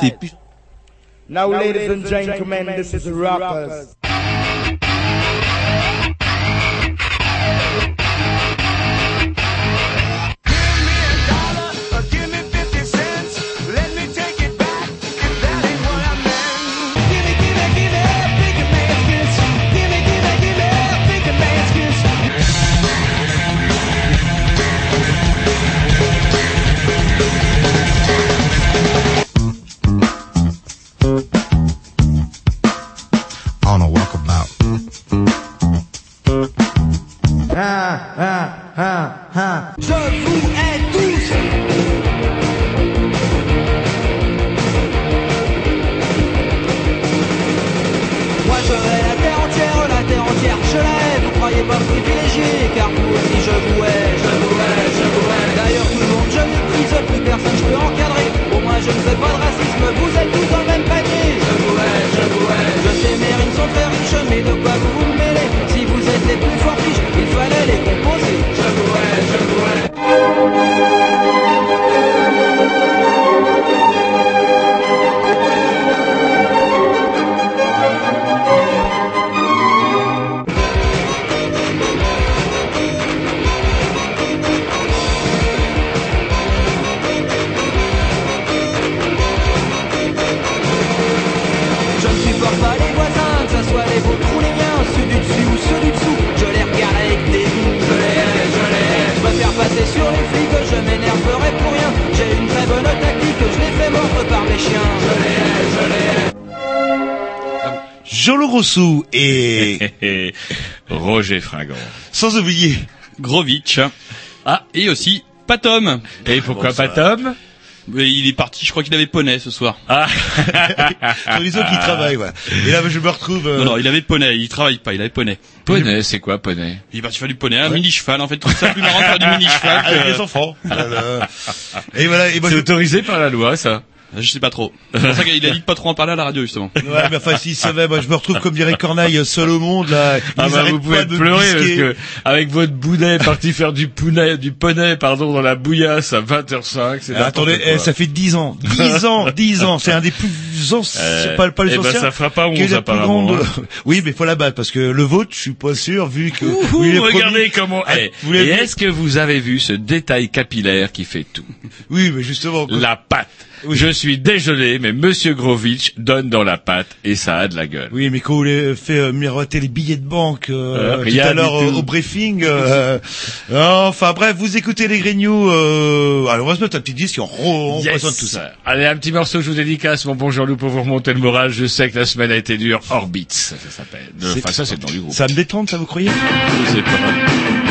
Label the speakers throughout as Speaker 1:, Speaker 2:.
Speaker 1: C'était plus...
Speaker 2: Now, ladies and gentlemen, this is Rockers.
Speaker 3: Et
Speaker 4: Roger Fringant.
Speaker 3: sans oublier
Speaker 4: Grovitch. Ah, et aussi Patom. Et pourquoi
Speaker 3: Bon,
Speaker 4: Patom Mais Il est parti, je crois qu'il avait poney ce soir. Ah
Speaker 3: les autres qui travaillent. Voilà. Et là, je me retrouve. euh,
Speaker 4: Non, non, il avait poney, il travaille pas, il avait poney.
Speaker 5: Poney, c'est quoi poney?
Speaker 4: Il est parti faire du poney, un mini-cheval, en fait, tout ça plus marrant de faire du mini-cheval.
Speaker 3: avec
Speaker 4: que-
Speaker 3: les enfants. Voilà. Et voilà. Et moi,
Speaker 5: C'est
Speaker 3: je...
Speaker 5: autorisé par la loi, ça?
Speaker 4: Je sais pas trop. C'est pour ça qu'il a dit de pas trop en parler à la radio, justement.
Speaker 3: Ouais, mais enfin, s'il savait, moi, je me retrouve comme dirait Corneille, seul au monde, là.
Speaker 5: Ah bah vous pouvez pleurer parce que avec votre bounet parti faire du poney, du poney pardon dans la bouillasse à 20h05, c'est
Speaker 3: Ah, Attendez, eh, ça fait 10 ans. 10 ans, 10 ans. C'est un des plus anciens,
Speaker 5: Euh,
Speaker 3: pas, pas les
Speaker 5: eh ben,
Speaker 3: anciens.
Speaker 5: ça fera pas
Speaker 3: qui est
Speaker 5: 11
Speaker 3: la plus
Speaker 5: apparemment.
Speaker 3: grande-
Speaker 5: hein.
Speaker 3: Oui, mais faut la battre parce que le vôtre, je suis pas sûr vu que.
Speaker 5: Ouh,
Speaker 3: oui,
Speaker 5: regardez
Speaker 3: promis-
Speaker 5: comment.
Speaker 3: Ah,
Speaker 5: eh,
Speaker 3: vous
Speaker 5: et est-ce que vous avez vu ce détail capillaire qui fait tout?
Speaker 3: Oui, mais justement. quoi.
Speaker 5: La pâte. Je suis dégelé, mais Monsieur Grovitch donne dans la pâte et ça a de la gueule.
Speaker 3: Oui, mais quand vous fait euh, miroiter les billets de banque euh,
Speaker 5: Euh,
Speaker 3: tout à l'heure euh, au briefing. euh, enfin bref, vous écoutez les Grignoux. Alors on va se mettre un petit disque on, on
Speaker 5: Yes.
Speaker 3: présente tout ça.
Speaker 5: Allez, un petit morceau, je vous dédicace, mon bon Jean-Loup, pour vous remonter le moral. Je sais que la semaine a été dure. Orbits, ça, ça s'appelle. Enfin, ça, c'est dans du groupe.
Speaker 3: Ça me détendre, ça vous croyez?
Speaker 5: Je sais pas.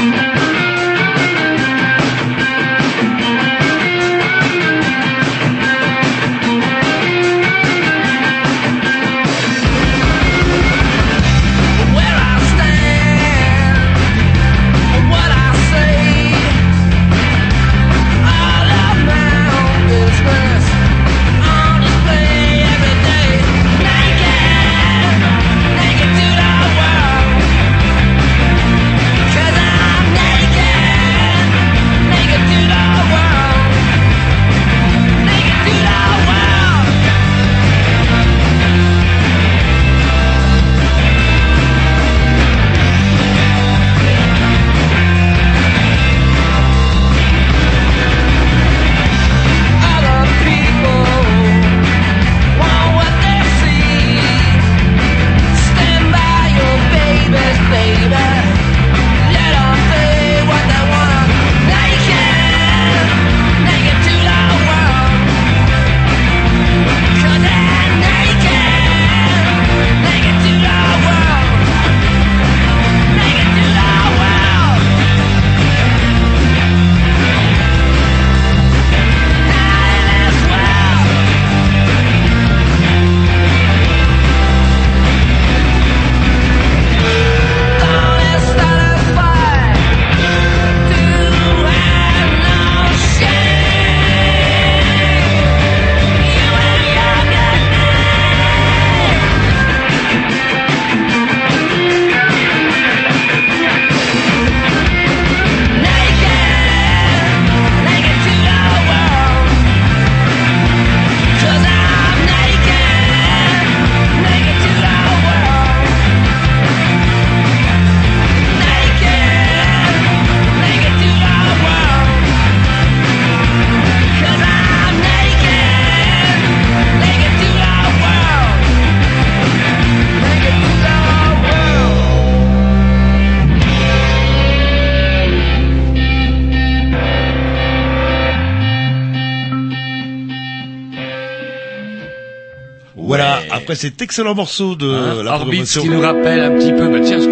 Speaker 3: Cet excellent morceau de
Speaker 5: Hein,
Speaker 3: la programmation.
Speaker 5: qui nous rappelle un petit peu, bah tiens, ce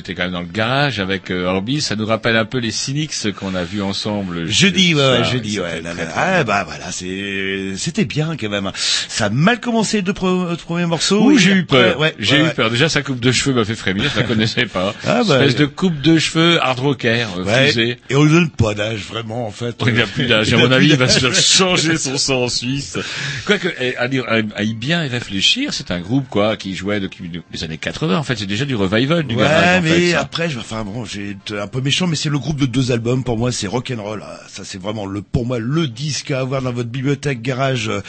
Speaker 5: était quand même dans le garage avec euh, Orbis, ça nous rappelle un peu les Cynics qu'on a vus ensemble.
Speaker 3: Jeudi, ouais,
Speaker 5: soir,
Speaker 3: jeudi, ouais.
Speaker 5: très,
Speaker 3: Ah, bah voilà, c'est, c'était bien quand même. Ça a mal commencé les deux pre- premiers morceaux.
Speaker 5: J'ai eu peur.
Speaker 3: Ouais,
Speaker 5: j'ai
Speaker 3: ouais,
Speaker 5: eu peur. Déjà, sa coupe de cheveux m'a fait frémir. Je la connaissais pas.
Speaker 3: Ah, bah,
Speaker 5: Espèce de coupe de cheveux hard rocker, euh,
Speaker 3: Ouais.
Speaker 5: fusée.
Speaker 3: Et on lui donne pas d'âge, vraiment, en fait.
Speaker 5: Il n'a plus d'âge. À mon avis, il va se faire changer son sang en Suisse. Quoique, eh, à, à- à y bien y réfléchir, c'est un groupe, quoi, qui jouait depuis les années 80. En fait, c'est déjà du revival, du
Speaker 3: Ouais,
Speaker 5: garage,
Speaker 3: mais
Speaker 5: ça.
Speaker 3: après, je, enfin bon, j'ai été un peu méchant, mais c'est le groupe de deux albums pour moi, c'est rock'n'roll. Ah, Ça, c'est vraiment le, pour moi, le disque à avoir dans votre bibliothèque garage. euh,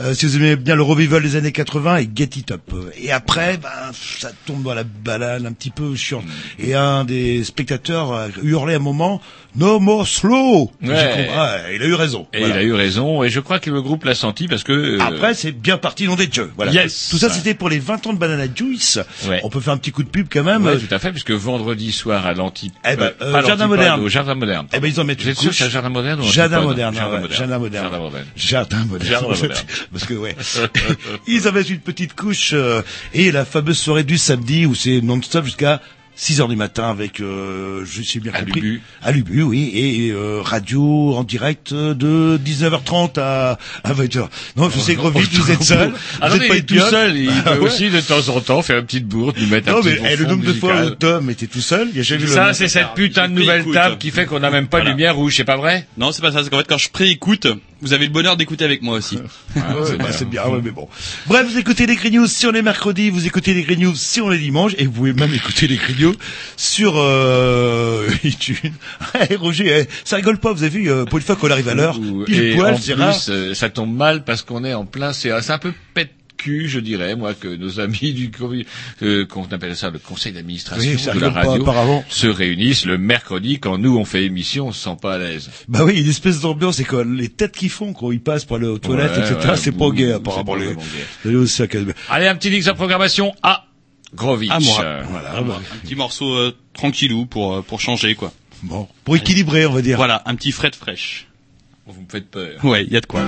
Speaker 3: euh, si vous aimez bien le revival des années 80 et Get It Up. Et après, ben, ça tombe dans la balade un petit peu chiant. Et un des spectateurs a hurlé un moment, No more slow.
Speaker 5: Ouais.
Speaker 3: Ah, il a eu raison.
Speaker 5: Et
Speaker 3: Voilà.
Speaker 5: il a eu raison, et je crois que le groupe l'a senti parce que... euh,
Speaker 3: Après, c'est bien parti dans des jeux. Voilà.
Speaker 5: Yes.
Speaker 3: Tout ça, c'était pour les 20 ans de Banana Juice.
Speaker 5: Ouais.
Speaker 3: On peut faire un petit coup de pub quand même.
Speaker 5: ouais, tout à fait, puisque vendredi soir à l'anti...
Speaker 3: Eh ben, euh,
Speaker 5: pas
Speaker 3: Jardin Moderne.
Speaker 5: Au Jardin Moderne.
Speaker 3: Eh ben, ils en mettent
Speaker 5: Vous êtes sûr c'est Jardin Moderne ou
Speaker 3: Jardin moderne,
Speaker 5: Jardin moderne.
Speaker 3: jardin moderne.
Speaker 5: Jardin moderne.
Speaker 3: Jardin moderne.
Speaker 5: Jardin moderne.
Speaker 3: Parce que ouais, ils avaient une petite couche euh, et la fameuse soirée du samedi où c'est non-stop jusqu'à 6 heures du matin avec, euh, je sais bien
Speaker 5: À
Speaker 3: compris,
Speaker 5: Lubu.
Speaker 3: à Lubu, oui, et euh, radio en direct de 19h30 à, à 20h. Non, je sais que vous êtes seul.
Speaker 5: Ah
Speaker 3: vous
Speaker 5: non,
Speaker 3: êtes
Speaker 5: mais
Speaker 3: pas
Speaker 5: il est
Speaker 3: une
Speaker 5: tout seul. Il
Speaker 3: Ah
Speaker 5: peut
Speaker 3: ouais.
Speaker 5: aussi de temps en temps faire une petite bourde, lui mettre un
Speaker 3: Non,
Speaker 5: petit
Speaker 3: mais
Speaker 5: bon
Speaker 3: eh, le nombre de fois où Tom était tout seul, il y a jamais
Speaker 5: Ça, c'est cette putain de nouvelle table qui fait qu'on n'a même pas de
Speaker 4: Voilà.
Speaker 5: lumière rouge, c'est pas vrai?
Speaker 4: Non, c'est pas ça. C'est qu'en fait, quand je préécoute, vous avez le bonheur d'écouter avec moi aussi.
Speaker 3: Ah ouais, bah, c'est bien, ouais, mais bon. Bref, vous écoutez les Green News si on est mercredi, vous écoutez les Green News si on est dimanche, et vous pouvez même écouter les Green News sur euh, iTunes. Eh, Roger, ça rigole pas, vous avez vu, euh, pour une fois qu'on arrive à l'heure, pile
Speaker 5: Et
Speaker 3: poil,
Speaker 5: en
Speaker 3: c'est
Speaker 5: plus, euh, ça tombe mal parce qu'on est en plein, c'est c'est un peu pète cul, je dirais, moi, que nos amis du, euh, qu'on appelle ça le conseil d'administration
Speaker 3: Oui,
Speaker 5: de la radio, se réunissent le mercredi quand nous on fait émission, on se sent pas à l'aise.
Speaker 3: Bah oui, il y a une espèce d'ambiance, et quoi, les têtes qu'ils font quand ils passent pour aller aux toilettes,
Speaker 5: Ouais,
Speaker 3: etc.,
Speaker 5: ouais,
Speaker 3: c'est pas gay,
Speaker 5: c'est
Speaker 3: apparemment.
Speaker 5: pas
Speaker 3: les-
Speaker 5: gay.
Speaker 3: Allez à-
Speaker 5: un petit mix de programmation à Grovitch.
Speaker 4: À moi.
Speaker 5: Euh,
Speaker 3: Voilà,
Speaker 4: Ah, bah, un petit morceau euh, tranquillou pour euh, pour changer quoi.
Speaker 3: bon. Pour équilibrer, on va dire.
Speaker 4: Voilà, un petit fret fraîche.
Speaker 5: Vous me faites peur.
Speaker 4: Ouais, il y a de quoi.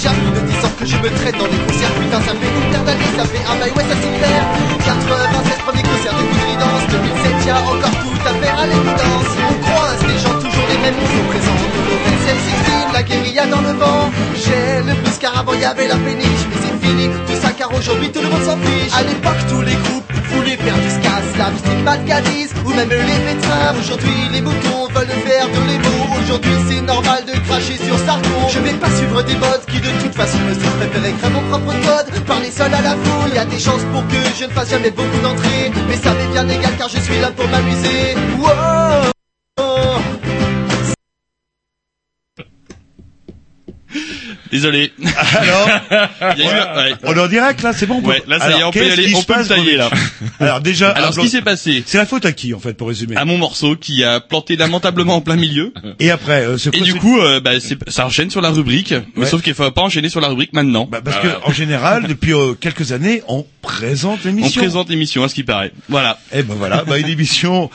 Speaker 1: Déjà plus de 10 ans que je me traite dans les concerts Putain ça fait une paire d'années, ça fait un bail, ouais ça s'y perd 96 premiers concerts de Goudridance 2007 y'a encore tout à faire à l'évidence. On croise des gens toujours les mêmes qui sont présents. Nouveau SM16, la guérilla dans le vent. J'ai le plus car avant y'avait la péniche. Mais c'est fini tout ça car aujourd'hui tout le monde s'en fiche. À l'époque tous les groupes voulaient faire du ska Slam, style Bad Gadis ou même les médecins Aujourd'hui les boutons veulent faire de l'émo Aujourd'hui c'est normal de cracher sur Sargon Je vais pas suivre des modes qui de toute façon me sont préférés créer mon propre code. Parler seul à la foule, y a des chances pour que je ne fasse jamais beaucoup d'entrées. Mais ça m'est bien égal car je suis là pour m'amuser. Wow
Speaker 4: Désolé.
Speaker 3: Alors,
Speaker 4: Il y a eu- ouais.
Speaker 3: on est en direct, là, c'est bon?
Speaker 4: Ouais, là, ça y est,
Speaker 3: Alors,
Speaker 4: on peut y
Speaker 3: qu'est-ce
Speaker 4: aller,
Speaker 3: qui
Speaker 4: on
Speaker 3: se
Speaker 4: peut
Speaker 3: passe,
Speaker 4: tailler, là.
Speaker 3: Alors, déjà,
Speaker 4: Alors, ce qui s'est passé
Speaker 3: c'est la faute à qui, en fait, pour résumer?
Speaker 4: à mon morceau qui a planté lamentablement en plein milieu.
Speaker 3: Et après, euh, c'est
Speaker 4: Et
Speaker 3: quoi
Speaker 4: du coup, euh, bah, c'est- ça enchaîne sur la rubrique, mais
Speaker 3: Ouais.
Speaker 4: sauf qu'il faut pas enchaîner sur la rubrique maintenant.
Speaker 3: Bah, parce que en général, depuis euh, quelques années, on présente
Speaker 4: On
Speaker 3: l'émission.
Speaker 4: présente l'émission, à ce qui paraît. Voilà.
Speaker 3: Eh ben voilà, bah, une émission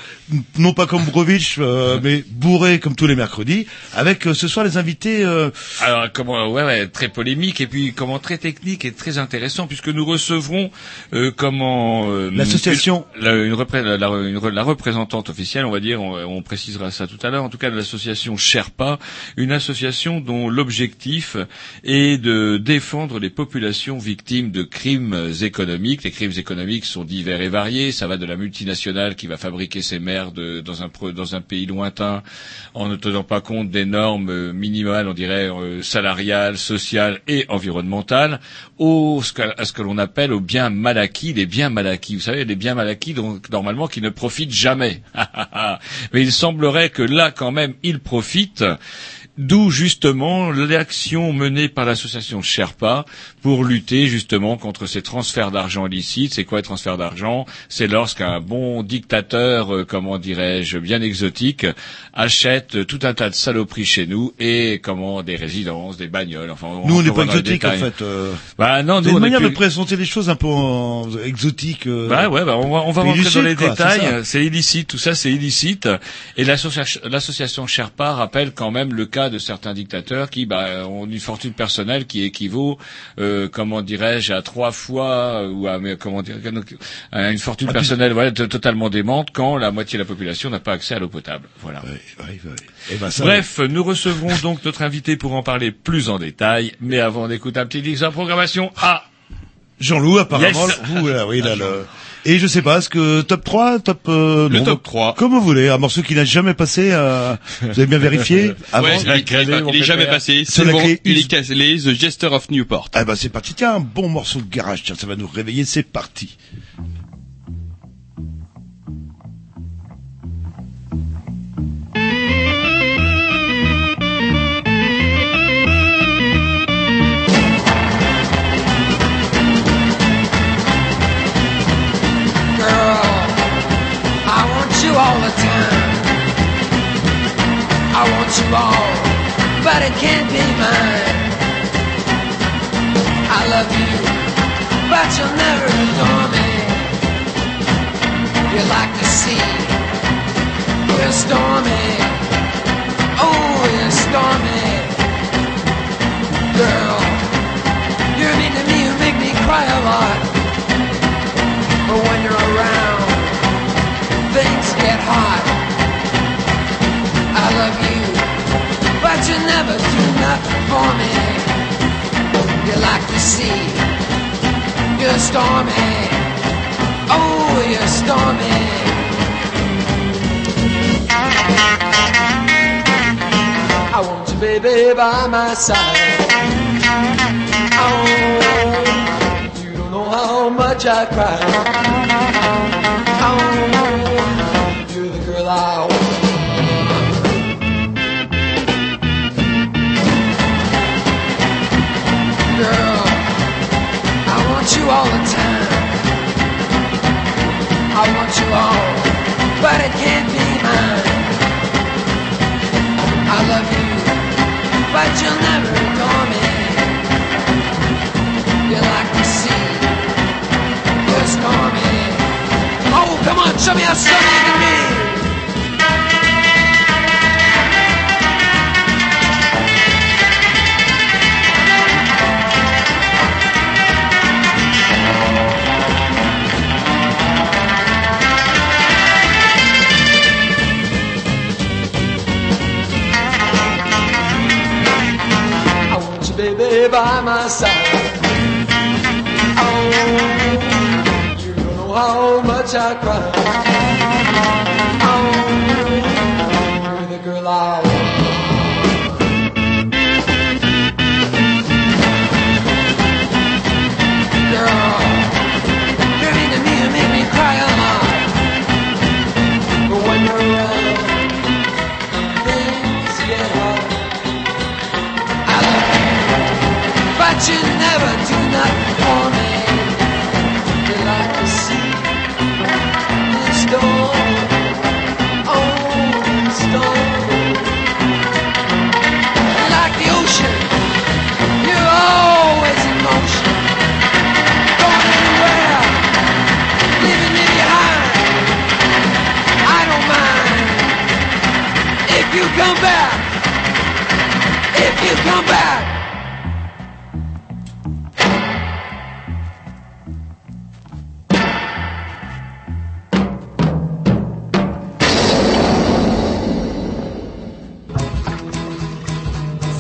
Speaker 3: non pas comme Brovitch, euh, mais bourrée comme tous les mercredis, avec euh, ce soir les invités. euh,
Speaker 5: Alors comment ouais, ouais très polémique et puis comment très technique et très intéressant puisque nous recevrons euh, comment euh,
Speaker 3: L'association.
Speaker 5: la, une repré- la- la- une re- la représentante officielle on va dire on, on précisera ça tout à l'heure en tout cas de l'association Sherpa une association dont l'objectif est de défendre les populations victimes de crimes économiques les crimes économiques sont divers et variés ça va de la multinationale qui va fabriquer ses merdes dans un dans un pays lointain en ne tenant pas compte des normes euh, minimales, on dirait euh, salariales, sociales et environnementales, au, à ce que l'on appelle aux biens mal acquis, les biens mal acquis. Vous savez, les biens mal acquis, donc normalement, qui ne profitent jamais. Mais il semblerait que là, quand même, ils profitent. D'où justement l'action menée par l'association Sherpa pour lutter justement contre ces transferts d'argent illicites. C'est quoi les transferts d'argent? C'est lorsqu'un bon dictateur, euh, comment dirais-je, bien exotique, achète tout un tas de saloperies chez nous et comment des résidences, des bagnoles. Enfin,
Speaker 3: Nous, on n'est pas exotiques, en fait. euh.
Speaker 5: Bah non,
Speaker 3: C'est
Speaker 5: nous
Speaker 3: une
Speaker 5: on
Speaker 3: manière de présenter les choses un peu en... exotiques. euh.
Speaker 5: bah ouais, bah on va, on va rentrer dans les
Speaker 3: quoi,
Speaker 5: détails. C'est illicite, tout ça c'est illicite. Et l'associa- l'association Sherpa rappelle quand même le cas de certains dictateurs qui bah, ont une fortune personnelle qui équivaut, euh, comment dirais-je, à trois fois ou à comment dire, à une fortune
Speaker 3: Ah,
Speaker 5: personnelle voilà, totalement démente quand la moitié de la population n'a pas accès à l'eau potable. Voilà.
Speaker 3: Eh ben, ça,
Speaker 5: Bref, nous recevrons donc notre invité pour en parler plus en détail. Mais avant d'écouter un petit disque en programmation, ah,
Speaker 3: Jean-Loup, apparemment,
Speaker 5: Yes.
Speaker 3: vous, là, oui, là, le... Et je sais pas, est-ce que top 3, top... Euh,
Speaker 4: Le top 3.
Speaker 3: Comme vous voulez, un morceau qui n'a jamais passé, euh, vous avez bien vérifié avant
Speaker 4: Ouais, il, il- est jamais passé. C'est
Speaker 3: la
Speaker 4: bon,
Speaker 3: clé
Speaker 4: il
Speaker 3: US.
Speaker 4: est cassé, The Jester of Newport.
Speaker 3: Ah bah c'est parti, tiens, un bon morceau de garage, tiens, ça va nous réveiller, c'est parti.
Speaker 6: I want you all, but it can't be mine. I love you, but you'll never adore me. You're like the sea, you're stormy. Oh, you're stormy. Girl, you're mean to me, you make me cry a lot. But when you're around, love you, but you never do nothing for me. You're like the sea, you're stormy. Oh, you're stormy. I want you, baby, by my side. Oh, you don't know how much I cry. Oh, you're the girl I want. You all the time. I want you all, but it can't be mine. I love you, but you'll never adore me. You're like the sea, you're stormy. Oh, come on, show me how stormy you can be. You, by my side. Oh, you don't know how much I cry. You, never do for me. You're like the sea, storm, storm. Like the ocean, you're always in motion. Going anywhere, leaving me behind. I don't mind if you come back if you come back.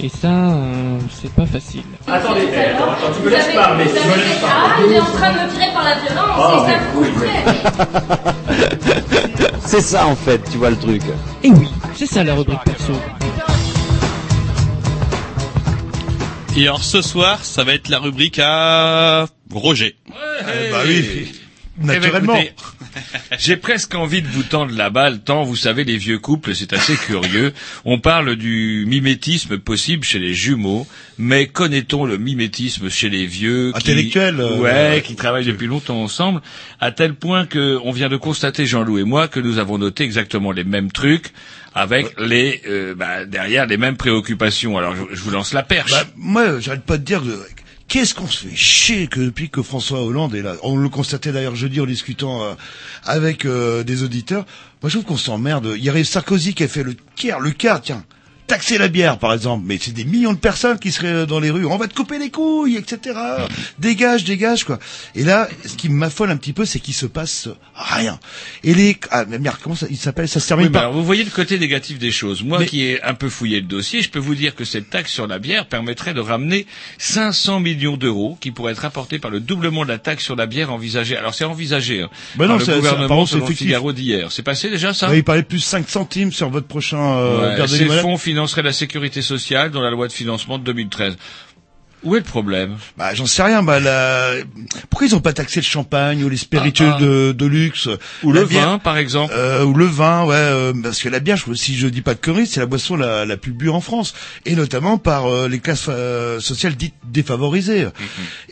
Speaker 7: Et ça, euh, c'est pas facile.
Speaker 8: Attendez, attends, attends, tu me laisses parler, tu me laisses
Speaker 9: Ah, il est en train de me tirer par la violence,
Speaker 8: Ah,
Speaker 9: et ça
Speaker 8: oui.
Speaker 10: C'est ça en fait, tu vois le truc.
Speaker 7: Et oui, c'est ça la rubrique perso.
Speaker 4: Et alors ce soir, ça va être la rubrique à Roger.
Speaker 3: Eh bah oui, naturellement.
Speaker 5: Eh ben, écoutez, J'ai presque envie de vous tendre la balle, tant vous savez, les vieux couples, c'est assez curieux. On parle du mimétisme possible chez les jumeaux, mais connaît-on le mimétisme chez les vieux qui-
Speaker 3: Intellectuels, euh,
Speaker 5: Ouais,
Speaker 3: euh,
Speaker 5: qui travaillent depuis longtemps ensemble, à tel point que on vient de constater, Jean-Loup et moi, que nous avons noté exactement les mêmes trucs, avec les euh, bah, derrière les mêmes préoccupations. Alors je, je vous lance la perche.
Speaker 3: Bah, moi, j'arrête pas de dire qu'est-ce qu'on se fait chier que depuis que François Hollande est là. On le constatait d'ailleurs jeudi en discutant euh, avec euh, des auditeurs. Moi, je trouve qu'on s'emmerde. Il y avait Sarkozy qui a fait le tiers, le quart, tiens. Taxer la bière, par exemple, mais c'est des millions de personnes qui seraient euh, dans les rues. On va te couper les couilles, etc. Dégage, dégage, quoi. Et là, ce qui m'affole un petit peu, c'est qu'il se passe rien. Et les, ah, merde, comment ça, il s'appelle? Ça se termine
Speaker 5: Oui,
Speaker 3: par.
Speaker 5: alors, vous voyez le côté négatif des choses. Moi
Speaker 3: Mais-
Speaker 5: qui ai un peu fouillé le dossier, je peux vous dire que cette taxe sur la bière permettrait de ramener 500 millions d'euros qui pourraient être apportés par le doublement de la taxe sur la bière envisagée. Alors c'est envisagé hein,
Speaker 3: Bah
Speaker 5: par
Speaker 3: non,
Speaker 5: le
Speaker 3: c'est- c'est-
Speaker 5: gouvernement
Speaker 3: c'est
Speaker 5: le. Figaro d'hier. C'est passé déjà ça?
Speaker 3: Ouais, il parlait plus 5 centimes sur votre prochain euh,
Speaker 5: Ouais, financeraient la sécurité sociale dans la loi de financement de 2013. Où est le problème?
Speaker 3: Bah, j'en sais rien. Bah, la... pourquoi ils ont pas taxé le champagne ou les spiritueux
Speaker 5: Ah, ah.
Speaker 3: de, de luxe?
Speaker 5: Ou
Speaker 3: La
Speaker 5: le
Speaker 3: bière-
Speaker 5: vin, par exemple
Speaker 3: euh, ou le vin, ouais, euh, parce que la bière, je- si je dis pas de conneries, c'est la boisson la, la plus bu en France, et notamment par euh, les classes euh, sociales dites défavorisées.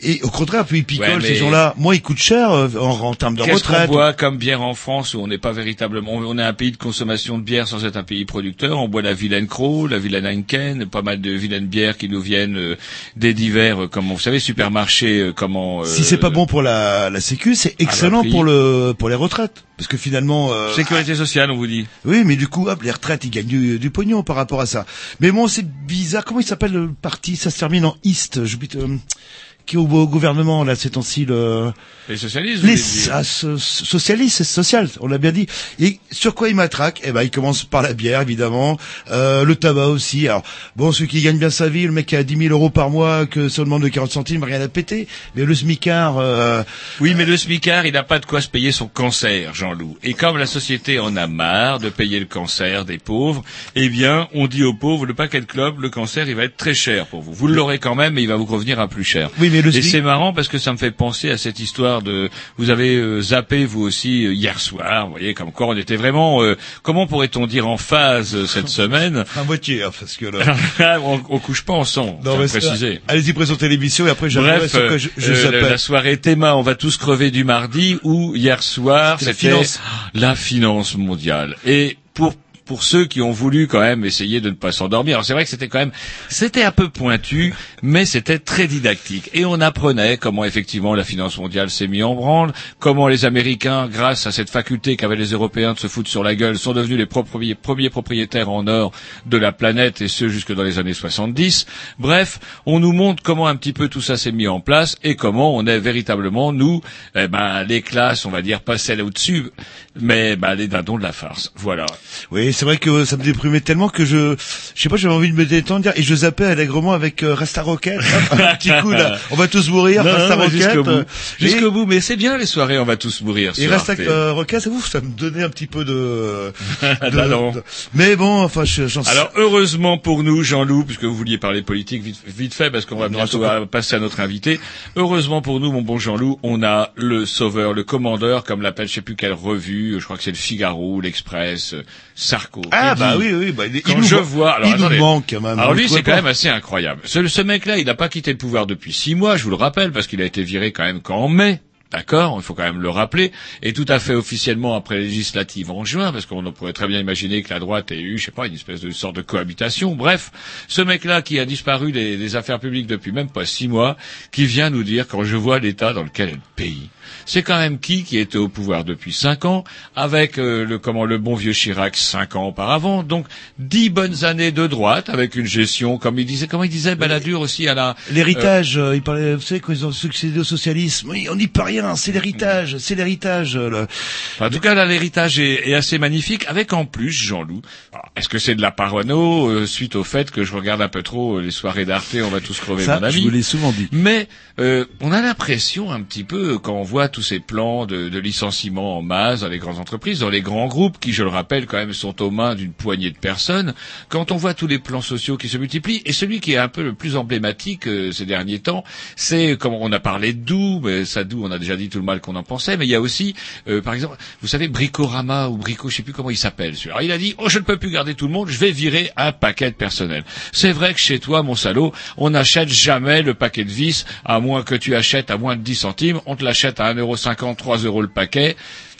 Speaker 3: Et au contraire, puis ils picolent.
Speaker 5: Ouais, mais-
Speaker 3: ces gens-là. Moi, ils coûtent cher euh, en, en termes de
Speaker 5: Qu'est-ce qu'on
Speaker 3: retraite.
Speaker 5: boit comme bière en France où on n'est pas véritablement, on est un pays de consommation de bière sans être un pays producteur? On boit la vilaine Croc, la vilaine Heineken, pas mal de vilaines bières qui nous viennent euh, des divers, euh, comme vous savez, supermarchés, euh, comment. euh,
Speaker 3: Si c'est pas bon pour la, la Sécu, c'est excellent
Speaker 5: prix.
Speaker 3: pour le pour les retraites, parce que finalement. euh,
Speaker 5: Sécurité sociale, on vous dit.
Speaker 3: Oui, mais du coup, hop, les retraites, ils gagnent du, du pognon par rapport à ça. Mais bon, c'est bizarre. Comment il s'appelle le parti? Ça se termine en East. J'oublie. Qui est au, gouvernement là ces temps-ci le
Speaker 5: Les socialistes.
Speaker 3: les ah, so- socialistes c'est social on l'a bien dit et sur quoi ils matraquent eh ben ils commencent par la bière évidemment euh, le tabac aussi alors bon celui qui gagne bien sa vie le mec qui a 10 000 euros par mois que ça demande de 40 centimes rien à péter mais le smicard euh,
Speaker 5: Oui, mais le smicard, il n'a pas de quoi se payer son cancer, Jean-Loup. Et comme la société en a marre de payer le cancer des pauvres, eh bien, on dit aux pauvres, le paquet de clopes, le cancer, il va être très cher pour vous. Vous l'aurez quand même, mais il va vous revenir à plus cher.
Speaker 3: Oui, mais le
Speaker 5: Et c'est marrant parce que ça me fait penser à cette histoire de, vous avez euh, zappé vous aussi euh, hier soir, vous voyez, comme quoi on était vraiment, euh, comment pourrait-on dire en phase euh, cette semaine
Speaker 3: à moitié hein, parce que là,
Speaker 5: on, on couche pas ensemble,
Speaker 3: Non, mais
Speaker 5: préciser.
Speaker 3: allez-y présenter l'émission et après
Speaker 5: Bref,
Speaker 3: sur quoi je, je zappais.
Speaker 5: la soirée Théma, on va tous crever du mardi, ou hier soir,
Speaker 3: C'était la finance.
Speaker 5: la finance mondiale. Et pour pour ceux qui ont voulu quand même essayer de ne pas s'endormir. Alors c'est vrai que c'était quand même, c'était un peu pointu, mais c'était très didactique. Et on apprenait comment effectivement la finance mondiale s'est mise en branle, comment les Américains, grâce à cette faculté qu'avaient les Européens de se foutre sur la gueule, sont devenus les premiers propriétaires en or de la planète, et ce jusque dans les années 70. Bref, on nous montre comment un petit peu tout ça s'est mis en place et comment on est véritablement, nous, eh ben, les classes, on va dire, pas celles au-dessus, mais ben, les dindons de la farce. Voilà.
Speaker 3: Oui, c'est vrai que ça me déprimait tellement que je, je sais pas, j'avais envie de me détendre et je zappais allègrement avec euh, Rasta Rocket. un petit coup là, on va tous mourir,
Speaker 5: Non,
Speaker 3: Rasta
Speaker 5: non,
Speaker 3: Rocket.
Speaker 5: jusqu'au bout. Jusqu'au bout, mais c'est bien les soirées, on va tous mourir.
Speaker 3: Et Rasta euh, Rocket, ça, ouf, ça me donnait un petit peu de. de- Mais bon, enfin, je- j'en sais.
Speaker 5: Alors heureusement pour nous, Jean-Loup, puisque vous vouliez parler politique vite, vite fait, parce qu'on va bientôt
Speaker 3: pas-
Speaker 5: passer à notre invité. Heureusement pour nous, mon bon Jean-Loup, on a le sauveur, le commandeur, comme l'appelle, je sais plus quelle revue, je crois que c'est le Figaro, l'Express, Sarko.
Speaker 3: ah bah
Speaker 5: dit-
Speaker 3: oui, oui, bah, il,
Speaker 5: Quand
Speaker 3: nous
Speaker 5: je vois, alors
Speaker 3: il
Speaker 5: attendez.
Speaker 3: nous manque quand même.
Speaker 5: Alors lui, c'est quand même assez incroyable. Ce, ce mec-là, il n'a pas quitté le pouvoir depuis six mois, je vous le rappelle, parce qu'il a été viré quand même qu'en mai. D'accord, il faut quand même le rappeler, et tout à fait officiellement après les législatives en juin, parce qu'on pourrait très bien imaginer que la droite ait eu, je sais pas, une espèce de sorte de cohabitation. Bref, ce mec-là qui a disparu des, des affaires publiques depuis même pas six mois, qui vient nous dire quand je vois l'état dans lequel est le pays. C'est quand même qui qui était au pouvoir depuis cinq ans, avec euh, le comment le bon vieux Chirac cinq ans auparavant, donc dix bonnes années de droite avec une gestion comme il disait, comment il disait Balladur aussi à la
Speaker 3: L'héritage, euh, il parlait, vous savez, quand ils ont succédé au socialisme, oui, on n'y peut rien, c'est l'héritage, c'est l'héritage. euh, le-
Speaker 5: En tout cas, là, l'héritage est, est assez magnifique, avec en plus, Jean-Loup, est-ce que c'est de la parano, euh, suite au fait que je regarde un peu trop euh, les soirées d'Arte, on va tous crever,
Speaker 3: Ça,
Speaker 5: mon ami
Speaker 3: je vous l'ai souvent dit.
Speaker 5: Mais euh, on a l'impression un petit peu quand on voit tous ces plans de, de licenciement en masse dans les grandes entreprises, dans les grands groupes qui, je le rappelle, quand même sont aux mains d'une poignée de personnes. Quand on voit tous les plans sociaux qui se multiplient, et celui qui est un peu le plus emblématique euh, ces derniers temps, c'est comme on a parlé de Doux, mais ça Doux, on a déjà dit tout le mal qu'on en pensait, mais il y a aussi, euh, par exemple, vous savez, Bricorama ou Brico, je sais plus comment il s'appelle. il a dit, oh je ne peux plus garder tout le monde, je vais virer un paquet de personnel. C'est vrai que chez toi, mon salaud, on n'achète jamais le paquet de vis, à moins que tu achètes à moins de 10 centimes, on te l'achète à 1,50€, 3 euros le paquet.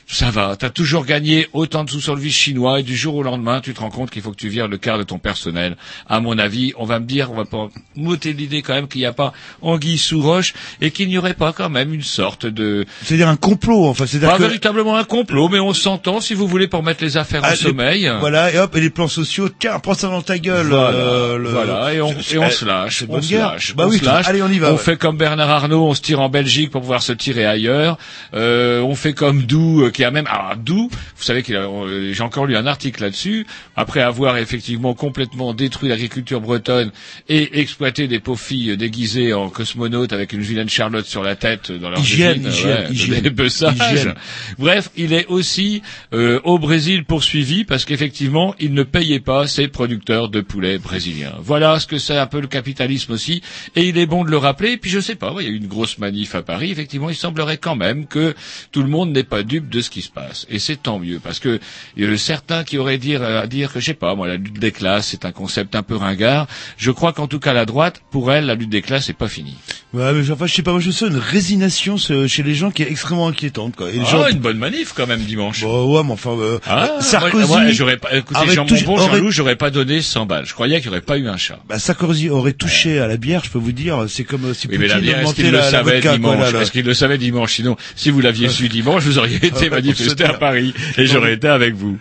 Speaker 5: Ça va, t'as toujours gagné autant de sous sur le vis chinois et du jour au lendemain, tu te rends compte qu'il faut que tu vires le quart de ton personnel. À mon avis, on va me dire, on va pas m'ôter l'idée quand même qu'il n'y a pas anguille sous roche et qu'il n'y aurait pas quand même une sorte de,
Speaker 3: C'est-à-dire un complot, enfin, c'est-à-dire
Speaker 5: pas
Speaker 3: que...
Speaker 5: véritablement un complot, mais on s'entend si vous voulez pour mettre les affaires
Speaker 3: Ah,
Speaker 5: au
Speaker 3: les-
Speaker 5: sommeil.
Speaker 3: Voilà, et hop, et les plans sociaux, tiens, prends ça dans ta gueule.
Speaker 5: Voilà,
Speaker 3: euh, le-
Speaker 5: voilà, et on, et on se lâche, on se lâche,
Speaker 3: Bah
Speaker 5: on
Speaker 3: oui,
Speaker 5: se lâche.
Speaker 3: allez, on y va.
Speaker 5: On
Speaker 3: ouais.
Speaker 5: fait comme Bernard Arnault, on se tire en Belgique pour pouvoir se tirer ailleurs. Euh, on fait comme Doux, euh, qui a même, alors Doux, vous savez qu'il a, j'ai encore lu un article là-dessus, après avoir effectivement complètement détruit l'agriculture bretonne et exploité des pauvres filles déguisées en cosmonautes avec une vilaine Charlotte sur la tête dans leur
Speaker 3: Hygiène, hygiène, hygiène.
Speaker 5: Bref, il est aussi euh, au Brésil poursuivi parce qu'effectivement, il ne payait pas ses producteurs de poulets brésiliens. Voilà ce que c'est un peu le capitalisme aussi, et il est bon de le rappeler. Et puis je sais pas, il y a eu une grosse manif à Paris. Effectivement, il semblerait quand même que tout le monde n'est pas dupe de ce qui se passe, et c'est tant mieux parce que certains qui auraient dire à dire que je sais pas, moi la lutte des classes c'est un concept un peu ringard. Je crois qu'en tout cas la droite, pour elle, la lutte des classes n'est pas finie.
Speaker 3: Ouais, mais enfin, je sais pas, moi je sens une résignation ce- chez les gens qui est extrêmement inquiétante, quoi. Et
Speaker 5: Ah,
Speaker 3: gens...
Speaker 5: une bonne manif quand même dimanche.
Speaker 3: Bon, ouais, mais enfin, euh,
Speaker 5: Ah,
Speaker 3: Sarkozy...
Speaker 5: moi, moi, j'aurais pas, écoutez, Jean
Speaker 3: touché-
Speaker 5: Bonbon,
Speaker 3: aurait-
Speaker 5: Jean-Loup, j'aurais pas donné 100 balles. Je croyais qu'il n'y aurait pas eu un chat.
Speaker 3: Bah, Sarkozy aurait touché à la bière, je peux vous dire, c'est comme euh, si
Speaker 5: Oui, mais la bière, est-ce qu'il le savait
Speaker 3: vodka,
Speaker 5: dimanche. Est-ce qu'il le savait dimanche? Sinon, si vous l'aviez su dimanche, vous auriez été
Speaker 3: ouais,
Speaker 5: manifesté à. Paris et j'aurais été avec vous.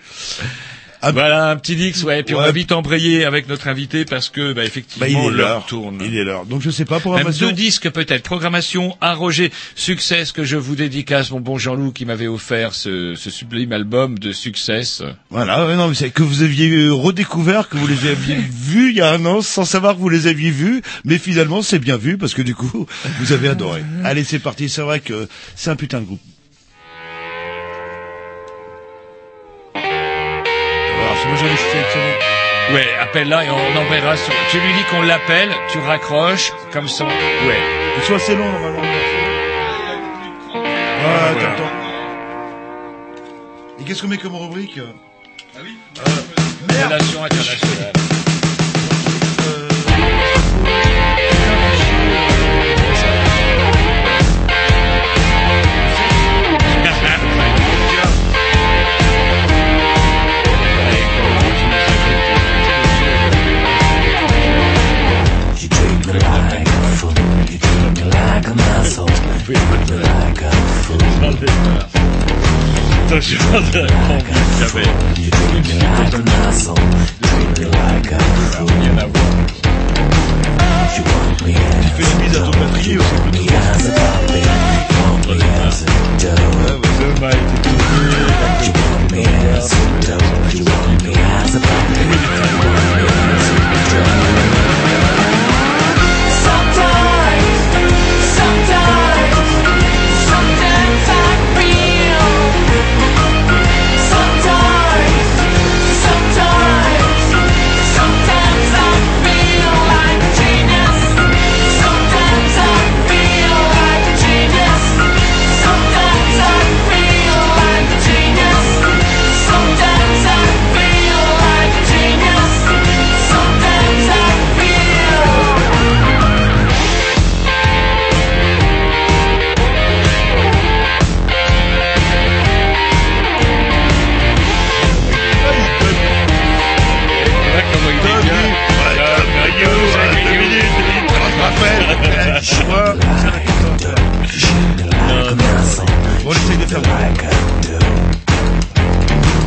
Speaker 3: Ah,
Speaker 5: voilà, un petit Dix, ouais. Puis on va vite embrayer avec notre invité parce que, bah, effectivement,
Speaker 3: Bah, il est
Speaker 5: l'heure tourne.
Speaker 3: Il est l'heure. Donc je sais pas,
Speaker 5: Même
Speaker 3: programmation...
Speaker 5: deux disques peut-être. Programmation à Roger. Succès que je vous dédicace, mon bon Jean-Loup, qui m'avait offert ce, ce sublime album de Succès.
Speaker 3: Voilà, ouais, non, mais c'est que vous aviez euh, redécouvert, que vous les aviez vus il y a un an, sans savoir que vous les aviez vus, mais finalement c'est bien vu parce que du coup vous avez adoré. Allez, c'est parti. C'est vrai que c'est un putain de groupe. Moi j'avais sélectionné.
Speaker 5: Ouais, appelle-la et on enverra sur... Tu lui dis qu'on l'appelle, tu raccroches, comme ça. Ouais.
Speaker 3: Il soit assez long normalement. Ah,
Speaker 5: Voilà.
Speaker 3: attends, attends. Et qu'est-ce qu'on met comme rubrique?
Speaker 5: Ah oui
Speaker 11: me like a muscle. You me like a fool.
Speaker 5: Attention, j'avais.
Speaker 11: You want me as
Speaker 3: fais une mise à ton batterie aussi.
Speaker 11: me as a puppy. You want me as a dope.
Speaker 5: Était
Speaker 11: You want me as a dope. You want me as a puppy. You want me as a dope.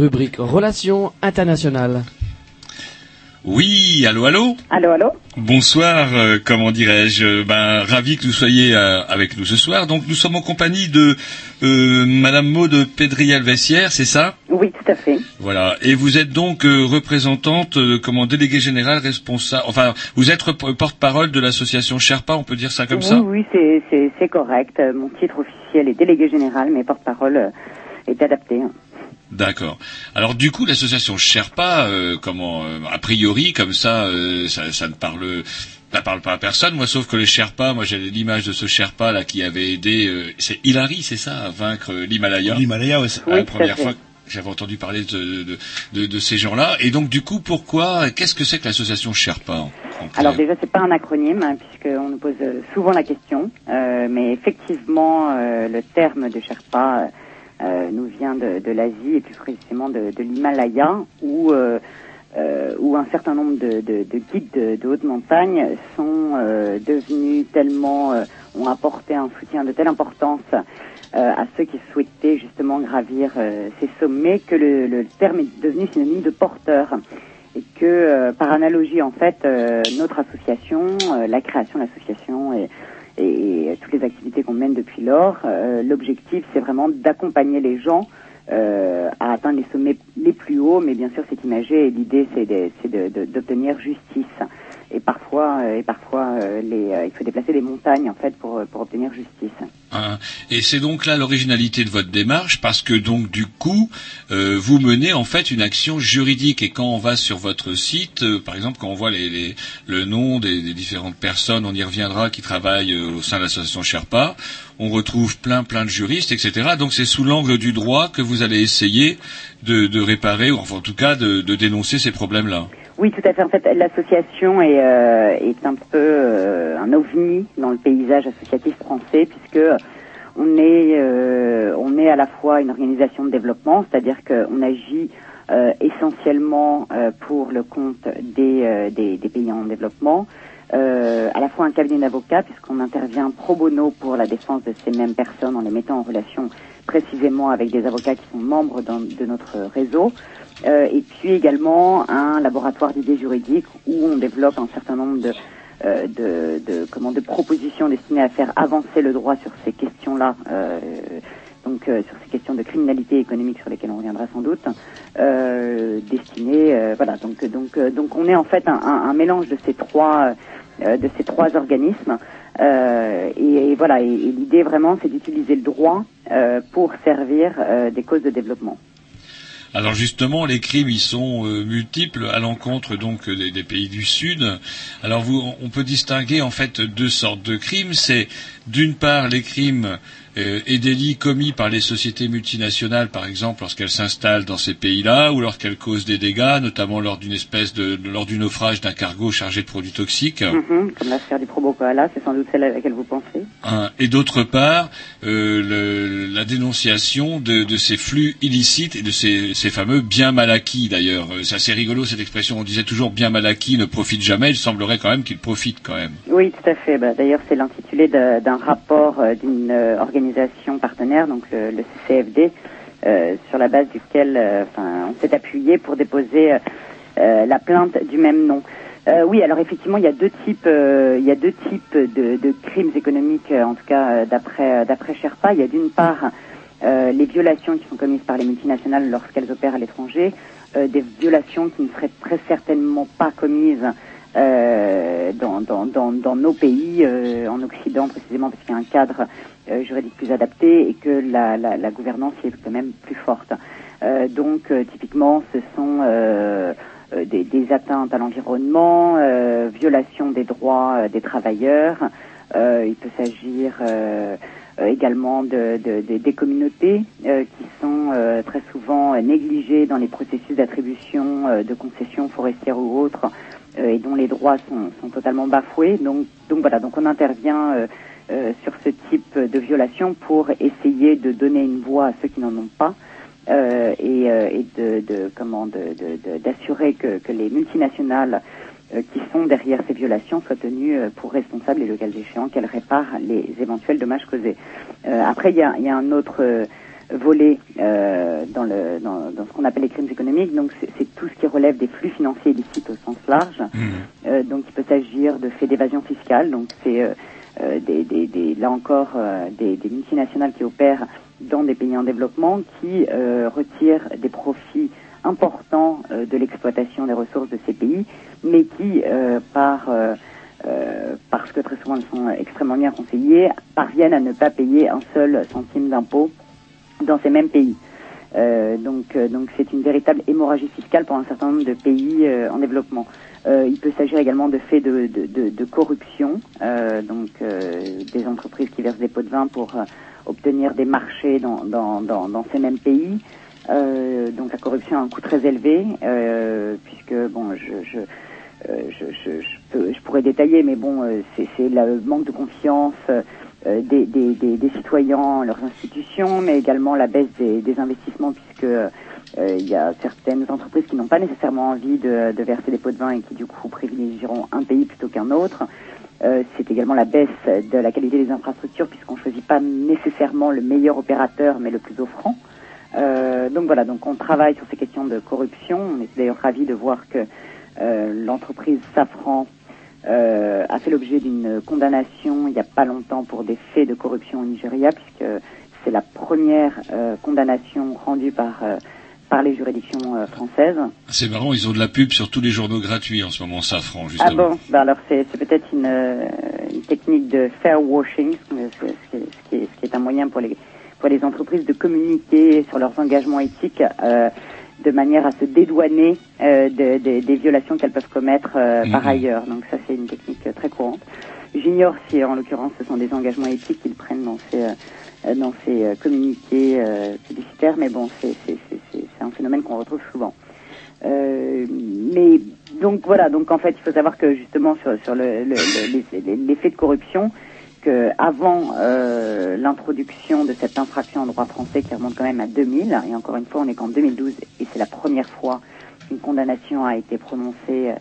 Speaker 12: Rubrique Relations internationales.
Speaker 5: Oui, allô, allô
Speaker 13: Allô, allô
Speaker 5: Bonsoir, euh, comment dirais-je Ben ravi que vous soyez euh, avec nous ce soir. Donc nous sommes en compagnie de euh, Madame Maude Pédriel-Vessière, c'est ça?
Speaker 13: Oui, tout à fait.
Speaker 5: Voilà. Et vous êtes donc euh, représentante, euh, comment déléguée générale responsable. Enfin, vous êtes porte-parole de l'association Sherpa, on peut dire ça comme
Speaker 13: oui,
Speaker 5: ça?
Speaker 13: Oui, c'est- c'est correct. Euh, Mon titre officiel est délégué général, mais porte-parole euh, est adapté.
Speaker 5: D'accord. Alors du coup, l'association Sherpa, euh, comment, euh, a priori, comme ça, euh, ça, ça ne parle, ça parle pas à personne. Moi, sauf que le Sherpa, moi, j'ai l'image de ce Sherpa là qui avait aidé, euh, c'est Hilary, c'est ça, à vaincre euh, l'Himalaya.
Speaker 3: L'Himalaya, ouais, c'est-
Speaker 5: la
Speaker 3: Oui,
Speaker 5: première fois. que J'avais entendu parler de, de, de, de ces gens-là. Et donc, du coup, pourquoi Qu'est-ce que c'est que l'association Sherpa en- en clair?
Speaker 13: Alors déjà, c'est pas un acronyme, hein, puisqu'on nous pose euh, souvent la question. Euh, mais effectivement, euh, le terme de Sherpa euh, nous vient de, de l'Asie et plus précisément de, de l'Himalaya, où, euh, euh, où un certain nombre de, de- de guides de, de haute montagne sont euh, devenus tellement, euh, ont apporté un soutien de telle importance euh, à ceux qui souhaitaient justement gravir euh, ces sommets que le, le terme est devenu synonyme de porteur. Et que euh, par analogie en fait euh, notre association, euh, la création de l'association et, et, toutes les activités qu'on mène depuis lors, euh, l'objectif c'est vraiment d'accompagner les gens euh, à atteindre les sommets les plus hauts, mais bien sûr c'est imagé et l'idée c'est d'obtenir justice. Et parfois, euh, et parfois euh, les, euh, il faut déplacer les montagnes en fait pour, obtenir justice.
Speaker 5: Hein. Et c'est donc là l'originalité de votre démarche, parce que donc du coup, vous menez en fait une action juridique. Et quand on va sur votre site, par exemple, quand on voit les, le nom des, des différentes personnes, on y reviendra, qui travaillent au sein de l'association Sherpa, on retrouve plein plein de juristes, etc. Donc c'est sous l'angle du droit que vous allez essayer de, réparer, ou enfin en tout cas de, de dénoncer ces problèmes-là.
Speaker 13: Oui, tout à fait. En fait, l'association est, euh, est un peu euh, un ovni dans le paysage associatif français, puisque on est, euh, on est à la fois une organisation de développement, c'est-à-dire qu'on agit euh, essentiellement euh, pour le compte des, euh, des, des pays en développement, à la fois un cabinet d'avocats, puisqu'on intervient pro bono pour la défense de ces mêmes personnes en les mettant en relation précisément avec des avocats qui sont membres de notre réseau, euh, et puis également un laboratoire d'idées juridiques où on développe un certain nombre de, euh, de, de, comment, de propositions destinées à faire avancer le droit sur ces questions-là, euh, donc euh, sur ces questions de criminalité économique sur lesquelles on reviendra sans doute, euh, destinées, euh, voilà, donc donc euh, donc on est en fait un, un- mélange de ces trois euh, de ces trois organismes. Et, et voilà, et, et l'idée vraiment, c'est d'utiliser le droit pour servir des causes de développement.
Speaker 5: Alors justement, les crimes, ils sont euh, multiples à l'encontre donc euh, des, pays du Sud. Alors vous, on peut distinguer en fait deux sortes de crimes. C'est d'une part les crimes et délits commis par les sociétés multinationales, par exemple, lorsqu'elles s'installent dans ces pays-là, ou lorsqu'elles causent des dégâts, notamment lors d'une espèce de, lors du naufrage d'un cargo chargé de produits toxiques.
Speaker 13: Mhm, comme l'affaire du Probo Koala, c'est sans doute celle à laquelle vous pensez.
Speaker 5: Hein, et d'autre part, euh, le- la dénonciation de, de ces flux illicites et de ces, ces fameux biens mal acquis d'ailleurs. Euh, C'est assez rigolo cette expression. On disait toujours bien mal acquis ne profite jamais. Il semblerait quand même qu'il profite quand même.
Speaker 13: Oui, tout à fait. Bah, D'ailleurs, c'est l'intitulé d'un rapport euh, d'une euh, organisation partenaire, donc le, CCFD, euh, sur la base duquel euh, on s'est appuyé pour déposer euh, la plainte du même nom. Oui, alors effectivement, il y a deux types, il y a deux types de, crimes économiques, en tout cas d'après d'après Sherpa. Il y a d'une part les violations qui sont commises par les multinationales lorsqu'elles opèrent à l'étranger, des violations qui ne seraient très certainement pas commises euh, dans, dans, dans, dans nos pays, euh, en Occident précisément, parce qu'il y a un cadre euh, juridique plus adapté et que la, la, la gouvernance est quand même plus forte. Euh, donc, euh, typiquement, ce sont euh, des, des atteintes à l'environnement, violation des droits des travailleurs. Il peut s'agir également de, de- de- des communautés euh, qui sont euh, très souvent négligées dans les processus d'attribution euh, de concessions forestières ou autres et dont les droits sont, sont totalement bafoués. Donc, donc voilà, donc on intervient euh, euh, sur ce type de violation pour essayer de donner une voix à ceux qui n'en ont pas euh, et, euh, et de, de comment de- de- de- d'assurer que, que les multinationales euh, qui sont derrière ces violations soient tenues euh, pour responsables et le cas échéant qu'elles réparent les éventuels dommages causés. Euh, après, il y a, y a un autre euh, volet euh, dans, le, dans, dans ce qu'on appelle les crimes économiques. Donc, c'est, tout ce qui relève des flux financiers illicites au sens large. Euh, donc, il peut s'agir de faits d'évasion fiscale. Donc, c'est euh, euh, des, des, des- là encore euh, des, des multinationales qui opèrent dans des pays en développement qui euh, retirent des profits importants euh, de l'exploitation des ressources de ces pays, mais qui, euh, par euh, euh, parce que très souvent elles sont extrêmement bien conseillées, parviennent à ne pas payer un seul centime d'impôt dans ces mêmes pays. Euh, donc, euh, donc c'est une véritable hémorragie fiscale pour un certain nombre de pays euh, en développement. Euh, il peut s'agir également de faits de, de, de, de corruption, euh, donc euh, des entreprises qui versent des pots de vin pour obtenir des marchés dans, dans, dans, dans ces mêmes pays. Donc la corruption a un coût très élevé, puisque bon, je, je, je, je, je, peux- je pourrais détailler, mais bon, c'est le manque de confiance euh, des, des, des, des citoyens en leurs institutions, mais également la baisse des, des investissements, puisque euh, il y a certaines entreprises qui n'ont pas nécessairement envie de, de verser des pots de vin et qui du coup privilégieront un pays plutôt qu'un autre. Euh, c'est également la baisse de la qualité des infrastructures, puisqu'on ne choisit pas nécessairement le meilleur opérateur, mais le plus offrant. Euh, donc voilà, donc on travaille sur ces questions de corruption. On est d'ailleurs ravis de voir que euh, l'entreprise Safran euh, a fait l'objet d'une condamnation il n'y a pas longtemps pour des faits de corruption au Nigeria, puisque c'est la première euh, condamnation rendue par euh, par les juridictions euh, françaises.
Speaker 5: C'est marrant, ils ont de la pub sur tous les journaux gratuits en ce moment, Safran,
Speaker 13: Ah
Speaker 5: justement.
Speaker 13: bon? Ben Alors c'est c'est peut-être une, euh, une technique de fair washing, ce qui, ce ce qui est, ce qui est un moyen pour les pour les entreprises de communiquer sur leurs engagements éthiques euh, de manière à se dédouaner euh, de- de- des violations qu'elles peuvent commettre euh, par
Speaker 5: Mhm.
Speaker 13: ailleurs. Donc ça c'est une technique euh, très courante. J'ignore si en l'occurrence ce sont des engagements éthiques qu'ils prennent dans ces euh, dans ces euh, communiqués euh, publicitaires, mais bon c'est un phénomène qu'on retrouve souvent. Euh, mais donc voilà, donc en fait, il faut savoir que justement sur, sur le, le- le- l'effet de corruption, que avant euh, l'introduction de cette infraction en droit français qui remonte quand même à 2000, et encore une fois, on est qu'en 2012, et c'est la première fois qu'une condamnation a été prononcée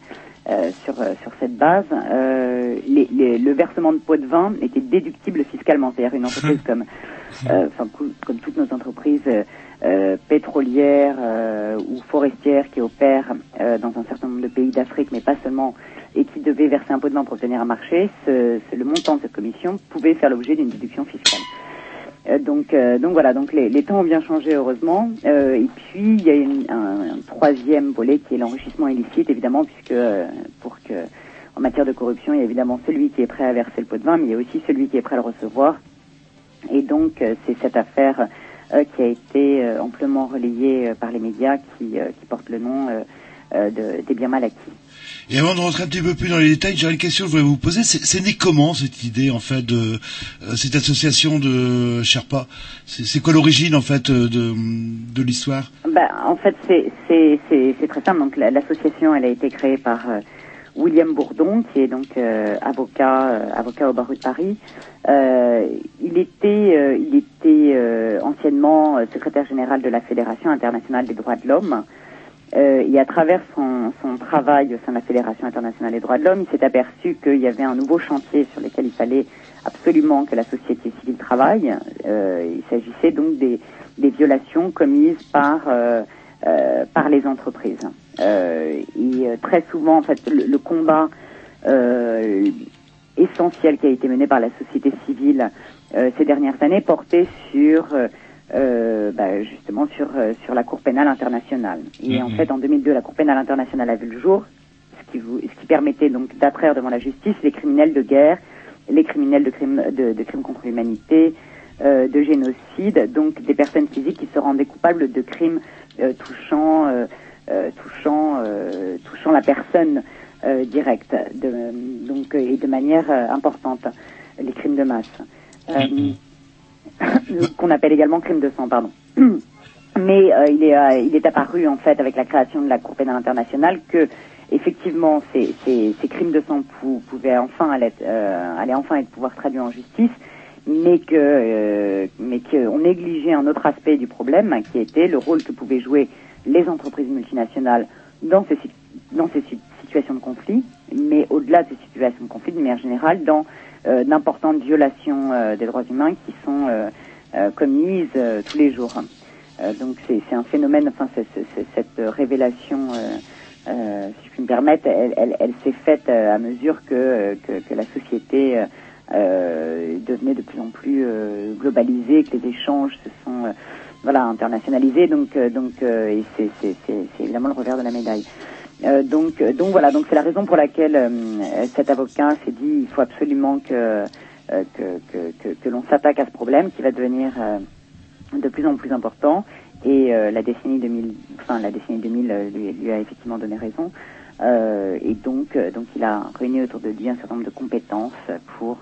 Speaker 13: euh, sur, euh, sur cette base, euh, les- les- le versement de pots de vin était déductible fiscalement. C'est-à-dire une entreprise comme, euh, enfin, comme toutes nos entreprises euh, euh, pétrolières euh, ou forestières qui opèrent euh, dans un certain nombre de pays d'Afrique, mais pas seulement, et qui devaient verser un pot de vin pour obtenir un marché, ce, ce- le montant de cette commission pouvait faire l'objet d'une déduction fiscale. Euh, donc, euh, donc voilà, donc les, les temps ont bien changé heureusement. Euh, et puis il y a une- un, troisième volet qui est l'enrichissement illicite, évidemment, puisque euh, pour que en matière de corruption, il y a évidemment celui qui est prêt à verser le pot de vin, mais il y a aussi celui qui est prêt à le recevoir. Et donc euh, c'est cette affaire euh, qui a été amplement relayée par les médias qui, qui porte le nom de, des biens mal acquis.
Speaker 3: Et avant de rentrer un petit peu plus dans les détails, j'aurais une question que je voulais vous poser. C'est né comment cette idée en fait de euh, cette association de Sherpa? C'est quoi l'origine en fait euh, de, de l'histoire?
Speaker 13: Bah, en fait, c'est très simple. Donc, la- l'association, elle a été créée par euh, William Bourdon, qui est donc avocat avocat au barreau de Paris. Il était il était anciennement secrétaire général de la Fédération internationale des droits de l'homme. Euh, et à travers son, son travail au sein de la Fédération internationale des droits de l'homme, il s'est aperçu qu'il y avait un nouveau chantier sur lequel il fallait absolument que la société civile travaille. Euh, il s'agissait donc des, des violations commises par euh, euh, par les entreprises. Euh, et euh, très souvent, en fait, le, le combat essentiel qui a été mené par la société civile ces dernières années portait sur euh, bah, justement sur euh, sur la Cour pénale internationale. Et en
Speaker 14: Mhm.
Speaker 13: fait, en 2002, la Cour pénale internationale a vu le jour, ce qui, vous, ce qui permettait donc d'attraire devant la justice les criminels de guerre, les criminels de crimes de, de crimes contre l'humanité, euh, de génocide, donc des personnes physiques qui se rendaient coupables de crimes euh, touchant euh, euh, touchant euh, touchant la personne euh, directe, de, donc et de manière euh, importante, les crimes de masse. Euh, qu'on appelle également crime de sang, pardon. Mais euh, il, est, euh, il est apparu en fait avec la création de la Cour pénale internationale que effectivement ces, ces, ces crimes de sang pou- pouvaient enfin aller, euh, aller enfin être pouvoir traduits en justice, mais que euh, mais qu'on négligeait un autre aspect du problème qui était le rôle que pouvaient jouer les entreprises multinationales dans ces dans ces si- situations de conflit, mais au-delà de ces situations de conflit, de manière générale, dans d'importantes violations euh, des droits humains qui sont euh, euh, commises euh, tous les jours. Euh, donc c'est un phénomène, enfin c'est- c'est- c'est- cette révélation, euh, euh, si je puis me permettre, elle, elle, elle s'est faite euh, à mesure que, euh, que, que la société euh, euh, devenait de plus en plus euh, globalisée, que les échanges se sont euh, voilà internationalisés. Donc euh, donc euh, et c'est évidemment le revers de la médaille. Euh, donc, euh, donc voilà, donc c'est la raison pour laquelle euh, cet avocat s'est dit il faut absolument que euh, que, que, que, que l'on s'attaque à ce problème qui va devenir de plus en plus important et la décennie 2000, enfin la décennie 2000 euh, lui, lui a effectivement donné raison et donc donc il a réuni autour de lui un certain nombre de compétences pour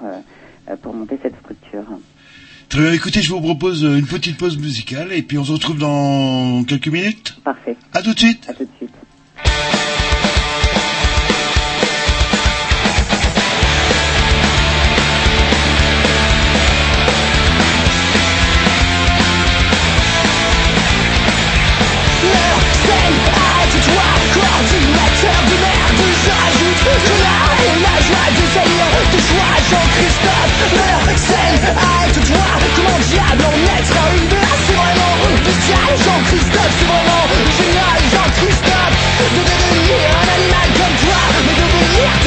Speaker 13: pour monter cette structure.
Speaker 3: Très bien, écoutez, je vous propose une petite pause musicale et puis on se retrouve dans quelques minutes.
Speaker 13: Parfait.
Speaker 3: À tout de suite.
Speaker 13: À tout de suite.
Speaker 14: L'heure c'est à toi, coordinateur de merde Je rajoute que la et la joie des ailleurs de joie Jean-Christophe L'heure c'est à toi, comment diable en être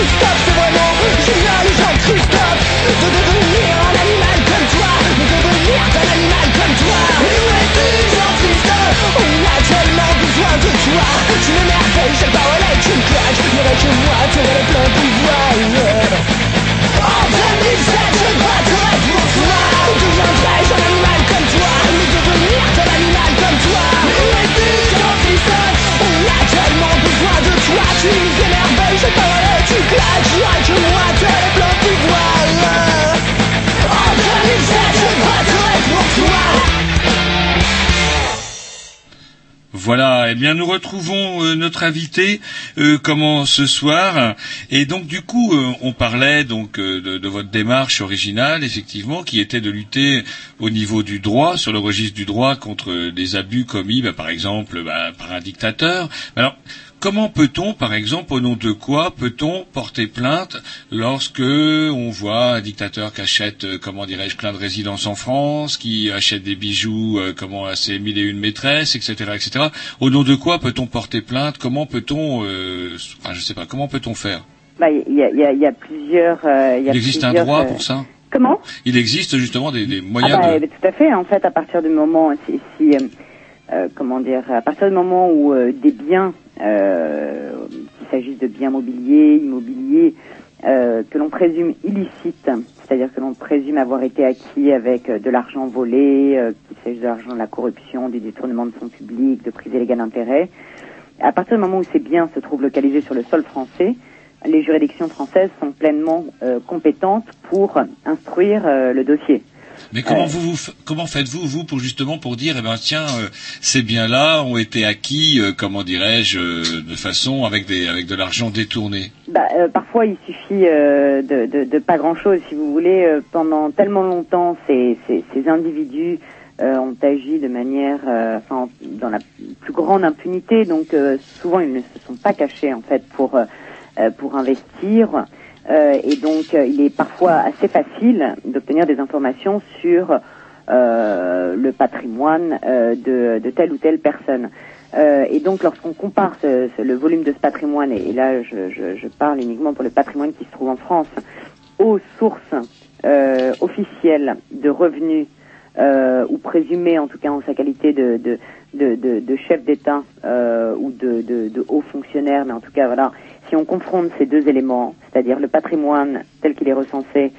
Speaker 5: Stop. Nous retrouvons euh, notre invité euh, comment ce soir et donc du coup euh, on parlait donc euh, de, de votre démarche originale effectivement qui était de lutter au niveau du droit sur le registre du droit contre des abus commis bah, par exemple bah, par un dictateur. Alors Comment peut-on, par exemple, au nom de quoi peut-on porter plainte lorsque on voit un dictateur qui achète, euh, comment dirais-je, plein de résidences en France, qui achète des bijoux, euh, comment à ses mille et une maîtresses, etc., etc. Au nom de quoi peut-on porter plainte? Comment peut-on, euh, enfin, je sais pas, comment peut-on faire?
Speaker 13: Bah, il y y a- il y a plusieurs. euh, il y a
Speaker 5: Il existe un droit pour ça?
Speaker 13: Comment?
Speaker 5: Il existe justement des, des
Speaker 13: Ah
Speaker 5: moyens
Speaker 13: bah,
Speaker 5: de.
Speaker 13: tout à fait. En fait, à partir du moment, si, si, comment dire, à partir du moment où euh, des biens, euh, qu'il s'agisse de biens mobiliers, immobiliers, euh, que l'on présume illicites, c'est-à-dire que l'on présume avoir été acquis avec euh, de l'argent volé, euh, qu'il s'agisse de l'argent de la corruption, du détournement de fonds publics, de prise illégale d'intérêt, à partir du moment où ces biens se trouvent localisés sur le sol français, les juridictions françaises sont pleinement euh, compétentes pour instruire euh, le dossier.
Speaker 5: Mais comment vous, vous comment faites-vous vous pour justement pour dire eh ben tiens euh, ces biens-là ont été acquis euh, comment dirais-je euh, de façon avec des avec de l'argent détourné?
Speaker 13: Bah, euh, parfois, il suffit euh, de, de, de pas grand-chose, si vous voulez. Euh, pendant tellement longtemps, ces, ces, ces individus euh, ont agi de manière, euh, enfin, dans la plus grande impunité. Donc, euh, souvent, ils ne se sont pas cachés en fait pour pour investir. Euh, et donc, euh, il est parfois assez facile d'obtenir des informations sur euh, le patrimoine euh, de, de telle ou telle personne. Euh, et donc, lorsqu'on compare ce- ce- le volume de ce patrimoine, et, là, je, je- je parle uniquement pour le patrimoine qui se trouve en France, aux sources officielles de revenus ou présumées, en tout cas en sa qualité de, de, de, chef d'État ou de haut fonctionnaire, mais en tout cas, voilà, si on confronte ces deux éléments, c'est-à-dire le patrimoine tel qu'il est recensé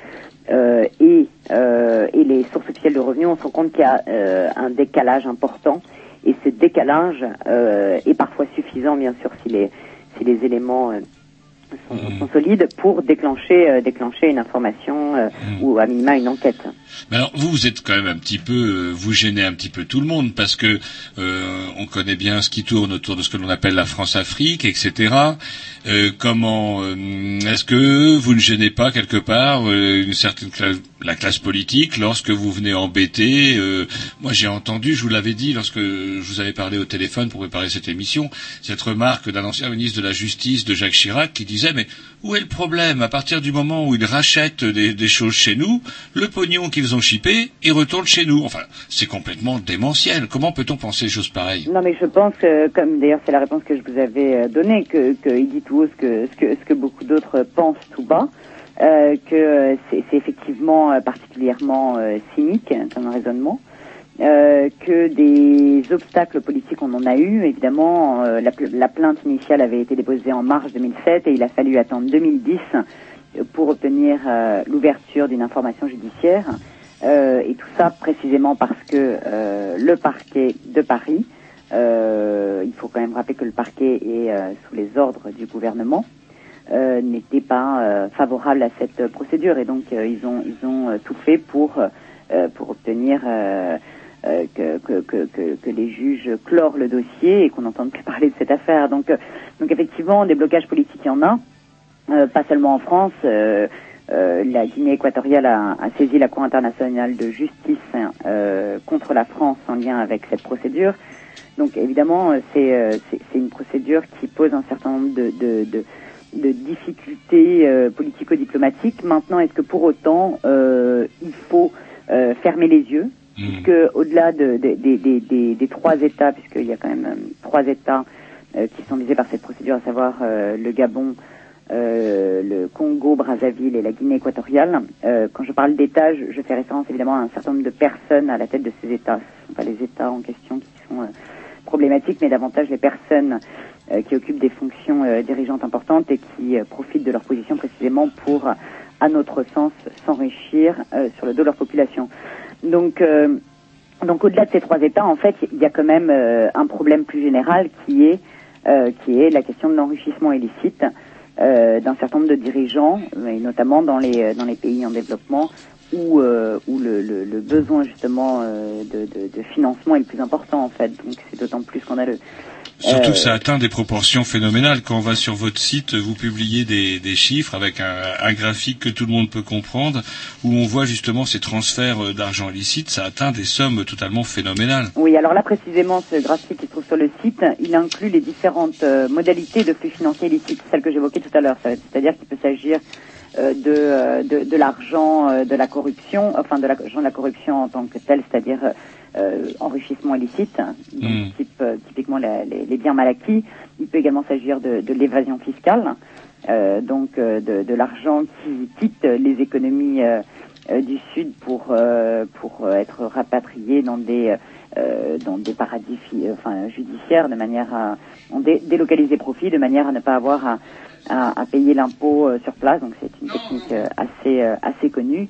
Speaker 13: euh, et, euh, et les sources officielles de revenus, on se rend compte qu'il y a euh, un décalage important. Et ce décalage est parfois suffisant, bien sûr, si les, si les éléments sont, sont solides pour déclencher, euh, déclencher une information euh, ou à minima une enquête.
Speaker 5: Mais alors vous vous êtes quand même un petit peu euh, vous gênez un petit peu tout le monde parce que euh, on connaît bien ce qui tourne autour de ce que l'on appelle la France-Afrique, etc. Euh, comment euh, est-ce que vous ne gênez pas quelque part une certaine cla- la classe politique lorsque vous venez embêter euh, Moi j'ai entendu, je vous l'avais dit lorsque je vous avais parlé au téléphone pour préparer cette émission, cette remarque d'un ancien ministre de la Justice de Jacques Chirac qui disait mais où est le problème? À partir du moment où ils rachètent des, choses chez nous, le pognon qu'ils ont chippé, il retourne chez nous. Enfin, c'est complètement démentiel. Comment peut-on penser des choses pareilles?
Speaker 13: Non, mais je pense que, comme d'ailleurs c'est la réponse que je vous avais euh, donnée, que qu'il dit tout ce que ce que, ce que beaucoup d'autres pensent tout bas, euh, que euh, c'est effectivement euh, particulièrement euh, cynique comme raisonnement. Euh, que des obstacles politiques on en a eu évidemment. La, la plainte initiale avait été déposée en mars 2007 et il a fallu attendre 2010 pour obtenir l'ouverture d'une information judiciaire. Et tout ça précisément parce que le parquet de Paris, il faut quand même rappeler que le parquet est sous les ordres du gouvernement, euh, n'était pas euh, favorable à cette procédure et donc euh, ils ont ils ont euh, tout fait pour euh, pour obtenir que, que, que, que, les juges clorent le dossier et qu'on n'entende plus parler de cette affaire. Donc donc effectivement des blocages politiques il y en a, pas seulement en France. euh, la Guinée équatoriale a, a saisi la Cour internationale de justice euh, contre la France en lien avec cette procédure. Donc évidemment, c'est euh, une procédure qui pose un certain nombre de, de, de, de difficultés euh, politico-diplomatiques. Maintenant, est-ce que pour autant euh, il faut euh, fermer les yeux? Puisque au-delà de, de- des- trois États, puisqu'il y a quand même euh, trois États euh, qui sont visés par cette procédure, à savoir euh, le Gabon, euh, le Congo, Brazzaville et la Guinée équatoriale. Euh, quand je parle d'États, je, je fais référence évidemment à un certain nombre de personnes à la tête de ces États. Ce ne sont pas les États en question qui sont euh, problématiques, mais davantage les personnes qui occupent des fonctions euh, dirigeantes importantes et qui euh, profitent de leur position précisément pour, euh, à notre sens, s'enrichir euh, sur le dos de leur population. Donc, euh, donc au-delà de ces trois États, en fait, il y a quand même euh, un problème plus général qui est euh, qui est la question de l'enrichissement illicite euh, d'un certain nombre de dirigeants, et notamment dans les dans les pays en développement, où, euh, où le, le, le besoin justement euh, de, de, de financement est le plus important en fait. Donc c'est d'autant plus le
Speaker 5: Surtout
Speaker 13: euh,
Speaker 5: que ça atteint des proportions phénoménales. Quand on va sur votre site, vous publiez des, des chiffres avec un, un graphique que tout le monde peut comprendre, où on voit justement ces transferts euh, d'argent illicite. Ça atteint des sommes totalement phénoménales.
Speaker 13: Oui, alors là précisément, ce graphique qui se trouve sur le site, il inclut les différentes euh, modalités de flux financiers illicites, celles que j'évoquais tout à l'heure. C'est-à-dire qu'il peut s'agir euh, de, euh, de, de l'argent euh, de la corruption, enfin de l'argent de la corruption en tant que tel, c'est-à-dire euh, enrichissement illicite, donc
Speaker 5: Mm.
Speaker 13: type, euh, typiquement la- les, les biens mal acquis. Il peut également s'agir de, de l'évasion fiscale, euh, donc de, de l'argent qui quitte les économies du Sud pour, pour être rapatrié dans des, euh, dans des paradis enfin, judiciaires de manière à on dé- délocaliser profits de manière à ne pas avoir à, à, à payer l'impôt euh, sur place. Donc c'est une technique euh, assez, assez connue.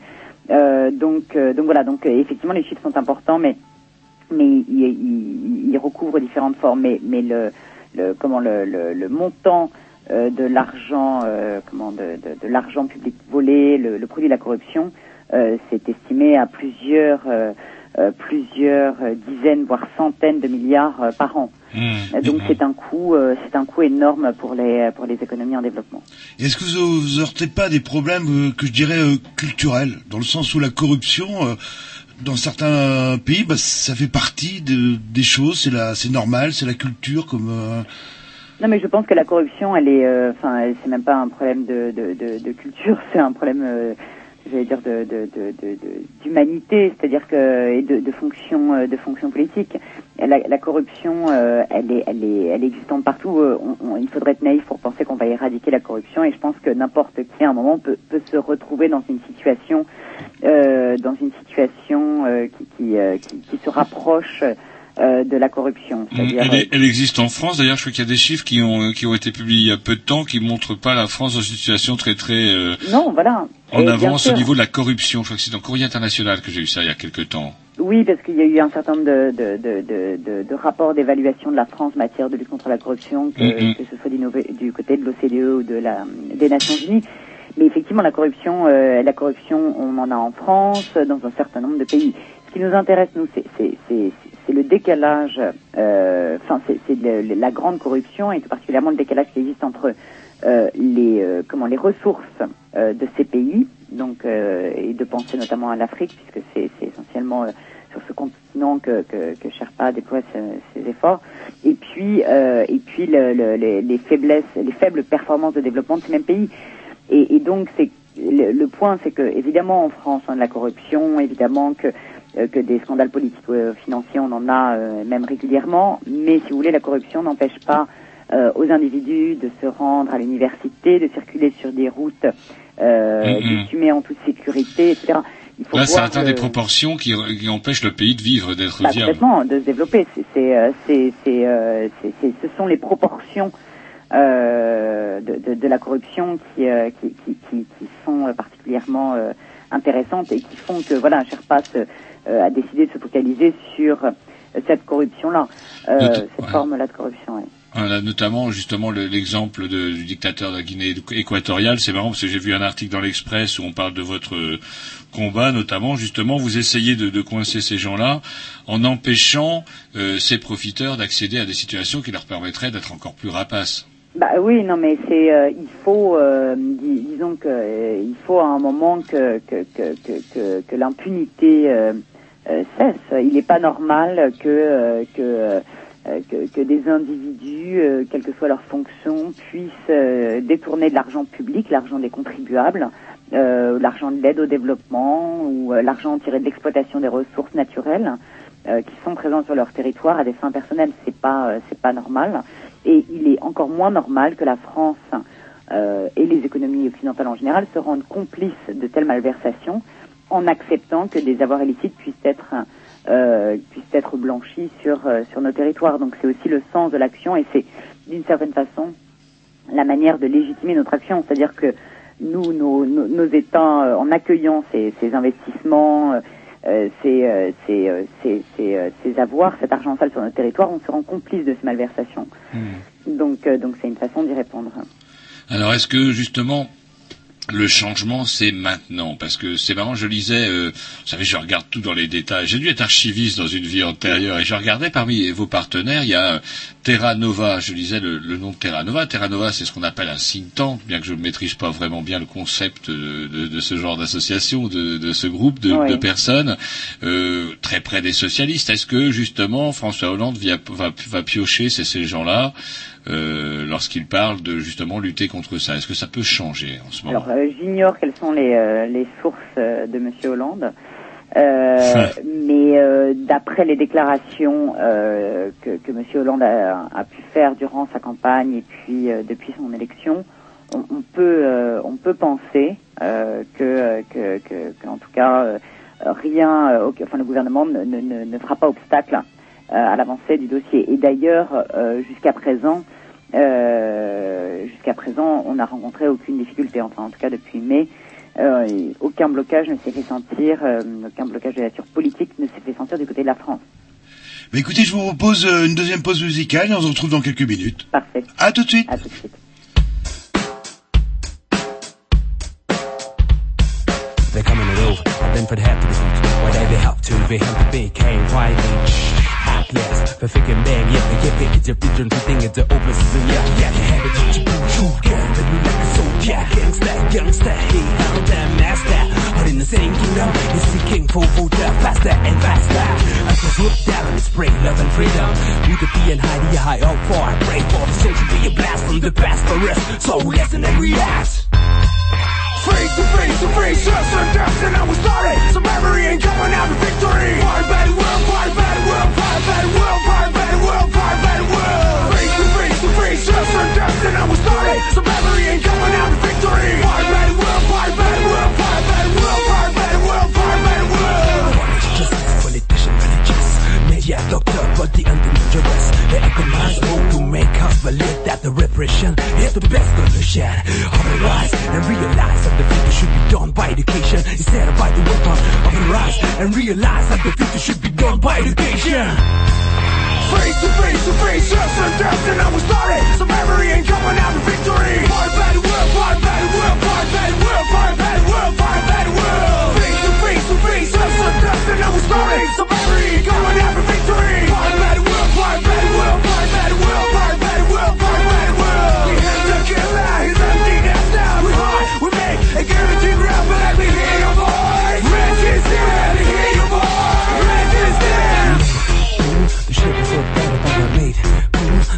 Speaker 13: Donc, donc voilà, donc effectivement les chiffres sont importants, mais mais il, il, il recouvre différentes formes. Mais, mais le, le comment le, le, le montant euh, de l'argent, euh, comment de, de, de l'argent public volé, le, le produit de la corruption, euh, c'est estimé à plusieurs euh, plusieurs dizaines voire centaines de milliards par an. Euh, Donc c'est un coût c'est un coût énorme pour les pour les économies en développement.
Speaker 3: Est-ce que vous vous heurtez pas des problèmes que je dirais culturels, dans le sens où la corruption, dans certains pays, bah, ça fait partie de- des choses, c'est normal, c'est la culture, comme. euh,
Speaker 13: Non, mais je pense que la corruption, elle est, euh, enfin, c'est même pas un problème de, culture, c'est un problème, euh, j'allais dire, de, d'humanité, c'est-à-dire que et de, de fonction, euh, de fonction politique. La, la corruption, euh, elle est, elle est, elle est existante partout. Euh, il faudrait être naïf pour penser qu'on va éradiquer la corruption, et je pense que n'importe qui, à un moment, peut, peut se retrouver dans une situation, euh, dans une situation euh, qui, qui, qui, qui se rapproche. Euh, de la corruption,
Speaker 5: Elle, est- elle existe en France. D'ailleurs, je crois qu'il y a des chiffres qui ont, qui ont été publiés il y a peu de temps qui montrent pas la France dans une situation très très euh,
Speaker 13: Non, voilà.
Speaker 5: en
Speaker 13: Et
Speaker 5: avance au niveau de la corruption. Je crois que c'est dans Courrier International que j'ai eu ça il y a quelque temps.
Speaker 13: Oui, parce qu'il y a eu un certain nombre de, de, de, de, de- de rapports d'évaluation de la France en matière de lutte contre la corruption, que,
Speaker 5: Mhm.
Speaker 13: que ce soit du, côté de l'OCDE ou de la, des Nations Unies. Mais effectivement, la corruption, euh, la corruption, on en a en France, dans un certain nombre de pays. Ce qui nous intéresse, nous, c'est- c'est le décalage, euh, enfin, c'est la grande corruption et tout particulièrement le décalage qui existe entre euh, les euh, comment les ressources euh, de ces pays, donc euh, et de penser notamment à l'Afrique puisque c'est essentiellement euh, sur ce continent que que, que Sherpa déploie ses, ses efforts, et puis euh, et puis le, le- les, les faiblesses, les faibles performances de développement de ces mêmes pays. Et, et donc c'est le, le point, c'est que évidemment en France on a de la corruption, évidemment que que des scandales politiques euh, financiers on en a euh, même régulièrement, mais si vous voulez la corruption n'empêche pas euh, aux individus de se rendre à l'université, de circuler sur des routes euh,
Speaker 5: Mhm.
Speaker 13: bitumées en toute sécurité, etc. Il faut
Speaker 5: Là, ça atteint
Speaker 13: que-
Speaker 5: des proportions qui, qui empêchent le pays de vivre, d'être
Speaker 13: bah,
Speaker 5: viable.
Speaker 13: complètement, de se développer. C'est, euh, euh, ce sont les proportions euh, de, de, de la corruption qui, euh, qui, qui, qui, qui sont euh, particulièrement euh, intéressantes et qui font que voilà, Sherpa se, euh, a décidé de se focaliser sur euh, cette corruption-là, euh, cette
Speaker 5: ouais.
Speaker 13: forme-là de corruption. ouais.
Speaker 5: Voilà, notamment justement le- l'exemple du dictateur de la Guinée équatoriale. C'est marrant parce que j'ai vu un article dans l'Express où on parle de votre euh, combat, notamment justement vous essayez de, de coincer ces gens-là en empêchant euh, ces profiteurs d'accéder à des situations qui leur permettraient d'être encore plus rapaces.
Speaker 13: Bah oui, non, mais c'est, euh, il faut, euh, dis- disons que euh, il faut à un moment que que que que, que, que l'impunité euh, euh, cesse. Il n'est pas normal que euh, euh, que que des individus, euh, quelle que soit leur fonction, puissent euh, détourner de l'argent public, l'argent des contribuables, euh, l'argent de l'aide au développement ou euh, l'argent tiré de l'exploitation des ressources naturelles euh, qui sont présentes sur leur territoire à des fins personnelles. C'est pas euh, c'est pas normal. Et il est encore moins normal que la France euh, et les économies occidentales en général se rendent complices de telles malversations en acceptant que des avoirs illicites puissent être euh, puissent être blanchis sur euh, sur nos territoires. Donc c'est aussi le sens de l'action et c'est d'une certaine façon la manière de légitimer notre action, c'est-à-dire que nous, nos, nos, nos États, euh, en accueillant ces, ces investissements, euh, euh, ces, euh, ces, euh, ces, ces, ces avoirs, cet argent sale sur notre territoire, on se rend complice de ces malversations. Donc, euh, donc c'est une façon d'y répondre.
Speaker 5: Alors est-ce que justement le changement, c'est maintenant, parce que c'est marrant. Je lisais, euh, vous savez, je regarde tout dans les détails. J'ai dû être archiviste dans une vie antérieure, et je regardais parmi vos partenaires, il y a euh, Terra Nova. Je lisais le, le nom de Terra Nova. Terra Nova, c'est ce qu'on appelle un think tank, bien que je ne maîtrise pas vraiment bien le concept de, de- de ce genre d'association, de, de ce groupe de,
Speaker 13: Oui.
Speaker 5: personnes, euh, très près des socialistes. Est-ce que justement François Hollande via- va, va piocher ces, ces gens-là? Euh, lorsqu'il parle de justement lutter contre ça. Est-ce que ça peut changer en ce moment?
Speaker 13: Alors, euh, j'ignore quelles sont les, euh, les sources euh, de Monsieur Hollande. Euh, mais euh, d'après les déclarations euh, que, que Monsieur Hollande a, a pu faire durant sa campagne et puis euh, depuis son élection, on, on peut euh, on peut penser euh, que, que, que, que, en tout cas rien, euh, au- enfin le gouvernement ne, ne, ne- fera pas obstacle à l'avancée du dossier. Et d'ailleurs, euh, jusqu'à présent, euh, jusqu'à présent, on n'a rencontré aucune difficulté. Enfin, en tout cas depuis mai, euh, aucun blocage ne s'est fait sentir, euh, aucun blocage de nature politique ne s'est fait sentir du côté de la France.
Speaker 3: Mais écoutez, je vous propose euh, une deuxième pause musicale et on se retrouve dans quelques minutes.
Speaker 13: Parfait.
Speaker 3: À tout de suite.
Speaker 13: À tout de suite.
Speaker 15: They're coming it over, and then for the happy Why they be help to be help to be came right Heartless, Atlas verficken yeah, yeah, yeah, 이제 삐준 빌딩에 저 오픈 시즌 yeah, yeah, yeah 해배지지 우주견 되는 like a soldier gangsta gangsta he held that master. Holding the same kingdom, he's seeking for water faster and faster. I just look down and spray love and freedom. You could be and high the high up far I pray for the soul to be a blast from the past for us so listen and react
Speaker 16: Face to face to face, just and death, and I was started. Some memory ain't coming out of victory. Fight bad world, fight bad world bad world, bad, bad world, bad, bad world. freeze, to freeze. just for death, and I was starting. some memory ain't coming out victory.
Speaker 15: Bad, bad Media doctor, but the dangerous The economics hope to make us believe that the repression is the best solution Of the rise and realize that the future should be done by education Instead of by the weapon of the rise and realize that the future should be done by education
Speaker 16: Face to face to face, us and death, and now we started. Some memory ain't coming out of victory. Fire battle world, fire battle world, fire battle world, fire battle world, fire battle world. Face to face to face, us and death, and now we started. Some free, going after victory. Will, will, will, will, will. We have the he's. We we make a guaranteed round, but let me hear your voice. Let me hear your voice.
Speaker 15: The shit before the battle, but I made.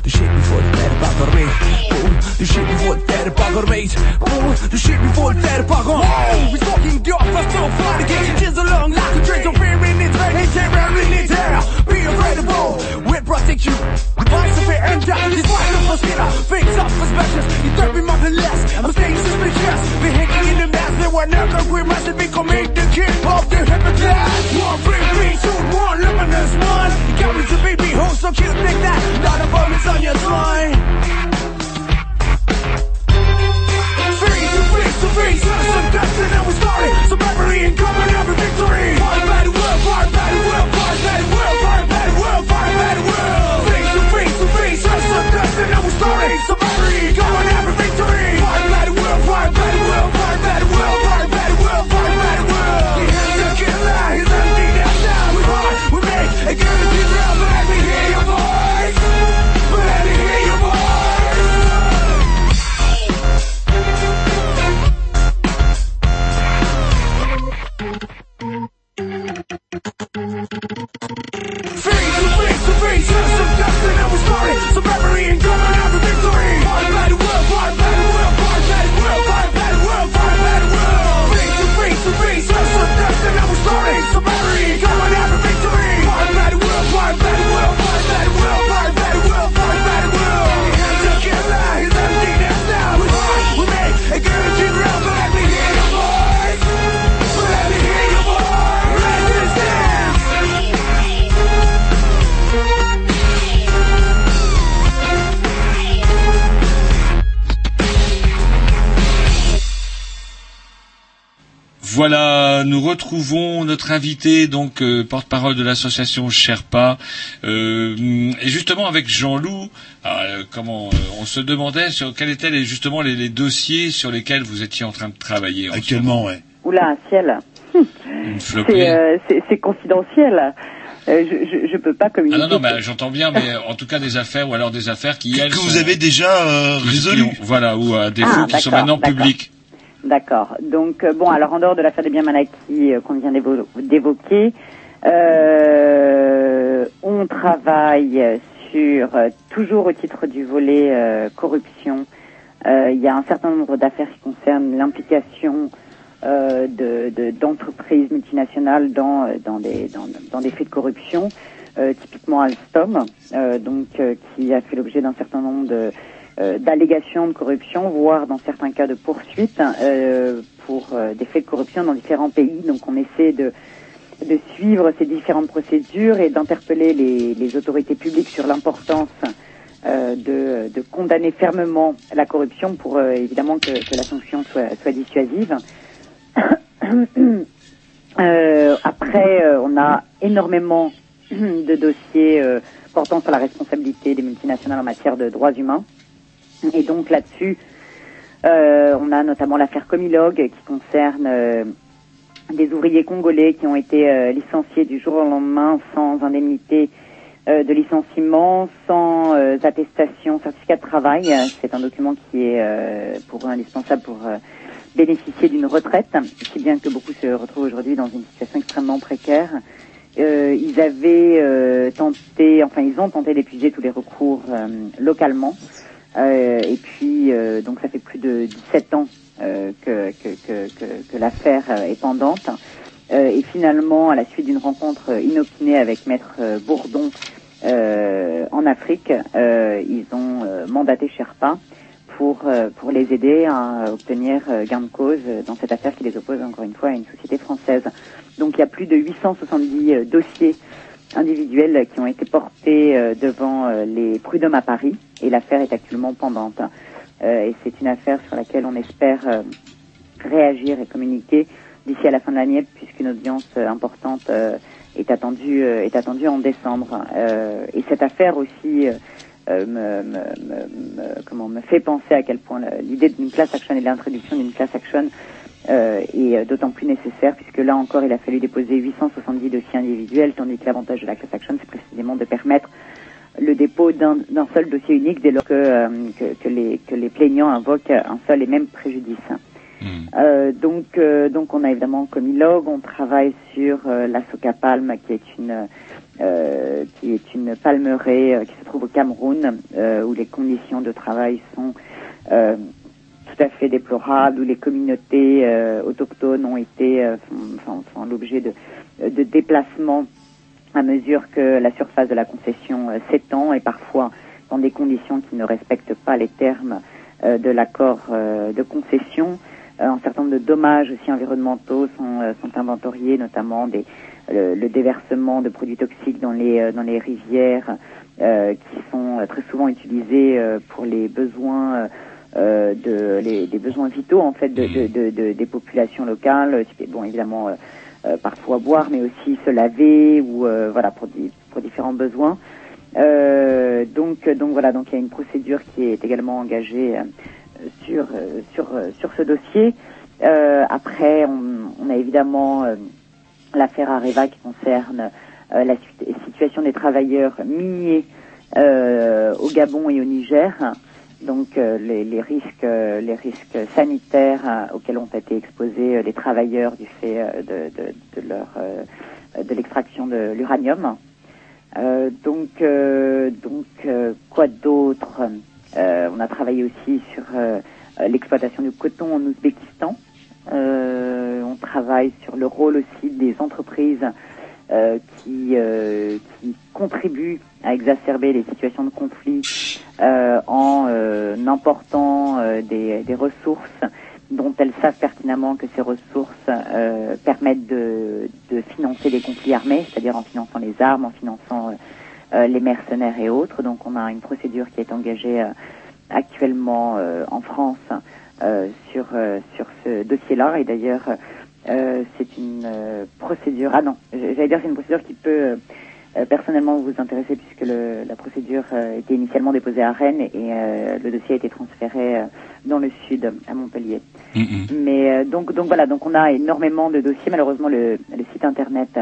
Speaker 15: The shit before the battle pagarmeet Boom, die shit before the daddy pagarmeet Boom, die shit before the daddy pagarmeet Wow, vi står i en dør fra stor fart Det gik til så lang Like a drink of beer in its head It's everywhere in its hair Be incredible. We'll prosecute Vi rejser ved ender Det svarer for skinner Fix up for specials. I dør vi måtte læs Og stænges suspicious. Vi hænger i det we're never agree, to be commit the keep off the hypocrite. One free two one, limitless one. You got me to be behold, so cute like that. Not a bomb is on your spine.
Speaker 16: Free to free to free, citizen we started. Some coming every victory. One
Speaker 5: Voilà, nous retrouvons notre invité, donc euh, porte-parole de l'association Sherpa, euh, et justement avec Jean-Loup, euh, comment euh, on se demandait sur quels étaient les, justement les, les dossiers sur lesquels vous étiez en train de travailler.
Speaker 3: Actuellement, ouais.
Speaker 13: Oula, un ciel.
Speaker 5: Une flopée.
Speaker 13: C'est euh, c'est- c'est confidentiel. Euh, je, je, je peux pas
Speaker 5: Ah
Speaker 13: communiquer.
Speaker 5: non, non, bah, j'entends bien, mais euh, en tout cas des affaires, ou alors des affaires qui, elles,
Speaker 3: Que
Speaker 5: sont-
Speaker 3: vous avez déjà euh,
Speaker 5: qui
Speaker 3: résolu.
Speaker 5: ont- Voilà, ou à défaut,
Speaker 13: Ah,
Speaker 5: qui sont maintenant publiques.
Speaker 13: D'accord. Donc, euh, bon, alors en dehors de l'affaire des biens mal acquis euh, qu'on vient d'évo- d'évoquer, euh, on travaille sur, euh, toujours au titre du volet corruption, il y a un certain nombre d'affaires qui concernent l'implication de- de- d'entreprises multinationales dans, dans, des, dans, des faits de corruption, typiquement Alstom, donc qui a fait l'objet d'un certain nombre de euh, d'allégations de corruption, voire dans certains cas de poursuites euh, pour euh, des faits de corruption dans différents pays. Donc on essaie de, suivre ces différentes procédures et d'interpeller les, autorités publiques sur l'importance de, condamner fermement la corruption pour évidemment que, la sanction soit, dissuasive. Après, on a énormément de dossiers portant sur la responsabilité des multinationales en matière de droits humains. Et donc là-dessus, euh, on a notamment l'affaire Comilog qui concerne euh, des ouvriers congolais qui ont été euh, licenciés du jour au lendemain sans indemnité euh, de licenciement, sans euh, attestation, certificat de travail. C'est un document qui est euh, pour eux indispensable pour bénéficier d'une retraite, si bien que beaucoup se retrouvent aujourd'hui dans une situation extrêmement précaire. Euh, ils avaient euh, tenté, enfin ils ont tenté d'épuiser tous les recours euh, localement. Euh, et puis, euh, donc ça fait plus de 17 ans euh, que, que, que, que, l'affaire est pendante. Et finalement, à la suite d'une rencontre inopinée avec Maître Bourdon en Afrique, ils ont mandaté Sherpa pour, pour les aider à obtenir gain de cause dans cette affaire qui les oppose encore une fois à une société française. Donc il y a plus de 870 euh, dossiers individuels qui ont été portés euh, devant euh, les prud'hommes à Paris et l'affaire est actuellement pendante. Euh, et c'est une affaire sur laquelle on espère réagir et communiquer d'ici à la fin de l'année puisqu'une audience importante est attendue est attendue en décembre. Et cette affaire aussi me, me, me- me- comment me fait penser à quel point l'idée d'une class action et l'introduction d'une class action euh, est euh, d'autant plus nécessaire puisque là encore il a fallu déposer 870 dossiers individuels tandis que l'avantage de la class action c'est précisément de permettre le dépôt d'un seul dossier unique dès lors que, euh, que, que les, que les plaignants invoquent un seul et même préjudice. Euh, donc, euh, donc on a évidemment Comilog, on travaille sur euh, la Soca Palme qui est une euh, qui est une palmeraie qui se trouve au Cameroun euh, où les conditions de travail sont euh, tout à fait déplorables, où les communautés euh, autochtones ont été euh, font, font- font l'objet de, de déplacements à mesure que la surface de la concession euh, s'étend et parfois dans des conditions qui ne respectent pas les termes euh, de l'accord euh, de concession. Euh, un certain nombre de dommages aussi environnementaux sont, euh, sont inventoriés, notamment le, déversement de produits toxiques dans les, euh, dans les rivières euh, qui sont euh, très souvent utilisés euh, pour les besoins euh, de les, les besoins vitaux en fait de, de, de- de- des populations locales. Bon, évidemment, euh, euh, parfois boire, mais aussi se laver ou euh, voilà pour, di- pour différents besoins. Euh, donc, donc voilà, donc il y a une procédure qui est également engagée euh, sur euh, sur euh, sur ce dossier. Euh, après, on, on a évidemment euh, l'affaire Areva qui concerne euh, la situ- situation des travailleurs miniers euh, au Gabon et au Niger. Donc euh, les, risques euh, les risques sanitaires euh, auxquels ont été exposés les travailleurs du fait de, de, leur de l'extraction de l'uranium. Donc donc quoi d'autre? On a travaillé aussi sur l'exploitation du coton en Ouzbékistan. On travaille sur le rôle aussi des entreprises euh, qui, euh, qui contribuent à exacerber les situations de conflit euh, en euh, important euh, des, des ressources dont elles savent pertinemment que ces ressources euh, permettent de, de financer les conflits armés, c'est-à-dire en finançant les armes, en finançant les mercenaires et autres. Donc on a une procédure qui est engagée actuellement en France sur sur ce dossier-là. Et d'ailleurs, Euh, c'est une euh, procédure. Ah non, j'allais dire c'est une procédure qui peut euh, personnellement vous intéresser puisque le, la procédure était initialement déposée à Rennes et le dossier a été transféré dans le sud, à Montpellier. Mais donc donc voilà, donc on a énormément de dossiers. Malheureusement, le, le site internet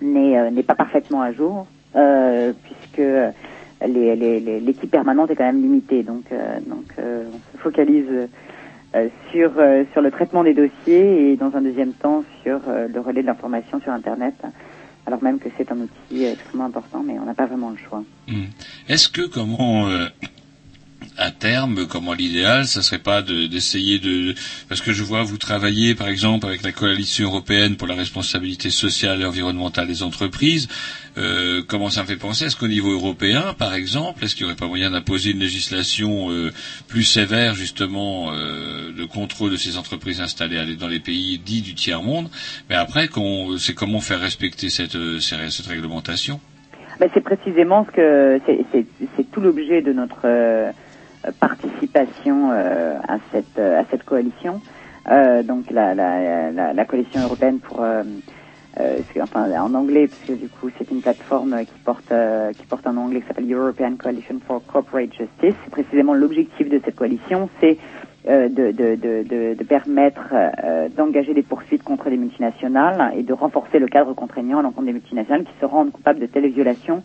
Speaker 13: n'est pas parfaitement à jour puisque les- les- les- l'équipe permanente est quand même limitée. Donc donc on se focalise sur euh, sur le traitement des dossiers et dans un deuxième temps sur euh, le relais de l'information sur internet. Alors même que c'est un outil extrêmement important, mais on n'a pas vraiment le choix.
Speaker 5: Hmm. Est-ce que comment euh, à terme, comment l'idéal, ça serait pas de- d'essayer de, parce que je vois vous travailler par exemple avec la coalition européenne pour la responsabilité sociale et environnementale des entreprises. Euh, comment ça me fait penser? Est-ce qu'au niveau européen, par exemple, est-ce qu'il n'y aurait pas moyen d'imposer une législation euh, plus sévère justement euh, de contrôle de ces entreprises installées dans les pays dits du tiers monde Mais après, c'est comment faire respecter cette, euh, cette réglementation?
Speaker 13: Ben, c'est précisément ce que c'est, tout l'objet de notre participation euh, à cette euh, à cette coalition. Euh, donc la, la, la, la coalition européenne pour euh, enfin en anglais parce que du coup c'est une plateforme qui porte euh, qui porte un anglais qui s'appelle European Coalition for Corporate Justice. Précisément l'objectif de cette coalition, c'est euh, de, de, de, de, permettre d'engager des poursuites contre les multinationales et de renforcer le cadre contraignant à l'encontre des multinationales qui se rendent coupables de telles violations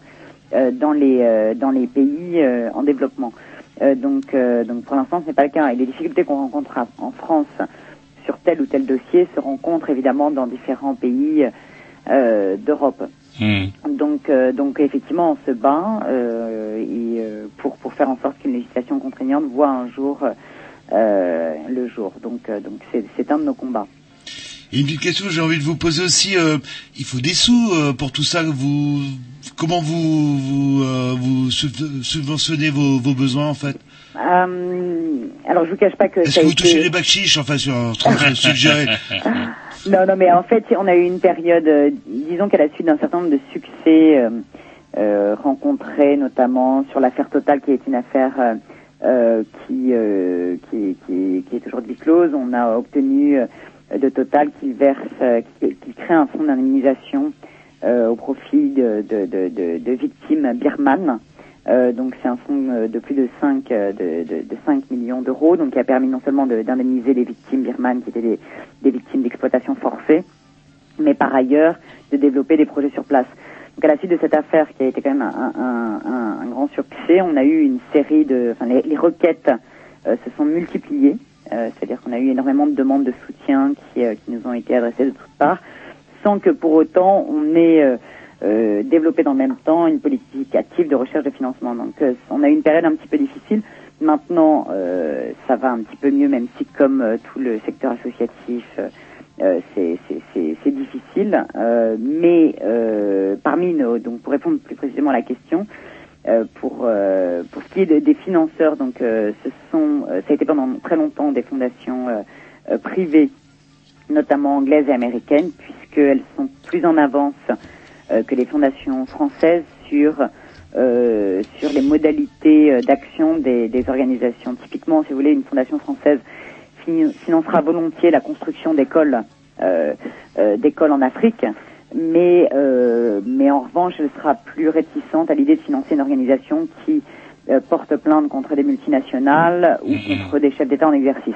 Speaker 13: dans les dans les pays en développement. Euh, donc euh, donc pour l'instant ce n'est pas le cas et les difficultés qu'on rencontre à- en France sur tel ou tel dossier se rencontrent évidemment dans différents pays euh, d'Europe. Donc, euh, donc effectivement, on se bat et, pour pour faire en sorte qu'une législation contraignante voit un jour euh, le jour. Donc, euh, donc c'est c'est un de nos combats.
Speaker 3: Et une petite question que j'ai envie de vous poser aussi, euh, il faut des sous euh, pour tout ça. Vous, comment vous vous, euh, vous sub- subventionnez vos, vos besoins en fait?
Speaker 13: Alors, je vous cache pas que
Speaker 3: Est-ce que vous
Speaker 13: été-
Speaker 3: touchez les bakchiches Enfin, sur un suggéré?
Speaker 13: Non, non, mais en fait, on a eu une période, disons qu'à la suite d'un certain nombre de succès rencontrés, notamment sur l'affaire Total, qui est une affaire qui, qui, qui, qui est aujourd'hui close, on a obtenu de Total qu'il verse, euh, qu'il crée un fonds d'indemnisation euh, au profit de, de, de, de, victimes birmanes. Euh, donc c'est un fonds euh, de plus de 5, euh, de, de, de 5 millions d'euros, donc qui a permis non seulement de- d'indemniser les victimes birmanes qui étaient des, des victimes d'exploitation forcée, mais par ailleurs de développer des projets sur place. Donc à la suite de cette affaire qui a été quand même un, un, un, un grand succès, on a eu une série de, enfin les, les requêtes euh, se sont multipliées, c'est-à-dire qu'on a eu énormément de demandes de soutien qui, euh, qui nous ont été adressées de toutes parts, sans que pour autant on ait euh, euh, développé dans le même temps une politique active de recherche de financement. Donc euh, on a eu une période un petit peu difficile. Maintenant, euh, ça va un petit peu mieux, même si comme euh, tout le secteur associatif, euh, euh, c'est difficile. Euh, mais euh, parmi nos, donc pour répondre plus précisément à la question, euh, pour pour, pour ce qui est de- des financeurs, donc euh, ce sont, euh, ça a été pendant très longtemps des fondations euh, euh, privées, notamment anglaises et américaines, puisqu'elles sont plus en avance euh, que les fondations françaises sur euh, sur les modalités euh, d'action des, des organisations. Typiquement, si vous voulez, une fondation française fi- financera volontiers la construction euh, euh, d'écoles en Afrique, mais euh, mais en revanche, elle sera plus réticente à l'idée de financer une organisation qui euh, porte plainte contre des multinationales ou contre des chefs d'État en exercice.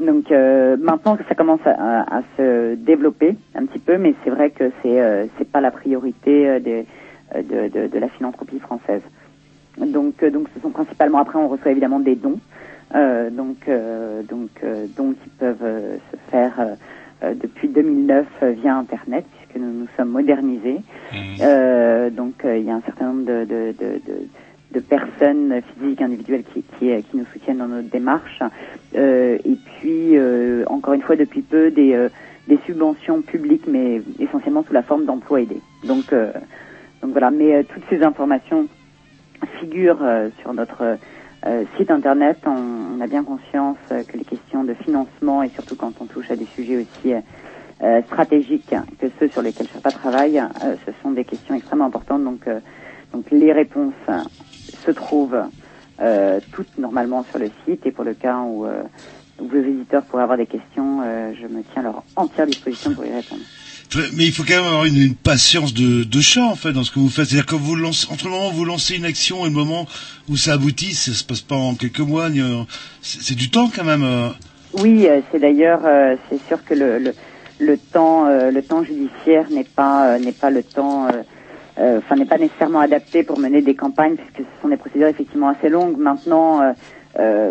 Speaker 13: Donc euh, maintenant que ça commence à, à- à se développer un petit peu, mais c'est vrai que c'est euh, c'est pas la priorité euh, des, de, de, de la philanthropie française. Donc euh, donc ce sont principalement après on reçoit évidemment des dons, euh, donc euh, donc euh, dons qui peuvent se faire depuis 2009 euh, via internet puisque nous nous sommes modernisés. Euh, donc euh, il y a un certain nombre de, de, de, de, de personnes physiques, individuelles qui, qui, euh, qui nous soutiennent dans notre démarche. Euh, et puis, euh, encore une fois, depuis peu, des, euh, des subventions publiques, mais essentiellement sous la forme d'emplois aidés. Donc, donc voilà, mais toutes ces informations figurent sur notre site internet. On, on a bien conscience que les questions de financement, et surtout quand on touche à des sujets aussi euh, euh, stratégiques que ceux sur lesquels Sherpa travaille, euh, ce sont des questions extrêmement importantes. Donc, euh, donc les réponses se trouvent euh, toutes normalement sur le site et pour le cas où, euh, où vos éditeurs pourraient avoir des questions, euh, je me tiens à leur entière disposition pour y répondre.
Speaker 3: Mais il faut quand même avoir une, une patience de, de chat en fait dans ce que vous faites. C'est-à-dire que vous lancez, entre le moment où vous lancez une action et le moment où ça aboutit, ça se passe pas en quelques mois. C'est du temps quand même. euh.
Speaker 13: Oui, euh, c'est d'ailleurs, euh, c'est sûr que le, le, le temps, euh, le temps judiciaire n'est pas, euh, n'est pas le temps, euh, enfin n'est pas nécessairement adapté pour mener des campagnes puisque ce sont des procédures effectivement assez longues. Maintenant,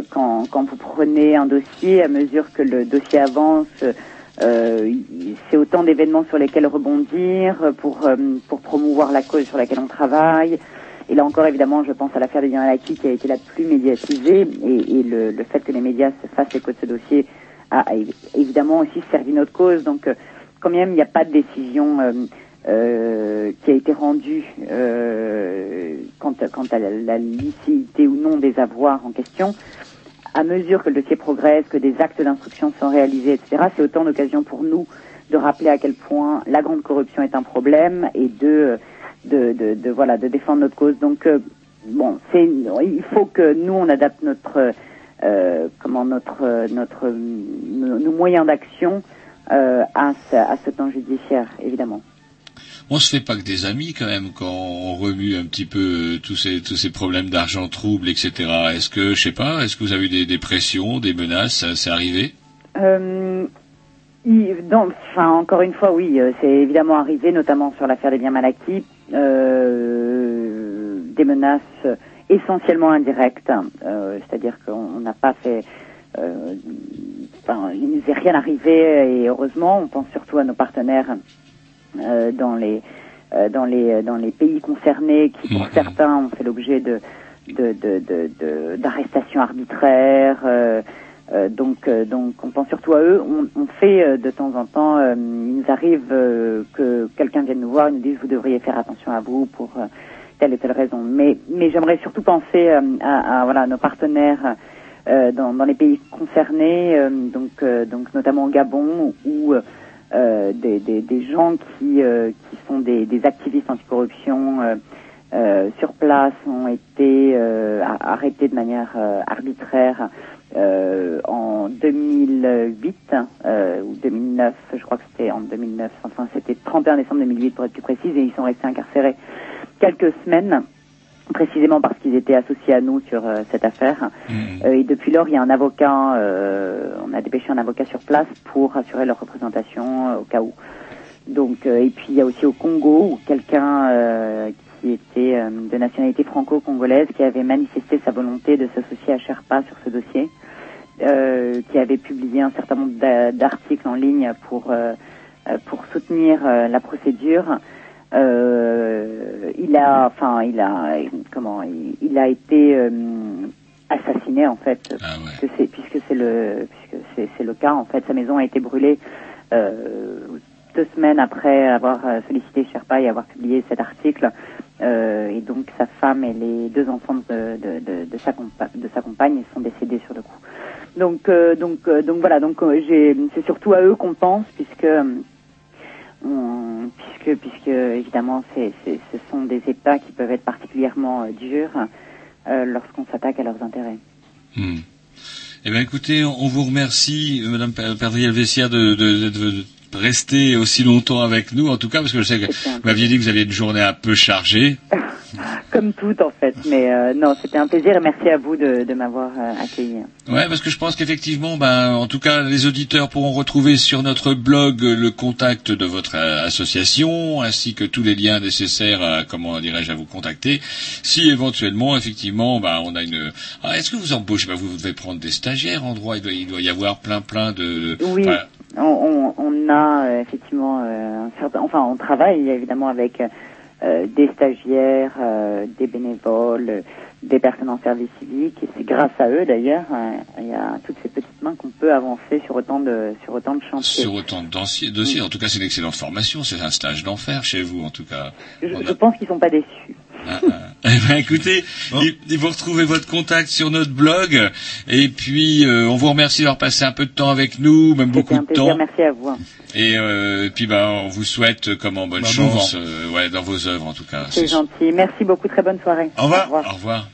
Speaker 13: quand, quand vous prenez un dossier, à mesure que le dossier avance, euh, c'est autant d'événements sur lesquels rebondir pour euh, pour promouvoir la cause sur laquelle on travaille. Et là encore, évidemment, je pense à l'affaire de Laki qui a été la plus médiatisée et, et le, le fait que les médias se fassent écho de ce dossier a, a évi- évidemment aussi servi notre cause. Donc, euh, quand même, il n'y a pas de décision euh, euh, qui a été rendue quant, à, la, la licéité ou non des avoirs en question. À mesure que le dossier progresse, que des actes d'instruction sont réalisés, etc., c'est autant d'occasions pour nous de rappeler à quel point la grande corruption est un problème et de de, voilà de défendre notre cause. Donc bon, c'est il faut que nous on adapte notre euh, comment notre notre nos, moyens d'action euh, à ce, à ce temps judiciaire évidemment.
Speaker 5: On se fait pas que des amis quand même quand on remue un petit peu euh, tous ces tous ces problèmes d'argent trouble, etc. Est-ce que je sais pas, est-ce que vous avez eu des, des pressions, des menaces, c'est arrivé?
Speaker 13: Euh, donc, enfin, encore une fois, oui, c'est évidemment arrivé, notamment sur l'affaire des biens mal acquis, euh, des menaces essentiellement indirectes, euh, c'est-à-dire qu'on on n'a pas fait, euh, enfin, il ne nous est rien arrivé et heureusement, on pense surtout à nos partenaires euh, dans les euh, dans les dans les pays concernés qui pour certains ont fait l'objet de de de de- de- d'arrestations arbitraires euh, donc euh, donc on pense surtout à eux. On, on fait euh, de temps en temps il nous arrive que quelqu'un vienne nous voir et nous dise vous devriez faire attention à vous pour raison. Mais j'aimerais surtout penser euh, à, nos partenaires euh, dans, les pays concernés euh, donc notamment au Gabon où des, gens qui, sont des, activistes anticorruption sur place ont été arrêtés de manière arbitraire en 2008 euh, ou 2009, je crois que c'était en 2009, enfin c'était 31 décembre 2008 pour être plus précise, et ils sont restés incarcérés quelques semaines précisément parce qu'ils étaient associés à nous sur euh, cette affaire. Euh, et depuis lors, il y a un avocat, euh, on a dépêché un avocat sur place pour assurer leur représentation au cas où. Donc, et puis il y a aussi au Congo où quelqu'un qui était de nationalité franco-congolaise qui avait manifesté sa volonté de s'associer à Sherpa sur ce dossier, qui avait publié un certain nombre d'a- d'articles en ligne pour pour soutenir la procédure. Euh, il a, enfin, il a, comment, il, il a été euh, assassiné en fait, puisque c'est puisque c'est le puisque c'est le cas en fait. Sa maison a été brûlée euh, deux semaines après avoir euh, sollicité Sherpa et avoir publié cet article. Euh, et donc sa femme et les deux enfants de, de, de, de sa, compa- de sa compagne sont décédés sur le coup. Donc euh, donc euh, donc voilà donc j'ai c'est surtout à eux qu'on pense puisque on- puisque puisque évidemment ce sont des États qui peuvent être particulièrement euh, durs euh, lorsqu'on s'attaque à leurs intérêts.
Speaker 5: Hmm. Eh bien, écoutez, on vous remercie, euh, Madame Vessière, de, de, de, de rester aussi longtemps avec nous, en tout cas, parce que je sais que vous m'aviez dit que vous aviez une journée un peu chargée.
Speaker 13: Comme tout en fait, mais euh, non c'était un plaisir et merci à vous de, de m'avoir euh, accueilli.
Speaker 5: Ouais, parce que je pense qu'effectivement, ben, en tout cas, les auditeurs pourront retrouver sur notre blog le contact de votre euh, association, ainsi que tous les liens nécessaires, à, comment dirais-je, à vous contacter. Si éventuellement, effectivement, ben, on a une. Ah, Est-ce que vous embauchez? Ben, vous, devez prendre des stagiaires en droit. Il doit, il doit y avoir plein, plein de. de-
Speaker 13: Oui. On, on, a euh, effectivement euh, un certain, enfin on travaille évidemment avec euh, des stagiaires, euh, des bénévoles, euh, des personnes en service civique et c'est grâce à eux d'ailleurs, euh, il y a toutes ces petites mains qu'on peut avancer sur autant de sur autant de chantiers.
Speaker 5: Sur autant de dossiers, dossiers. En tout cas, c'est une excellente formation. C'est un stage d'enfer chez vous, en tout cas.
Speaker 13: Je,
Speaker 5: On a-
Speaker 13: je pense qu'ils sont pas déçus.
Speaker 5: Eh ben, écoutez, oh. vous retrouvez votre contact sur notre blog. Et puis, euh, on vous remercie d'avoir passé un peu de temps avec nous, même beaucoup de temps.
Speaker 13: Merci à vous.
Speaker 5: Et, euh, puis, ben, on vous souhaite euh, comme en bonne
Speaker 3: bah,
Speaker 5: chance, ouais, dans vos œuvres en tout cas.
Speaker 13: C'est gentil. Merci beaucoup. Très bonne soirée.
Speaker 3: Au revoir.
Speaker 5: Au revoir.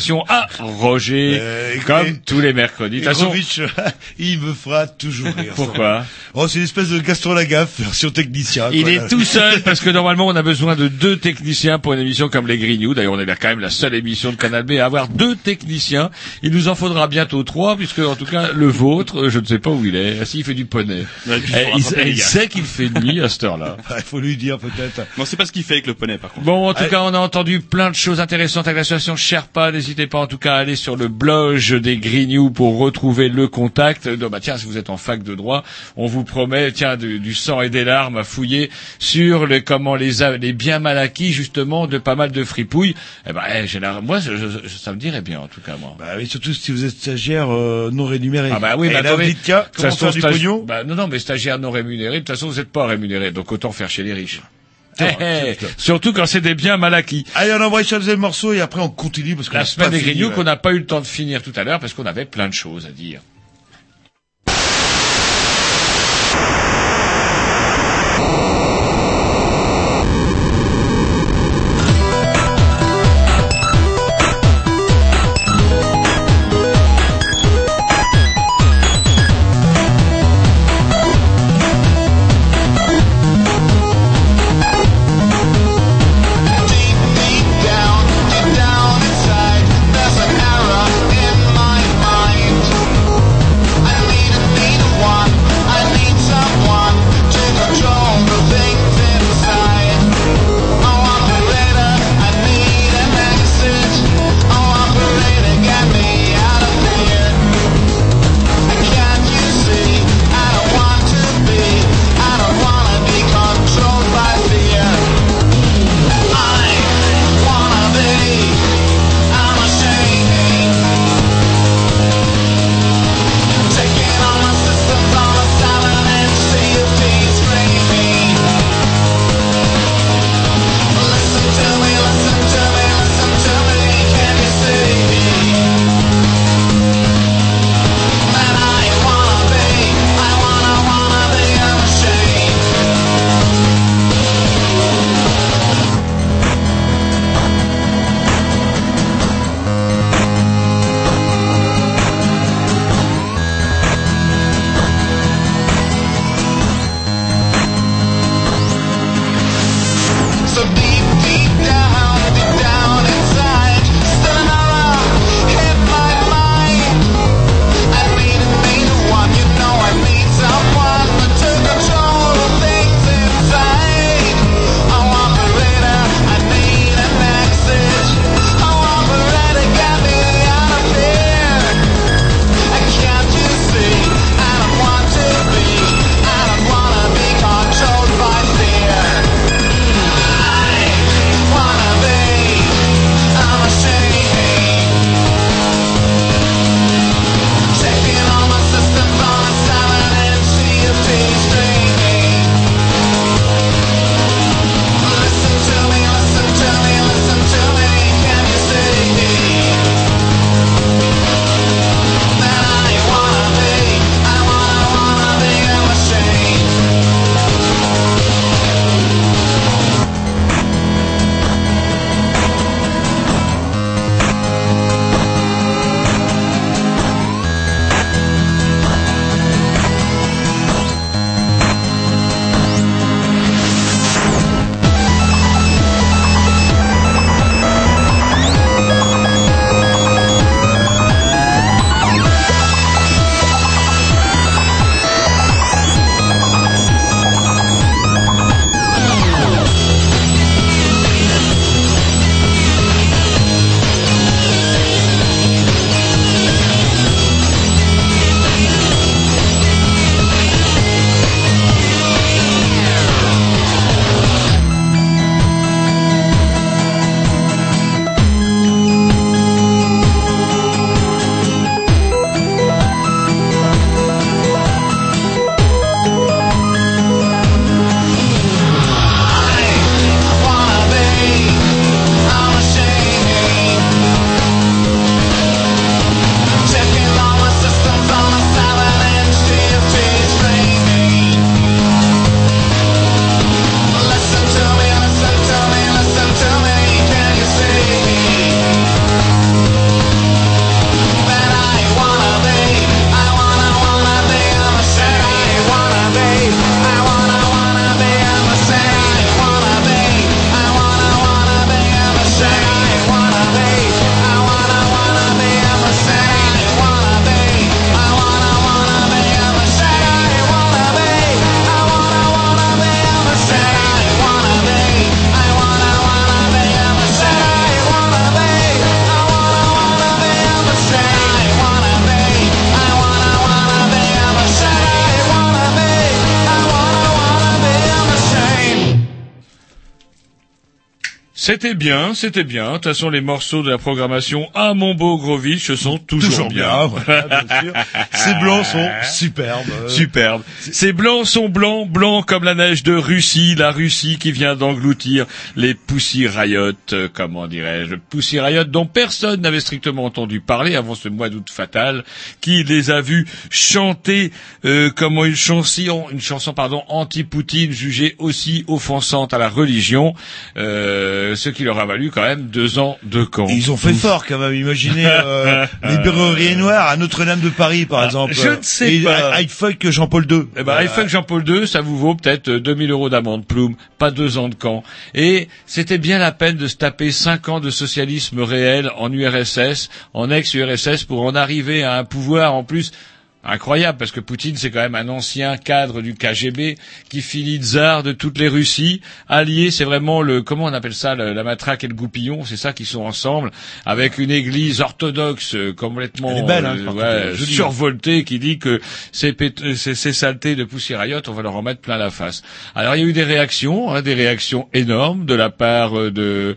Speaker 5: Programmation à Roger,
Speaker 3: Euh,
Speaker 5: comme tous les mercredis. De toute façon,
Speaker 3: Grovitch, il me fera toujours rire.
Speaker 5: Pourquoi
Speaker 3: Oh, c'est une espèce de Gaston Lagaffe, version technicien.
Speaker 5: il
Speaker 3: quoi,
Speaker 5: est
Speaker 3: là.
Speaker 5: tout seul parce que normalement on a besoin de deux techniciens pour une émission comme les Green News. D'ailleurs on est là quand même la seule émission de Canal B à avoir deux techniciens. Il nous en faudra bientôt trois puisque en tout cas le vôtre, je ne sais pas où il est. Ah, si, il fait du poney.
Speaker 4: Ouais,
Speaker 5: Eh, il, sait qu'il fait nuit à cette heure-là.
Speaker 3: Il faut lui dire peut-être.
Speaker 4: Bon, c'est pas ce qu'il fait avec le poney, par contre.
Speaker 5: Bon, en tout cas, on a entendu plein de choses intéressantes avec l'association Sherpa. N'hésitez pas, en tout cas, à aller sur le blog des Green News pour retrouver le contact. Donc, bah, tiens, si vous êtes en fac de droit, on vous promet, tiens, du, du sang et des larmes à fouiller sur le, comment les, les biens mal acquis, justement, de pas mal de fripouilles. Eh ben, eh, j'ai la, moi, je- je- ça me dirait bien, en tout cas, moi.
Speaker 3: Bah oui, surtout si vous êtes stagiaire euh, non rémunéré.
Speaker 5: Ah bah oui, attendez, toute
Speaker 3: comment faire du pognon?
Speaker 5: bah, Non, non, mais stagiaire non rémunéré, de toute façon, vous n'êtes pas rémunéré, donc autant faire chez les riches. Eh, eh, surtout quand c'est des biens mal acquis.
Speaker 3: Allez, on envoie sur le morceau et après on continue parce qu'on
Speaker 5: La semaine des Grignoux qu'on n'a pas eu le temps de finir tout à l'heure parce qu'on avait plein de choses à dire. C'était bien, c'était bien. De toute façon, les morceaux de la programmation à mon beau Grovitch sont toujours,
Speaker 3: Toujours bien, voilà, bien sûr. Ces blancs sont superbes. euh.
Speaker 5: Superbe. Ces blancs sont blancs, blancs comme la neige de Russie, la Russie qui vient d'engloutir les Pussy Riot, euh, comment dirais-je, Pussy Riot dont personne n'avait strictement entendu parler avant ce mois d'août fatal, qui les a vus chanter euh, comme une chanson, une chanson pardon anti-Poutine jugée aussi offensante à la religion, euh, ce qui leur a valu quand même deux ans de camp.
Speaker 3: Ils ont fait fort quand même. Imaginez euh, les Librairie Noire à Notre-Dame de Paris, par exemple.
Speaker 5: Ah, je ne sais
Speaker 3: Et
Speaker 5: pas.
Speaker 3: I, I fuck Jean-Paul II.
Speaker 5: Eh ben, iFuck Jean-Paul II, ça vous vaut peut-être euh, 2000 euros d'amende, plume, pas deux ans de camp. Et c'était bien la peine de se taper cinq ans de socialisme réel en URSS, en ex-URSS, pour en arriver à un pouvoir en plus incroyable, parce que Poutine, c'est quand même un ancien cadre du KGB qui finit tsar de toutes les Russies. Allié, c'est vraiment le, comment on appelle ça, le- la matraque et le goupillon, c'est ça qui sont ensemble, avec une église orthodoxe euh, complètement
Speaker 3: belle, hein,
Speaker 5: euh, ouais,
Speaker 3: jolie.
Speaker 5: survoltée, qui dit que ces, euh, ces, ces saletés de Riot, on va leur en mettre plein la face. Alors il y a eu des réactions, hein, des réactions énormes de la part de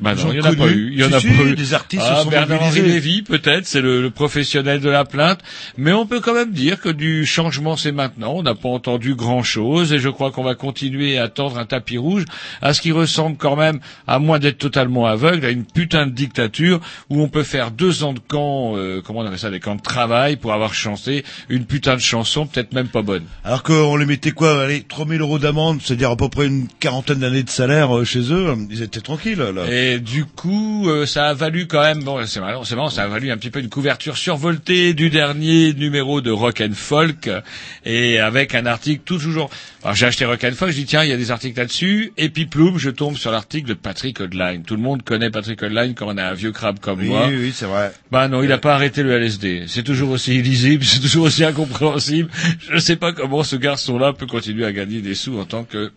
Speaker 5: bah non, il y en a pas
Speaker 3: connus.
Speaker 5: eu. Il y en
Speaker 3: Si,
Speaker 5: a
Speaker 3: si,
Speaker 5: pas eu.
Speaker 3: des artistes
Speaker 5: ah,
Speaker 3: sont
Speaker 5: Bernard-Henri
Speaker 3: mobilisés.
Speaker 5: Lévy, peut-être, c'est le, le professionnel de la plainte. Mais on peut quand même dire que du changement, c'est maintenant. On n'a pas entendu grand-chose. Et je crois qu'on va continuer à tendre un tapis rouge à ce qui ressemble quand même, à moins d'être totalement aveugle, à une putain de dictature où on peut faire deux ans de camp, euh, comment on appelle ça, des camps de travail pour avoir chanté une putain de chanson, peut-être même pas bonne.
Speaker 3: Alors qu'on les mettait quoi, allez, 3000 euros d'amende, c'est-à-dire à peu près une quarantaine d'années de salaire euh, chez eux, ils étaient tranquilles, là.
Speaker 5: Et du coup, euh, ça a valu quand même, bon, c'est marrant, c'est marrant, ça a valu un petit peu une couverture survoltée du dernier numéro de Rock and Folk, et avec un article tout toujours. Alors j'ai acheté Rock and Folk, je dis tiens, il y a des articles là-dessus, et puis ploum, je tombe sur l'article de Patrick Hudline. Tout le monde connaît Patrick Hudline quand on a un vieux crabe comme
Speaker 3: Oui,
Speaker 5: moi.
Speaker 3: oui, oui, c'est vrai.
Speaker 5: Bah non, il n'a pas arrêté le LSD. C'est toujours aussi illisible, c'est toujours aussi incompréhensible. Je ne sais pas comment ce garçon-là peut continuer à gagner des sous en tant que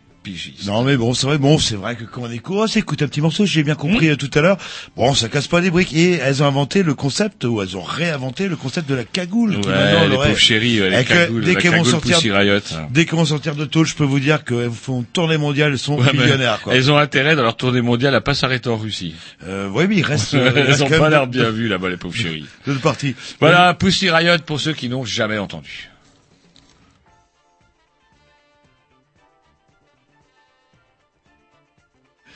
Speaker 3: Non mais bon, c'est vrai, bon, c'est vrai que quand on est courant, c'est écoute un petit morceau, j'ai bien compris
Speaker 5: Hmm.
Speaker 3: euh, tout à l'heure. Bon, ça casse pas des briques. Et elles ont inventé le concept, ou elles ont réinventé le concept de la cagoule. qui
Speaker 5: Ouais,
Speaker 3: maintenant
Speaker 5: les pauvres chéris, ouais, les cagoules,
Speaker 3: dès qu'elles vont sortir,
Speaker 5: Riot.
Speaker 3: dès qu'elles vont sortir de tôle, je peux vous dire qu'elles font tournée mondiale, elles sont
Speaker 5: Ouais,
Speaker 3: millionnaires, quoi.
Speaker 5: Elles ont intérêt dans leur tournée mondiale à pas s'arrêter en Russie.
Speaker 3: Euh, ouais, mais il reste, euh,
Speaker 5: elles ont pas l'air bien vues là-bas, les pauvres chéris.
Speaker 3: de partie.
Speaker 5: Voilà, Pussy Riot pour ceux qui n'ont jamais entendu.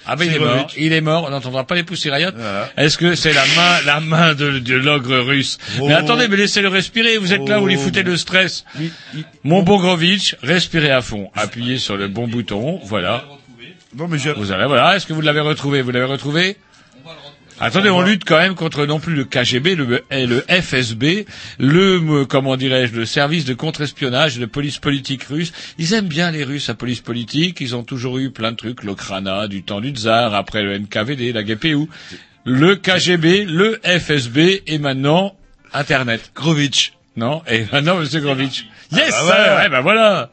Speaker 5: Ah ben il est mort, il est mort, on n'entendra pas les Pussy Riot. Est-ce que c'est la main, la main de, de l'ogre russe
Speaker 3: Oh.
Speaker 5: Mais attendez, mais laissez-le respirer, vous êtes là, vous lui foutez le stress. Mon bon Grovitch, respirez à fond, appuyez sur le bon bouton, voilà.
Speaker 3: Non mais je...
Speaker 5: Vous allez, voilà, est-ce que vous l'avez retrouvé? Vous l'avez retrouvé? Attendez, on lutte quand même contre non plus le KGB, le, et le FSB, le, euh, comment dirais-je, le service de contre-espionnage de police politique russe. Ils aiment bien les Russes à police politique. Ils ont toujours eu plein de trucs, l'Okrana, du temps du tsar, après le NKVD, la GPU, le KGB, le FSB et maintenant Internet.
Speaker 3: Grovitch.
Speaker 5: Non, et maintenant Monsieur Grovitch. Yes,
Speaker 3: Ah bah ouais.
Speaker 5: ouais, ben voilà.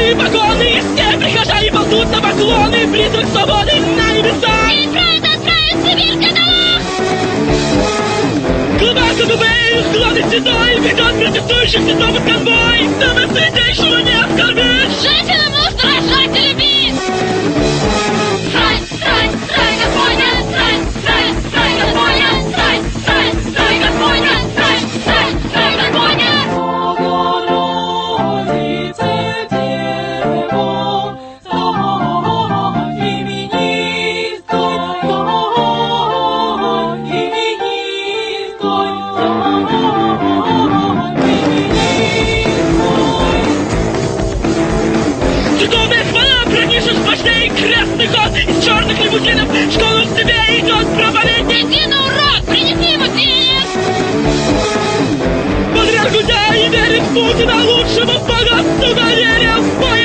Speaker 14: черные погоны, и все прихожане ползут на поклоны, призрак свободы на небеса. И правда отправится мир каналах. Глава КГБ склонит седой, ведет протестующих седом под конвой. Самым светлейшего не оскорбишь. Женщинам нужно рожать и любить. Дина, урод! Принеси ему перец! Патриарх Гудя и верит Путина лучшего богатства доверия в бой!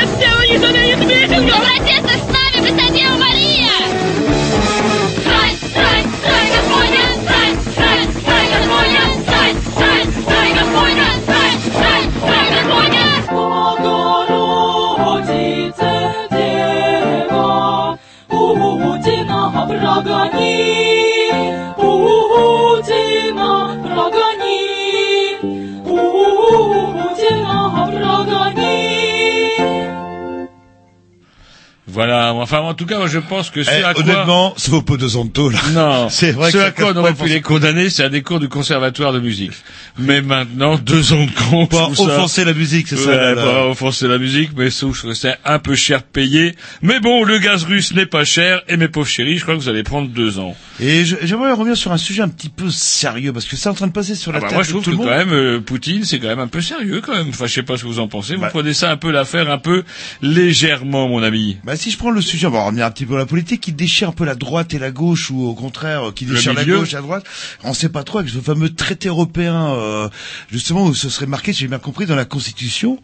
Speaker 5: Voilà, enfin en tout cas, moi je pense que ce
Speaker 3: Eh,
Speaker 5: à quoi...
Speaker 3: honnêtement, ça vaut pas 2 ans de taux, là.
Speaker 5: Non,
Speaker 3: C'est vrai
Speaker 5: ce
Speaker 3: que
Speaker 5: à quoi on aurait pu les condamner, c'est à des cours du conservatoire de musique. Mais maintenant, deux ans de con ça.
Speaker 3: offenser la musique, c'est ça,
Speaker 5: Ouais,
Speaker 3: là, là.
Speaker 5: pas offenser la musique, mais ça, je trouve c'est un peu cher payé. Mais bon, le gaz russe n'est pas cher, et mes pauvres chéris, je crois que vous allez prendre deux ans.
Speaker 3: Et j'aimerais revenir sur un sujet un petit peu sérieux, parce que c'est en train de passer sur la
Speaker 5: Ah bah,
Speaker 3: table
Speaker 5: moi, je
Speaker 3: de
Speaker 5: trouve
Speaker 3: tout
Speaker 5: que
Speaker 3: le monde.
Speaker 5: quand même, euh, Poutine, c'est quand même un peu sérieux, quand même. Enfin, je sais pas ce que vous en pensez. Vous
Speaker 3: Bah.
Speaker 5: prenez ça un peu l'affaire, un peu légèrement, mon ami.
Speaker 3: Bah si je prends le sujet, on va revenir un petit peu à la politique, qui déchire un peu la droite et la gauche, ou au contraire, euh, qui déchire la gauche et la droite. On sait pas trop avec ce fameux traité européen, euh, justement où ce serait marqué, si j'ai bien compris, dans la Constitution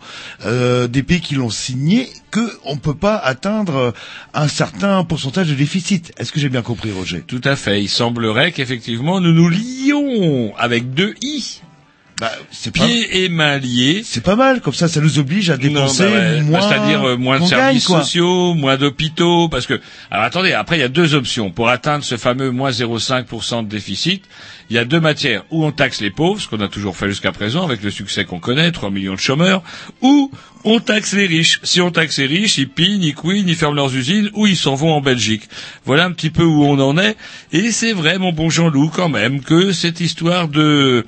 Speaker 3: euh, des pays qui l'ont signé, que on peut pas atteindre euh, un certain pourcentage de déficit. Est-ce que j'ai bien compris, Roger?
Speaker 5: Tout à fait. Il semblerait qu'effectivement, nous nous lions avec deux i.
Speaker 3: Bah, c'est pas,
Speaker 5: Pieds et mains liés.
Speaker 3: c'est pas mal. Comme ça, ça nous oblige à dépenser
Speaker 5: Non, bah ouais.
Speaker 3: moins.
Speaker 5: Bah, C'est-à-dire euh, moins de services
Speaker 3: gagne,
Speaker 5: sociaux, moins d'hôpitaux, parce que... Alors attendez, après il y a deux options. Pour atteindre ce fameux moins 0,5% de déficit, il y a deux matières. Ou on taxe les pauvres, ce qu'on a toujours fait jusqu'à présent, avec le succès qu'on connaît, 3 millions de chômeurs, ou on taxe les riches. Si on taxe les riches, ils pillent, ils couinent, ils ferment leurs usines, ou ils s'en vont en Belgique. Voilà un petit peu où on en est. Et c'est vrai, mon bon Jean-Loup, quand même, que cette histoire de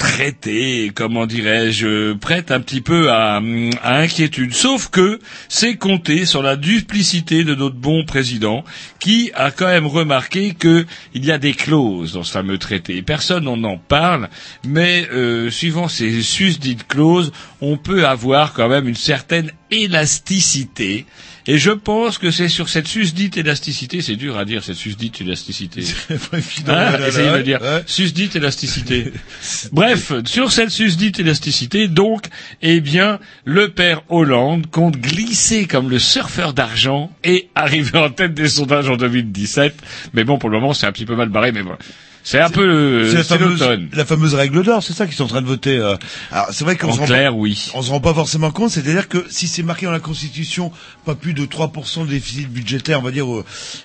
Speaker 5: traité, comment dirais-je, prête un petit peu à, inquiétude. Sauf que c'est compter sur la duplicité de notre bon président, qui a quand même remarqué que il y a des clauses dans ce fameux traité. Personne n'en en parle, mais euh, suivant ces susdites clauses, on peut avoir quand même une certaine élasticité. Et je pense que c'est sur cette susdite élasticité, c'est dur à dire cette susdite élasticité. Hein, essayez de le dire. Susdite élasticité. Bref, sur cette susdite élasticité, donc, eh bien, le père Hollande compte glisser comme le surfeur d'argent et arriver en tête des sondages en 2017. Mais bon, pour le moment, c'est un petit peu mal barré, mais bon. C'est un peu, euh,
Speaker 3: C'est la
Speaker 5: c'est
Speaker 3: fameuse,
Speaker 5: l'automne.
Speaker 3: la fameuse règle d'or, c'est ça qu'ils sont en train de voter. euh. Alors c'est vrai qu'on se rend
Speaker 5: clair,
Speaker 3: pas,
Speaker 5: oui.
Speaker 3: on se rend pas forcément compte, c'est-à-dire que si c'est marqué dans la Constitution, pas plus de 3% de déficit budgétaire, on va dire, euh,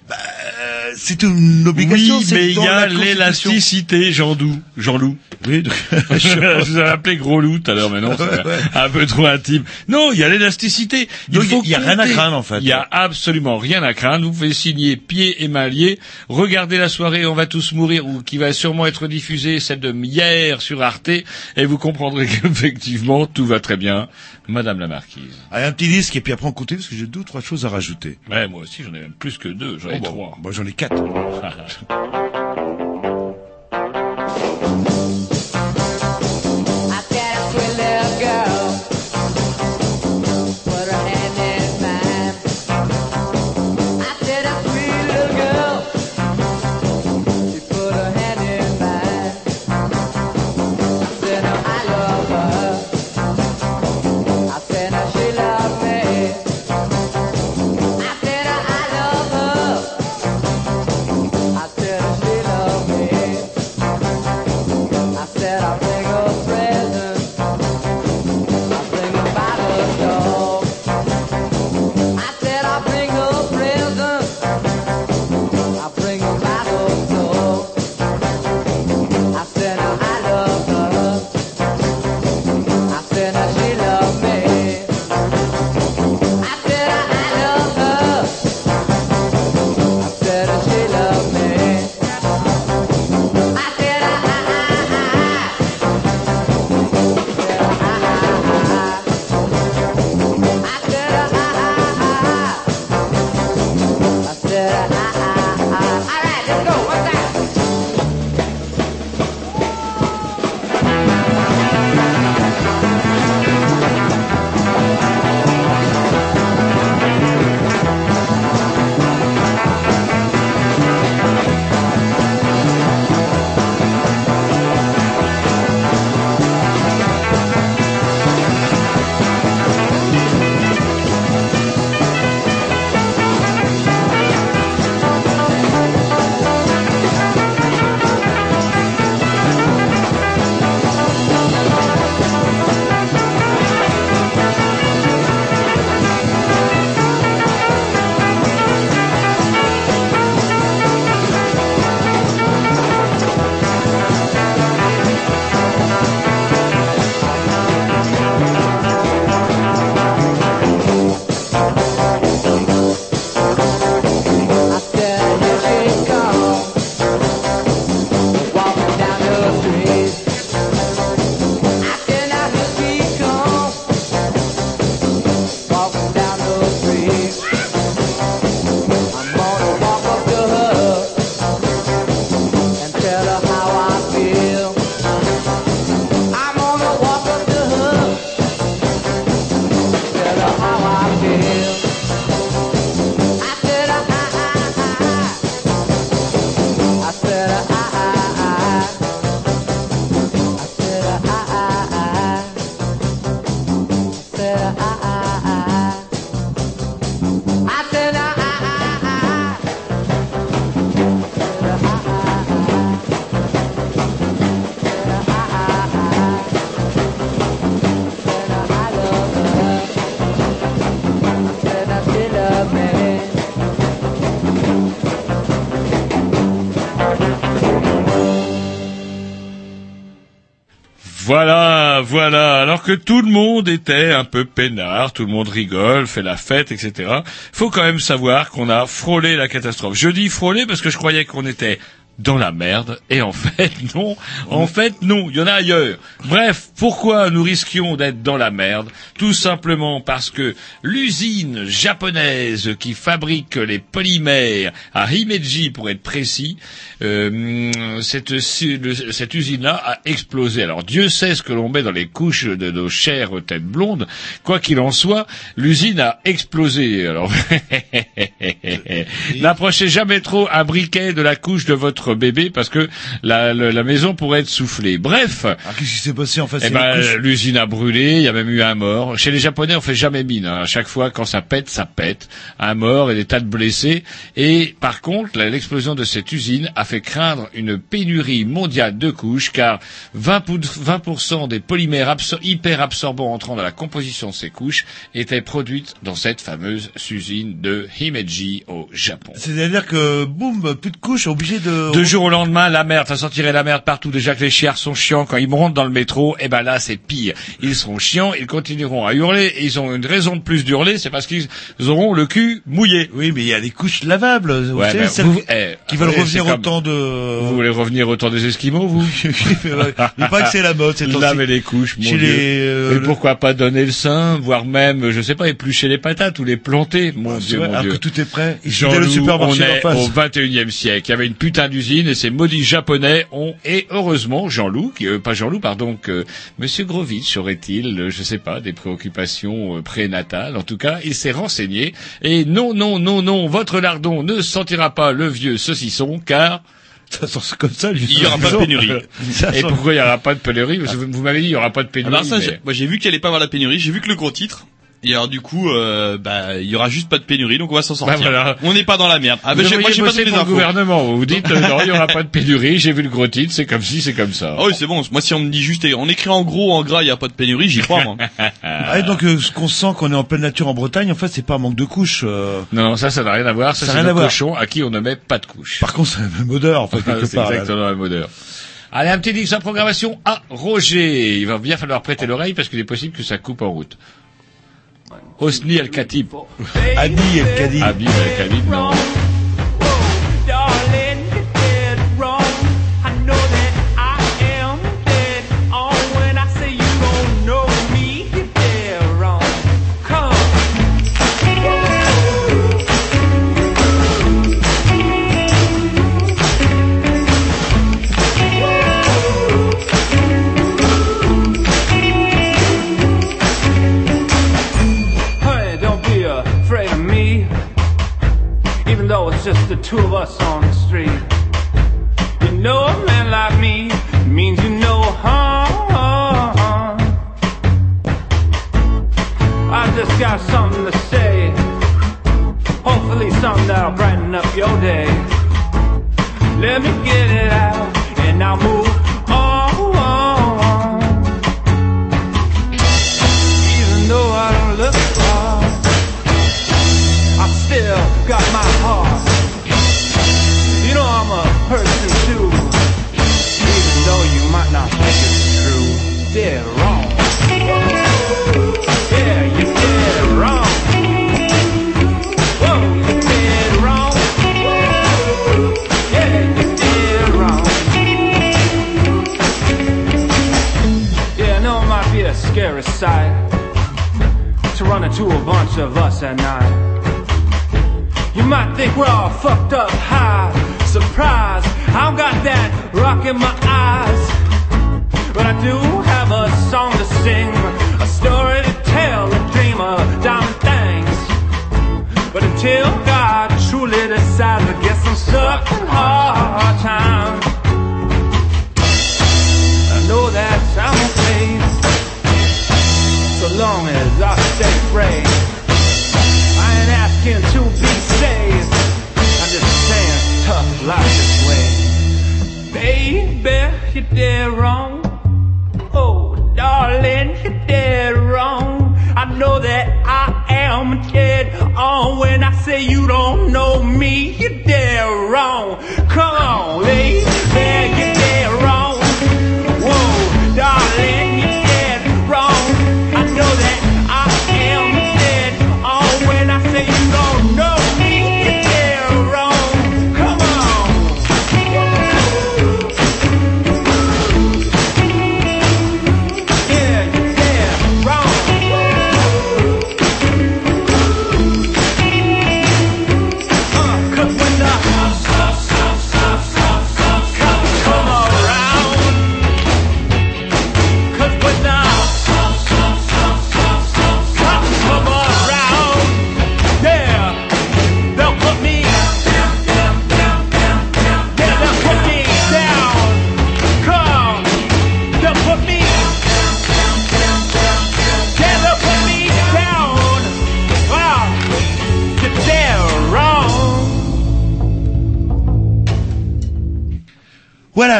Speaker 3: bah, euh, c'est une obligation.
Speaker 5: Oui, mais il y a
Speaker 3: la Constitution.
Speaker 5: l'élasticité, Jean-Loup. Jean-Loup.
Speaker 3: Oui, donc,
Speaker 5: je vous avais appelé gros loup tout à l'heure, mais non, c'est
Speaker 3: Ouais,
Speaker 5: un peu trop intime. Non, il y a l'élasticité.
Speaker 3: Donc, il y a-
Speaker 5: faut
Speaker 3: y a rien à craindre, en fait.
Speaker 5: Il y a absolument rien à craindre. Vous pouvez signer pieds et mains liés. Regardez la soirée On va tous mourir, ou qui va sûrement être diffusée, celle de hier sur Arte, et vous comprendrez qu'effectivement, tout va très bien. Madame la Marquise.
Speaker 3: Allez, un petit disque et puis après on continue parce que j'ai deux ou trois choses à rajouter.
Speaker 5: Ouais, moi aussi, j'en ai même plus que deux. J'en ai
Speaker 3: Oh, bon,
Speaker 5: trois.
Speaker 3: Moi j'en ai quatre.
Speaker 5: Voilà, voilà. Alors que tout le monde était un peu peinard, tout le monde rigole, fait la fête, etc. Faut quand même savoir qu'on a frôlé la catastrophe. Je dis frôlé parce que je croyais qu'on était dans la merde, et en fait, non. En fait, non. Il y en a ailleurs. Bref, pourquoi nous risquions d'être dans la merde Tout simplement parce que l'usine japonaise qui fabrique les polymères à Himeji, pour être précis, euh, cette, cette usine-là a explosé. Alors Dieu sait ce que l'on met dans les couches de nos chères têtes blondes. Quoi qu'il en soit, l'usine a explosé. Alors, n'approchez jamais trop un briquet de la couche de votre bébé parce que la, la- maison pourrait être soufflée. Bref.
Speaker 3: Ah, Qu'est-ce qui s'est passé
Speaker 5: Eh ben, l'usine a brûlé, il y a même eu un mort. Chez les Japonais, on fait jamais mine. hein. À chaque fois, quand ça pète, ça pète. Un mort et des tas de blessés. Et par contre, l'explosion de cette usine a fait craindre une pénurie mondiale de couches, car 20%, pour- 20% des polymères absor- hyper absorbants entrant dans la composition de ces couches étaient produites dans cette fameuse usine de Himeji au Japon.
Speaker 3: C'est-à-dire que, boum, plus de couches, obligé de...
Speaker 5: Deux jours au lendemain, la merde, ça sentirait la merde partout. Déjà que les chiens sont chiants quand ils montent dans le métro, et ben là c'est pire. Ils seront chiants, ils continueront à hurler, et ils ont une raison de plus d'hurler, c'est parce qu'ils auront le cul mouillé.
Speaker 3: Oui, mais il y a les couches lavables, vous
Speaker 5: Ouais,
Speaker 3: savez,
Speaker 5: ben, vous- eh,
Speaker 3: qui veulent
Speaker 5: ouais,
Speaker 3: revenir autant de...
Speaker 5: Vous voulez revenir au temps des Esquimaux, vous
Speaker 3: Il paraît que c'est la mode, c'est le
Speaker 5: Laver les couches, mon Dieu.
Speaker 3: les, euh,
Speaker 5: Et pourquoi pas donner le sein, voire même, je sais pas, éplucher les patates ou les planter, mon
Speaker 3: c'est
Speaker 5: Dieu,
Speaker 3: vrai,
Speaker 5: mon
Speaker 3: alors
Speaker 5: Dieu.
Speaker 3: que tout est prêt. Il suffit
Speaker 5: Jean-Loup,
Speaker 3: d'aller au supermarché
Speaker 5: on est
Speaker 3: face.
Speaker 5: au 21e siècle. Il y avait une putain d'usine et ces maudits japonais ont, et heureusement, Jean-Loup, qui, euh, pas Jean-Loup, pardon, que Monsieur Grovitch aurait-il, euh, je sais pas, des préoccupations euh, prénatales? En tout cas, il s'est renseigné. Et non, non, non, non, votre lardon ne sentira pas le vieux saucisson, car
Speaker 3: ça sent comme ça,
Speaker 4: Il y aura pas de pénurie.
Speaker 5: Et pourquoi il y aura pas de pénurie? Parce que vous, vous m'avez dit il y aura pas de pénurie.
Speaker 4: Alors ça,
Speaker 5: mais-
Speaker 4: j'ai- moi j'ai vu qu'il allait pas avoir la pénurie, j'ai vu que le gros titre. Et alors du coup, euh, bah, il y aura juste pas de pénurie, donc on va s'en sortir.
Speaker 5: Bah, voilà.
Speaker 4: On n'est pas dans la merde. Ah, bah,
Speaker 5: vous
Speaker 4: moi j'ai pas les infos.
Speaker 5: gouvernement. Vous vous dites euh, non, il y aura pas de pénurie. J'ai vu le gros titre, c'est comme si, c'est comme ça.
Speaker 4: Ah oui, c'est bon. Moi, si on me dit juste, on écrit en gros, en gras, il y a pas de pénurie, j'y crois, moi.
Speaker 3: Ah, et donc, euh, ce qu'on sent qu'on est en pleine nature en Bretagne, en fait, c'est pas un manque de couches. euh.
Speaker 5: Non, ça, ça n'a rien à voir. Ça,
Speaker 3: Ça
Speaker 5: c'est le cochon à qui on ne met pas de couche.
Speaker 3: Par contre, c'est la même odeur, en fait, quelque
Speaker 5: c'est
Speaker 3: part.
Speaker 5: exactement la même odeur. Allez, un petit dix en programmation à Roger. Il va bien falloir prêter l'oreille parce qu'il est possible que ça coupe en route. Hosni El Khatib.
Speaker 3: Adi El Khatib.
Speaker 5: Habib El Khatib, non.
Speaker 14: The two of us on the street. You know a man like me means you know harm. I just got something to say. Hopefully something that'll brighten up your day. Let me get it out and I'll move on. Even though I don't look hard, I still got my heart. Though you might not think it's true. Dead wrong. Yeah, you're dead wrong. Whoa, you're dead wrong. Yeah, you're dead wrong. Yeah, I know it might be a scary sight to run into a bunch of us at night. You might think we're all fucked up high. Surprise, I've got that rock in my eyes. But I do have a song to sing, a story to tell, a dream of diamond things. But until God truly decides, I guess I'm stuck in hard times. I know that I'm okay, so long as I stay brave. I ain't asking to tough life this way. Baby, you're dead wrong. Oh, darling, you're dead wrong. I know that I am dead on when I say you don't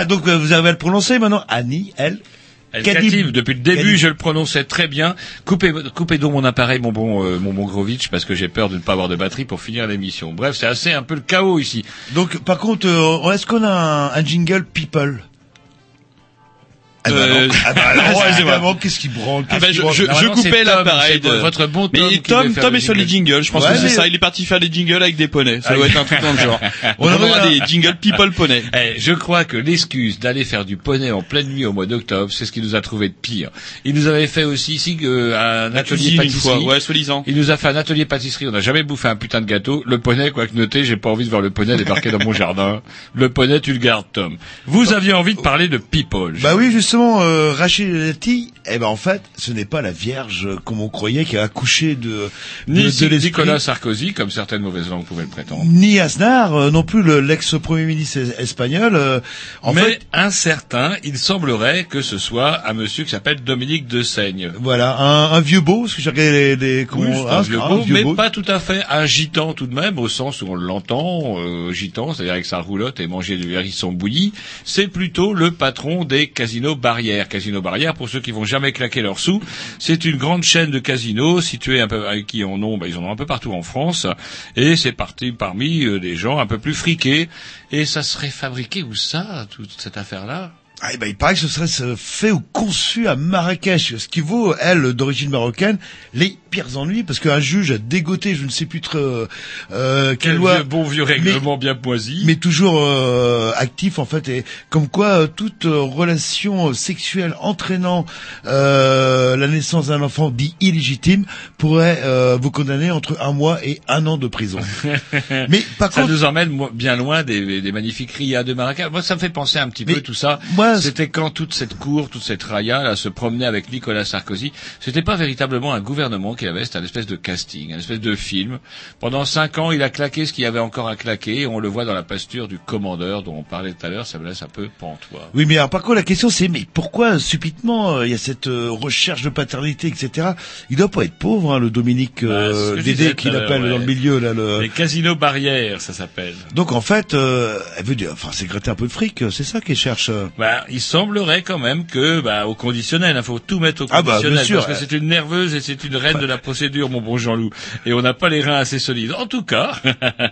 Speaker 3: Donc euh, vous avez à le prononcer maintenant. Annie, elle.
Speaker 5: Khatib, depuis le début, je le prononçais très bien. Coupez, coupez donc mon appareil, mon bon, euh, mon bon Grovitch, parce que j'ai peur de ne pas avoir de batterie pour finir l'émission. Bref, c'est assez un peu le chaos ici.
Speaker 3: Donc, par contre, euh, est-ce qu'on a un, un jingle people? Ah bah
Speaker 4: Euh.
Speaker 3: Ah bah évidemment,
Speaker 4: vrai.
Speaker 3: qu'est-ce qui branle
Speaker 4: Ah
Speaker 3: qu'est-ce
Speaker 4: bah,
Speaker 3: qui
Speaker 4: je, je, je coupais l'appareil de
Speaker 5: votre bon Tom
Speaker 4: Mais
Speaker 5: qui
Speaker 4: Tom, Tom est sur les
Speaker 5: jingle.
Speaker 4: jingles. Je pense
Speaker 3: Ouais,
Speaker 4: que c'est
Speaker 3: mais-
Speaker 4: ça. Il est parti faire les jingles avec des poneys. Ça
Speaker 5: Ah,
Speaker 4: doit être un truc dans le genre.
Speaker 3: On
Speaker 4: On aura des jingles people poney.
Speaker 5: Eh, je crois que l'excuse d'aller faire du poney en pleine nuit au mois d'octobre, c'est ce qu'il nous a trouvé de pire. Il nous avait fait aussi ici euh, un atelier
Speaker 4: une
Speaker 5: pâtisserie.
Speaker 4: fois. Ouais, soi-disant.
Speaker 5: Il nous a fait un atelier pâtisserie. On n'a jamais bouffé un putain de gâteau. Le poney, quoi que noter, j'ai pas envie de voir le poney débarquer dans mon jardin. Le poney, tu le gardes, Tom. Vous aviez envie de parler de people.
Speaker 3: Bah oui, justement, euh, Rachel Dati, eh ben en fait, ce n'est pas la Vierge euh, comme on croyait qui a accouché de, de,
Speaker 5: Ni
Speaker 3: de.
Speaker 5: Nicolas Sarkozy, comme certaines mauvaises langues pouvaient le prétendre.
Speaker 3: Ni Aznar, euh, non plus le- l'ex-premier ministre es- espagnol. euh, en
Speaker 5: Mais
Speaker 3: fait,
Speaker 5: un certain, il semblerait que ce soit un monsieur qui s'appelle Dominique de Seigne.
Speaker 3: voilà, un, un vieux beau, parce que j'ai regardé les, les comment-
Speaker 5: Oui, c'est
Speaker 3: hein,
Speaker 5: un vieux
Speaker 3: un
Speaker 5: beau,
Speaker 3: vieux
Speaker 5: mais
Speaker 3: beau.
Speaker 5: pas tout à fait un gitan tout de même, au sens où on l'entend, euh, gitan, c'est-à-dire avec sa roulotte et manger du hérisson bouilli. C'est plutôt le patron des casinos barrières. Casinos barrières, pour ceux qui vont jamais claquer leurs sous, c'est une grande chaîne de casinos située un peu, qui en ont, bah, ils en ont un peu partout en France, et c'est parti parmi euh, des gens un peu plus friqués. Et ça serait fabriqué où ça, toute cette affaire-là?
Speaker 3: Ah, eh ben, il paraît que ce serait fait ou conçu à Marrakech, ce qui vaut, elle, d'origine marocaine, les pires ennuis, parce qu'un juge a dégoté, je ne sais plus trop euh, euh, quelle
Speaker 5: Quel
Speaker 3: loi,
Speaker 5: vieux, bon vieux règlement bien moisi.
Speaker 3: mais toujours euh, actif en fait, et comme quoi euh, toute euh, relation sexuelle entraînant euh, la naissance d'un enfant dit illégitime pourrait euh, vous condamner entre un mois et un an de prison. mais par
Speaker 5: ça
Speaker 3: contre,
Speaker 5: nous emmène bien loin des, des magnifiques rias de Marrakech. Moi, ça me fait penser un petit peu tout ça.
Speaker 3: moi,
Speaker 5: C'était quand toute cette cour, toute cette raya là se promenait avec Nicolas Sarkozy. C'était pas véritablement un gouvernement qu'il avait, c'était un espèce de casting, un espèce de film. Pendant cinq ans, il a claqué ce qu'il y avait encore à claquer. Et on le voit dans la pasture du commandeur dont on parlait tout à l'heure. Ça me laisse un peu pantois.
Speaker 3: Oui, mais alors, par contre, la question c'est, mais pourquoi subitement euh, il y a cette euh, recherche de paternité, etc. Il doit pas être pauvre, hein, le Dominique
Speaker 5: Bah,
Speaker 3: euh, Dédé qu'il appelle dans le milieu là. Le...
Speaker 5: Les casinos barrières, ça s'appelle.
Speaker 3: Donc en fait, euh, elle veut dire, enfin, c'est gratter un peu de fric, c'est ça qu'elle cherche. euh.
Speaker 5: Bah, il semblerait quand même que, bah, au conditionnel, il faut tout mettre au
Speaker 3: Ah bah,
Speaker 5: conditionnel,
Speaker 3: sûr,
Speaker 5: parce que
Speaker 3: ouais.
Speaker 5: c'est une nerveuse et c'est une reine de la procédure, mon bon Jean-Loup. Et on n'a pas les reins assez solides. En tout cas,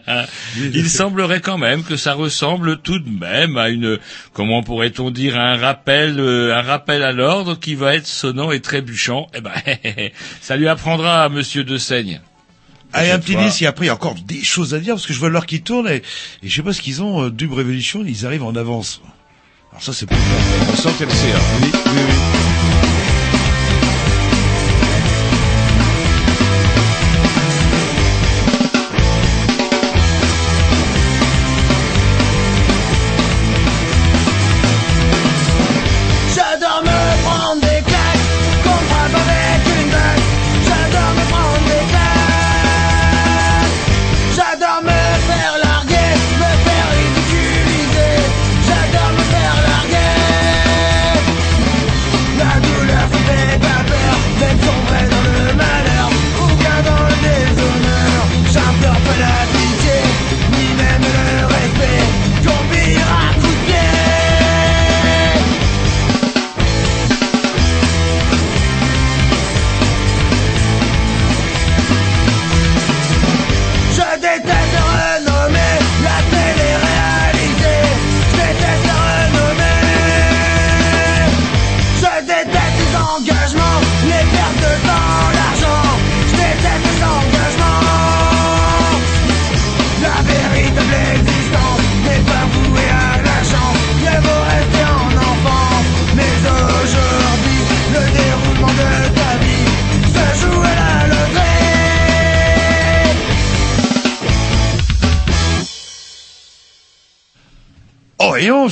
Speaker 5: il semblerait quand même que ça ressemble tout de même à une, comment pourrait-on dire, un rappel, euh, un rappel à l'ordre qui va être sonnant et trébuchant. Eh ben, ça lui apprendra à Monsieur de Seigne.
Speaker 3: Allez, un
Speaker 5: Cette
Speaker 3: petit disque, et après il y a encore des choses à dire, parce que je vois l'heure qui tourne, et, et je sais pas ce qu'ils ont, euh, Dub Revolution, ils arrivent en avance. Alors ça c'est pour
Speaker 5: qu'elle sait, hein.
Speaker 3: Oui, oui, oui.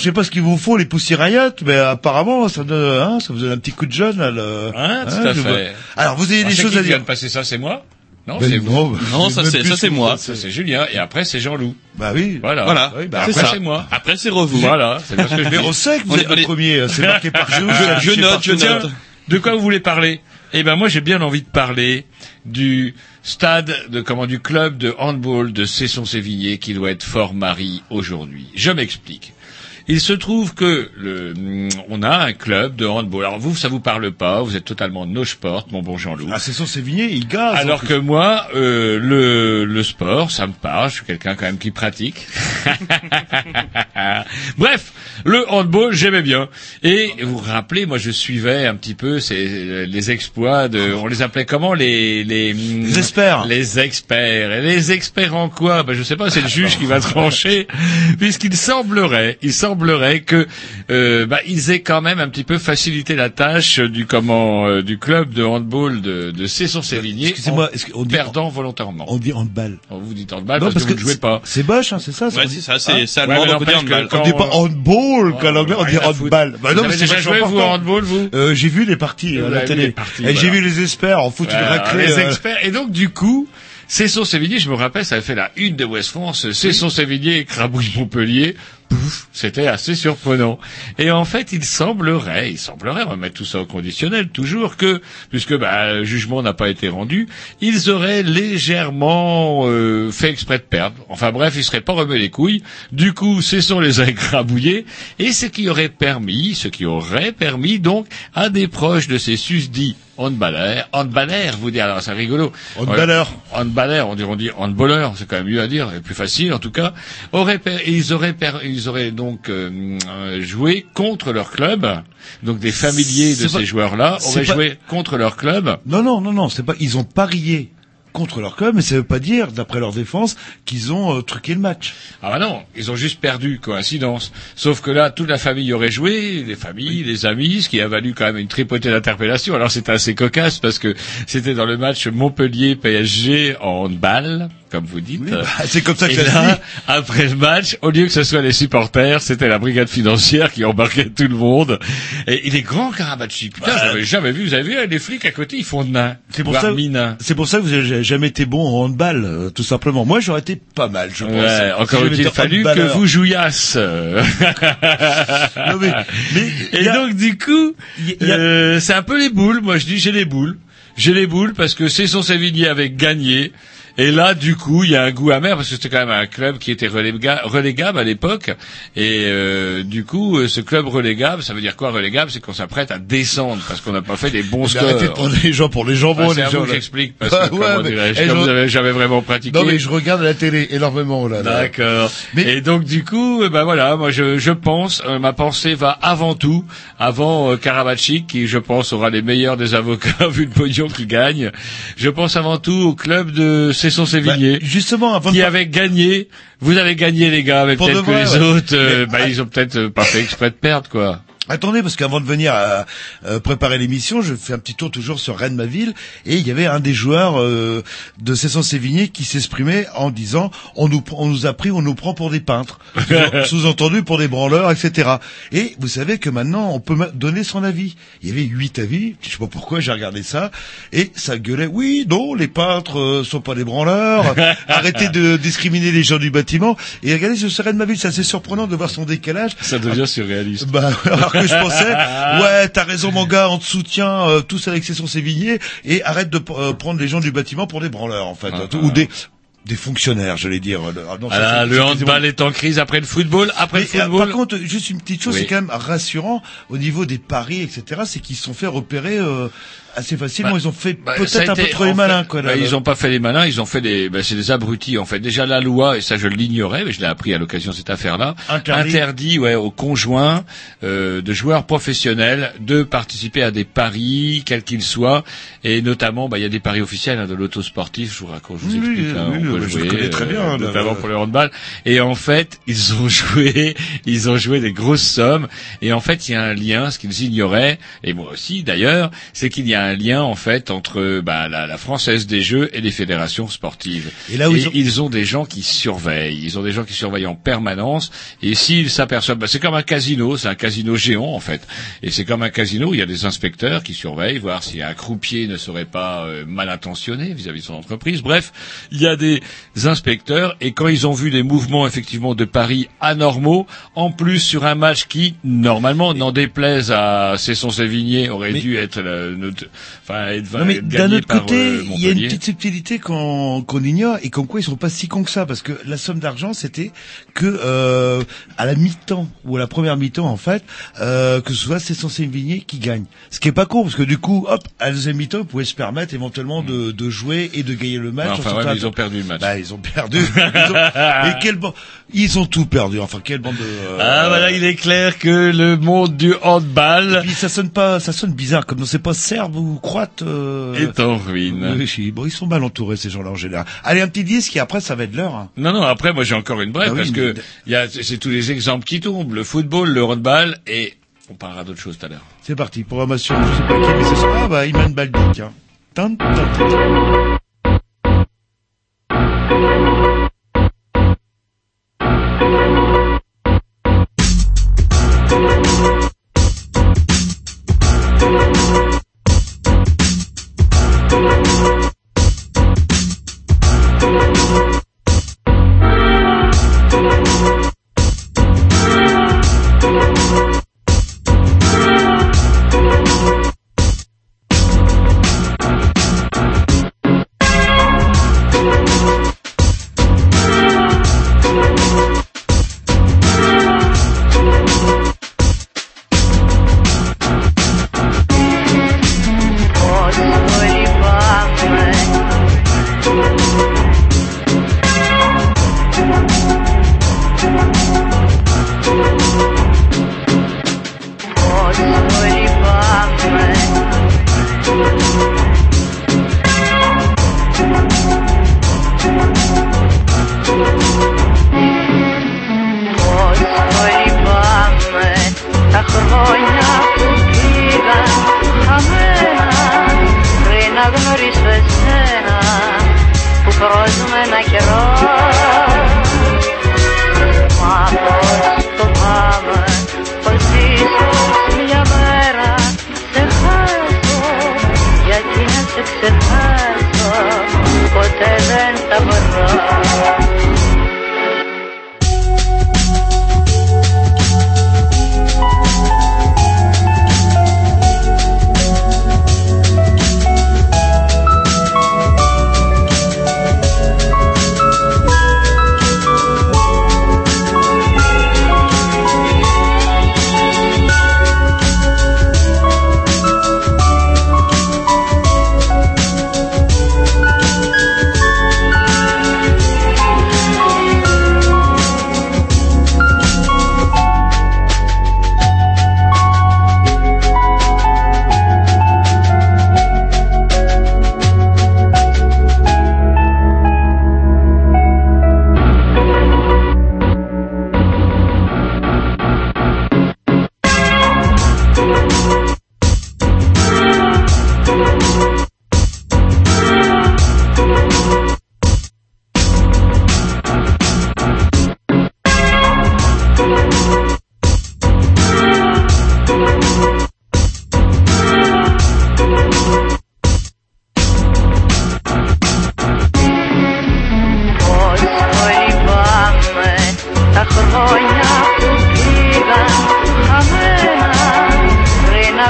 Speaker 14: Je
Speaker 3: sais pas ce qu'il vous faut, les poussiéraillottes, mais apparemment, ça, donne, hein, ça vous donne un petit coup de jeune, là, le...
Speaker 5: Hein, tout
Speaker 3: hein,
Speaker 5: à
Speaker 3: je
Speaker 5: fait.
Speaker 3: vois. Alors, vous avez des choses
Speaker 5: qui
Speaker 3: à
Speaker 5: vient
Speaker 3: dire.
Speaker 5: de passer ça, c'est moi Non,
Speaker 3: Ben
Speaker 5: c'est
Speaker 3: non,
Speaker 5: vous.
Speaker 3: bah,
Speaker 4: Non,
Speaker 3: je
Speaker 4: ça, c'est- ça, moi.
Speaker 5: Ça, c'est Julien, et après, c'est Jean-Loup.
Speaker 3: Bah oui.
Speaker 5: Voilà.
Speaker 4: Voilà.
Speaker 5: Oui, bah,
Speaker 4: C'est
Speaker 5: après, c'est moi.
Speaker 4: Après, c'est revu.
Speaker 5: Voilà, c'est parce que je
Speaker 3: Mais on sait que vous
Speaker 4: On
Speaker 3: êtes le premier, c'est marqué.
Speaker 4: Je-
Speaker 3: c'est
Speaker 4: je
Speaker 3: affiché
Speaker 4: note, je note.
Speaker 5: De quoi vous voulez parler Eh ben moi j'ai bien envie de parler du stade de comment du club de handball de Cesson-Sévigné qui doit être fort Marie aujourd'hui. Je m'explique. Il se trouve que le, mm, on a un club de handball. Alors vous, ça vous parle pas, vous êtes totalement no sport, mon bon Jean-Loup.
Speaker 3: Ah, c'est son Sévigné, il gaz.
Speaker 5: Alors que moi, euh, le, le sport, ça me parle. Je suis quelqu'un quand même qui pratique. Bref, le handball, j'aimais bien. Et vous vous rappelez, moi, je suivais un petit peu ces, les exploits de, on les appelait comment les les,
Speaker 3: Les experts.
Speaker 5: les experts. Et les experts en quoi? Ben je sais pas, c'est le juge qui va trancher, puisqu'il semblerait, il semblerait que euh, bah, ils aient quand même un petit peu facilité la tâche du comment euh, du club de handball de, de Cesson-Sévigné
Speaker 3: Excusez-moi,
Speaker 5: en
Speaker 3: est-ce qu'on dit-
Speaker 5: perdant volontairement.
Speaker 3: On dit handball.
Speaker 5: On vous dit handball
Speaker 3: Non,
Speaker 5: parce, que, vous ne jouez pas.
Speaker 3: C'est boche, hein, c'est ça
Speaker 4: Ouais,
Speaker 3: on dit-
Speaker 4: c'est ça, c'est-
Speaker 3: Hein
Speaker 4: c'est
Speaker 5: Ouais,
Speaker 4: on dit handball.
Speaker 5: quand-
Speaker 3: On dit pas handball, qu'en anglais, on dit handball. Bah non, mais c'est
Speaker 5: déjà joué, vous, handball, vous?
Speaker 3: Euh, j'ai vu les parties
Speaker 5: Vous
Speaker 3: à la télé. Et j'ai vu les experts en foot une raclée.
Speaker 5: les
Speaker 3: euh,
Speaker 5: experts. Et donc, du coup, Cesson Sévigné, je me rappelle, ça avait fait la une de West France. Cesson Sévigné et Crabouille Montpellier. Pouf, c'était assez surprenant. Et en fait, il semblerait, il semblerait, on va mettre tout ça au conditionnel, toujours que, puisque bah, le jugement n'a pas été rendu, ils auraient légèrement euh, fait exprès de perdre. Enfin bref, ils seraient pas remis les couilles. Du coup, Cesson les a écrabouillés. Et ce qui aurait permis, ce qui aurait permis donc à des proches de ces susdits handballeurs, handballeurs, vous dites, alors c'est rigolo.
Speaker 3: Handballeurs.
Speaker 5: Ouais, handballeurs, on dirait, on dit handballeurs, c'est quand même mieux à dire, et plus facile en tout cas. Auraient per- ils auraient, per- ils auraient donc euh, euh, joué contre leur club. Donc des familiers de ces
Speaker 3: pas-
Speaker 5: joueurs-là auraient
Speaker 3: pas-
Speaker 5: joué contre leur club.
Speaker 3: Non, non, non, non, c'est pas. Ils ont parié contre leur club, mais ça veut pas dire, d'après leur défense, qu'ils ont euh, truqué le match.
Speaker 5: Ah bah non, ils ont juste perdu, coïncidence. Sauf que là, toute la famille aurait joué, les familles, les amis, ce qui a valu quand même une tripotée d'interpellations. Alors c'était assez cocasse parce que c'était dans le match Montpellier-PSG en handball, comme vous dites.
Speaker 3: bah, c'est comme ça que
Speaker 5: Et là,
Speaker 3: dit.
Speaker 5: après le match, au lieu que ce soit les supporters, c'était la brigade financière qui embarquait tout le monde. Et il est grand, Karabachi. Putain, je l'avais jamais vu. Vous avez vu, les flics à côté, ils font de nain.
Speaker 3: C'est pour ça. C'est pour ça que vous avez jamais été bon en handball, euh, tout simplement. Moi, j'aurais été pas mal, je pense.
Speaker 5: Ouais, encore
Speaker 3: été
Speaker 5: fallu que vous jouillasse.
Speaker 3: Non, mais- mais il
Speaker 5: Et
Speaker 3: a-
Speaker 5: donc du coup,
Speaker 3: il a-
Speaker 5: euh, c'est un peu les boules. Moi je dis j'ai les boules. J'ai les boules parce que Cesson Sévigné avait gagné. Et là, du coup, il y a un goût amer parce que c'était quand même un club qui était reléga- relégable à l'époque. Et euh, du coup, euh, ce club relégable, ça veut dire quoi relégable? C'est qu'on s'apprête à descendre parce qu'on n'a pas fait des bons scores.
Speaker 3: arrêtez de prendre les gens pour les jambons,
Speaker 5: Enfin, c'est à
Speaker 3: gens.
Speaker 5: vous que j'explique parce
Speaker 3: Ah,
Speaker 5: que
Speaker 3: ouais, mais-
Speaker 5: comme
Speaker 3: je-
Speaker 5: vous avez jamais vraiment pratiqué.
Speaker 3: Non, mais je regarde la télé énormément, là.
Speaker 5: D'accord.
Speaker 3: Mais-
Speaker 5: Et donc du coup, euh, ben voilà, moi je, je pense, euh, ma pensée va avant tout, avant euh, Karabatic, qui je pense aura les meilleurs des avocats vu le pognon qu'il gagne. Je pense avant tout au club de Cesson Sévigné.
Speaker 3: Bah, justement, avant de
Speaker 5: qui avait gagné. Vous avez gagné les gars, mais peut-être que
Speaker 3: vrai,
Speaker 5: les
Speaker 3: ouais.
Speaker 5: autres, euh,
Speaker 3: Mais-
Speaker 5: bah, ils ont peut-être euh, pas fait exprès de perdre quoi.
Speaker 3: Attendez, parce qu'avant de venir à, euh, préparer l'émission, je fais un petit tour toujours sur Rennes ma ville, et il y avait un des joueurs euh, de Cesson Sévigné qui s'exprimait en disant on nous on nous a pris, on nous prend pour des peintres, Sous- sous-entendu pour des branleurs, etc. Et vous savez que maintenant on peut donner son avis. Il y avait huit avis, je sais pas pourquoi j'ai regardé ça, et ça gueulait oui, non, les peintres euh, sont pas des branleurs, arrêtez de discriminer les gens du bâtiment. Et regardez sur Rennes ma ville, c'est assez surprenant de voir son décalage.
Speaker 5: Ça devient surréaliste.
Speaker 3: Bah, alors que je pensais, ouais, t'as raison mon gars, on te soutient euh, tous avec Cesson Sévigné et arrête de euh, prendre les gens du bâtiment pour des branleurs en fait,
Speaker 5: Ah,
Speaker 3: ou
Speaker 5: ah.
Speaker 3: des des fonctionnaires, je vais dire. Ah, non,
Speaker 5: Voilà,
Speaker 3: c'est-
Speaker 5: le handball est en crise après le football. Après
Speaker 3: mais,
Speaker 5: le
Speaker 3: euh,
Speaker 5: football,
Speaker 3: par contre, juste une petite chose,
Speaker 5: Oui.
Speaker 3: c'est quand même rassurant au niveau des paris, etc. C'est qu'ils se sont fait repérer euh, assez facilement.
Speaker 5: Bah,
Speaker 3: ils ont fait
Speaker 5: Bah,
Speaker 3: peut-être
Speaker 5: a
Speaker 3: un peu trop les malins,
Speaker 5: fait,
Speaker 3: quoi.
Speaker 5: bah, ils ont pas fait les malins, ils ont fait des, bah, c'est des abrutis en fait. Déjà la loi et ça je l'ignorais, mais je l'ai appris à l'occasion de cette affaire-là,
Speaker 3: Interdit.
Speaker 5: ouais aux conjoints euh, de joueurs professionnels de participer à des paris quels qu'ils soient et notamment bah il y a des paris officiels hein, de l'auto sportif. Je vous raconte, je vous
Speaker 3: Oui,
Speaker 5: explique. hein,
Speaker 3: oui,
Speaker 5: on peut
Speaker 3: oui, je
Speaker 5: jouer,
Speaker 3: connais très bien, là,
Speaker 5: notamment pour le handball. Et en fait ils ont joué, ils ont joué des grosses sommes et en fait il y a un lien, ce qu'ils ignoraient et moi aussi d'ailleurs, c'est qu'il y a un lien en fait entre bah, la, la française des jeux et les fédérations sportives.
Speaker 3: Et là où ils ont-
Speaker 5: ils ont des gens qui surveillent, ils ont des gens qui surveillent en permanence. Et s'ils s'aperçoivent, bah, c'est comme un casino, c'est un casino géant en fait. Et c'est comme un casino, il y a des inspecteurs qui surveillent, voir si un croupier ne serait pas euh, mal intentionné vis-à-vis de son entreprise. Bref, il y a des inspecteurs et quand ils ont vu des mouvements effectivement de paris anormaux, en plus sur un match qui normalement n'en déplaise à Cesson Sévigné aurait
Speaker 3: Mais-
Speaker 5: dû être euh, notre- enfin, être,
Speaker 3: Non mais
Speaker 5: être
Speaker 3: d'un autre côté,
Speaker 5: euh,
Speaker 3: il y a une petite subtilité qu'on qu'on ignore et comme quoi ils sont pas si cons que ça parce que la somme d'argent c'était que euh, à la mi-temps ou à la première mi-temps en fait euh, que ce soit c'est censé Vigné qui gagne. Ce qui est pas con parce que du coup hop à la deuxième mi-temps ils pouvaient se permettre éventuellement de, de jouer et de gagner le match. En
Speaker 5: enfin, ouais, mais ils ont perdu le match.
Speaker 3: Bah ils ont perdu. Ils ont- Et quelle bande Ils ont tout perdu. Enfin quelle bande de. euh,
Speaker 5: Ah voilà, il est clair que le monde du handball
Speaker 3: Et puis ça sonne pas, ça sonne bizarre comme c'est pas serbe ou croate. euh,
Speaker 5: est en ruine.
Speaker 3: oui, si. bon, ils sont mal entourés ces gens-là en général. Allez, un petit disque et après ça va être l'heure. hein.
Speaker 5: Non, non, après, moi, j'ai encore une brève,
Speaker 3: Ah oui,
Speaker 5: parce que il y a, c'est tous les exemples qui tombent. Le football, le handball, et on parlera d'autres choses tout à l'heure.
Speaker 3: C'est parti, programmation, je sais pas qui, mais c'est ça. Ah bah, Iman Baldik. Hein. Tin, tin, tin.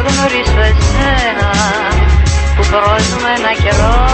Speaker 17: Γνωρίσω εσένα που χρώσουμε ένα καιρό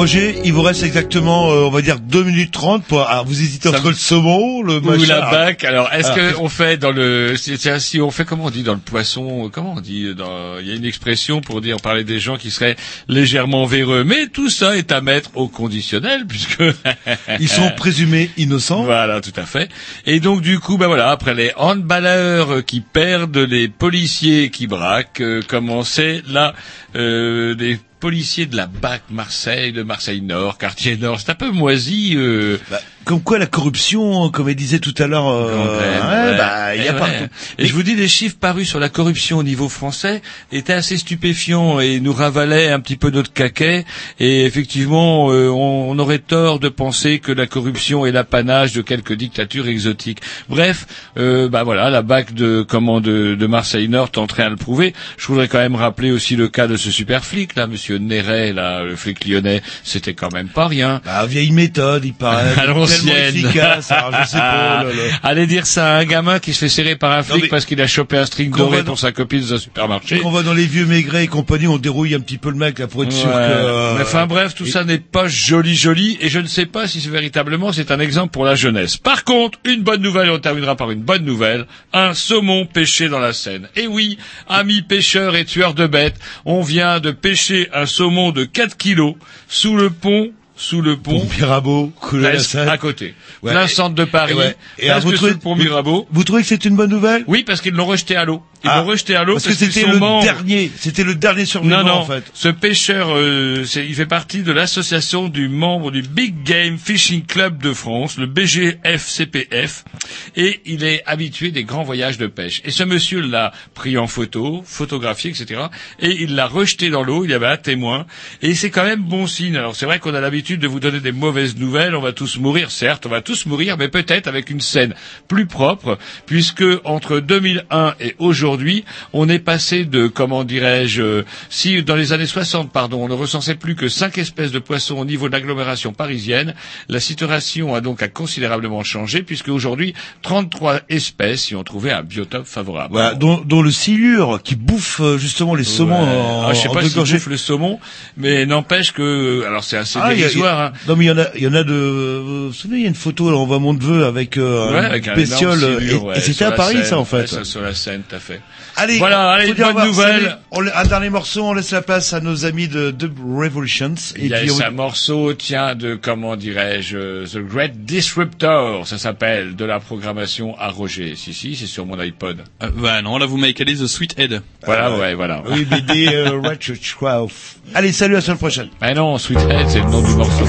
Speaker 3: Roger, il vous reste exactement, euh, on va dire 2 minutes 30 pour, alors vous hésitez
Speaker 5: Ça
Speaker 3: entre
Speaker 5: me-
Speaker 3: le saumon, le
Speaker 5: Ou
Speaker 3: machin.
Speaker 5: la bac. Alors, est-ce
Speaker 3: Alors,
Speaker 5: que on fait dans le, c'est- c'est- si on fait comment on dit dans le poisson, euh, comment on dit dans, il y a une expression pour dire parler des gens qui seraient légèrement véreux, mais tout ça est à mettre au conditionnel puisque
Speaker 3: Ils sont présumés innocents.
Speaker 5: Voilà, tout à fait. Et donc du coup, ben voilà, après les handballeurs qui perdent, les policiers qui braquent, euh, commençaient là euh, des policiers de la BAC Marseille, de Marseille Nord, quartier Nord. C'est un peu moisi. Euh,
Speaker 3: Bah, comme quoi la corruption, comme elle disait tout à l'heure, euh, ouais, bah, il y a
Speaker 5: ouais. Et je vous dis, les chiffres parus sur la corruption au niveau français étaient assez stupéfiants et nous ravalaient un petit peu notre caquet. Et effectivement, euh, on, on aurait tort de penser que la corruption est l'apanage de quelques dictatures exotiques. Bref, euh, bah voilà, la BAC de comment de, de Marseille Nord tenterait à le prouver. Je voudrais quand même rappeler aussi le cas de ce super flic là, Monsieur Néret, là, le flic lyonnais. C'était quand même pas rien.
Speaker 3: Bah, vieille méthode, il paraît. tellement
Speaker 5: l'ancienne.
Speaker 3: efficace. Alors, je sais pas. là là.
Speaker 5: Allez dire ça à un gamin qui se fait serrer par un flic
Speaker 3: mais-
Speaker 5: parce qu'il a chopé un string doré
Speaker 3: dans-
Speaker 5: pour sa copine dans un supermarché.
Speaker 3: Quand on va dans les vieux maigrets et compagnie, on dérouille un petit peu le mec là pour être sûr que.
Speaker 5: Mais enfin bref, tout ça n'est pas joli joli et je ne sais pas si c'est véritablement c'est un exemple pour la jeunesse. Par contre, une bonne nouvelle et on terminera par une bonne nouvelle, un saumon pêché dans la Seine. Et oui, amis pêcheurs et tueurs de bêtes, on vient de pêcher un saumon de 4 kilos sous le pont sous le pont
Speaker 3: Mirabeau,
Speaker 5: presque à côté.
Speaker 3: Ouais.
Speaker 5: Plein centre de Paris,
Speaker 3: Et ouais. Et
Speaker 5: presque
Speaker 3: alors, vous trouvez- vous-
Speaker 5: Mirabeau.
Speaker 3: Vous trouvez que c'est une bonne nouvelle?
Speaker 5: Oui, parce qu'ils l'ont rejeté à l'eau. Ils
Speaker 3: Ah,
Speaker 5: l'ont rejeté à l'eau
Speaker 3: Parce que c'était le
Speaker 5: membres-
Speaker 3: dernier, c'était le dernier survivant
Speaker 5: non, non.
Speaker 3: en fait.
Speaker 5: Ce pêcheur, euh, il fait partie de l'association du membre du Big Game Fishing Club de France, le BGFCPF, et il est habitué des grands voyages de pêche. Et ce monsieur l'a pris en photo, photographié, etc. Et il l'a rejeté dans l'eau. Il y avait un témoin. Et c'est quand même bon signe. Alors c'est vrai qu'on a l'habitude de vous donner des mauvaises nouvelles. On va tous mourir, certes, on va tous mourir, mais peut-être avec une scène plus propre, puisque entre 2001 et aujourd'hui, on est passé de, comment dirais-je, euh, si dans les années 60, pardon, on ne recensait plus que cinq espèces de poissons au niveau de l'agglomération parisienne, la situation a donc a considérablement changé, puisque aujourd'hui, 33 espèces y ont trouvé un biotope favorable.
Speaker 3: Voilà, dont, dont le silure qui bouffe euh, justement les saumons
Speaker 5: Ouais.
Speaker 3: en,
Speaker 5: Ah, je sais pas si bouffe le saumon, mais n'empêche que, alors c'est assez
Speaker 3: Ah, a-
Speaker 5: dérisoire, hein.
Speaker 3: Non mais il y en a, il y en a de. Vous vous souvenez, il y a une photo là, on voit mon neveu avec euh,
Speaker 5: Ouais, avec un
Speaker 3: et,
Speaker 5: silure, ouais,
Speaker 3: et c'était à Paris ça en fait.
Speaker 5: Ça, sur la scène, tout à fait.
Speaker 3: Allez,
Speaker 5: Voilà, allez, bonne nouvelle.
Speaker 3: On un dernier morceau, on laisse la place à nos amis de Dub Revolutions.
Speaker 5: Il y a
Speaker 3: puis on-
Speaker 5: un morceau, tiens, de, comment dirais-je, euh, The Great Disruptor, ça s'appelle, de la programmation à Roger. Si, si, c'est sur mon iPod.
Speaker 4: Euh, bah non, là vous m'avez calé The Sweet Head.
Speaker 5: Voilà, ouais, voilà.
Speaker 3: Oui, BD euh, Ratchet 12. Allez, salut, à la semaine prochaine.
Speaker 5: Mais non, Sweethead, c'est le nom du morceau.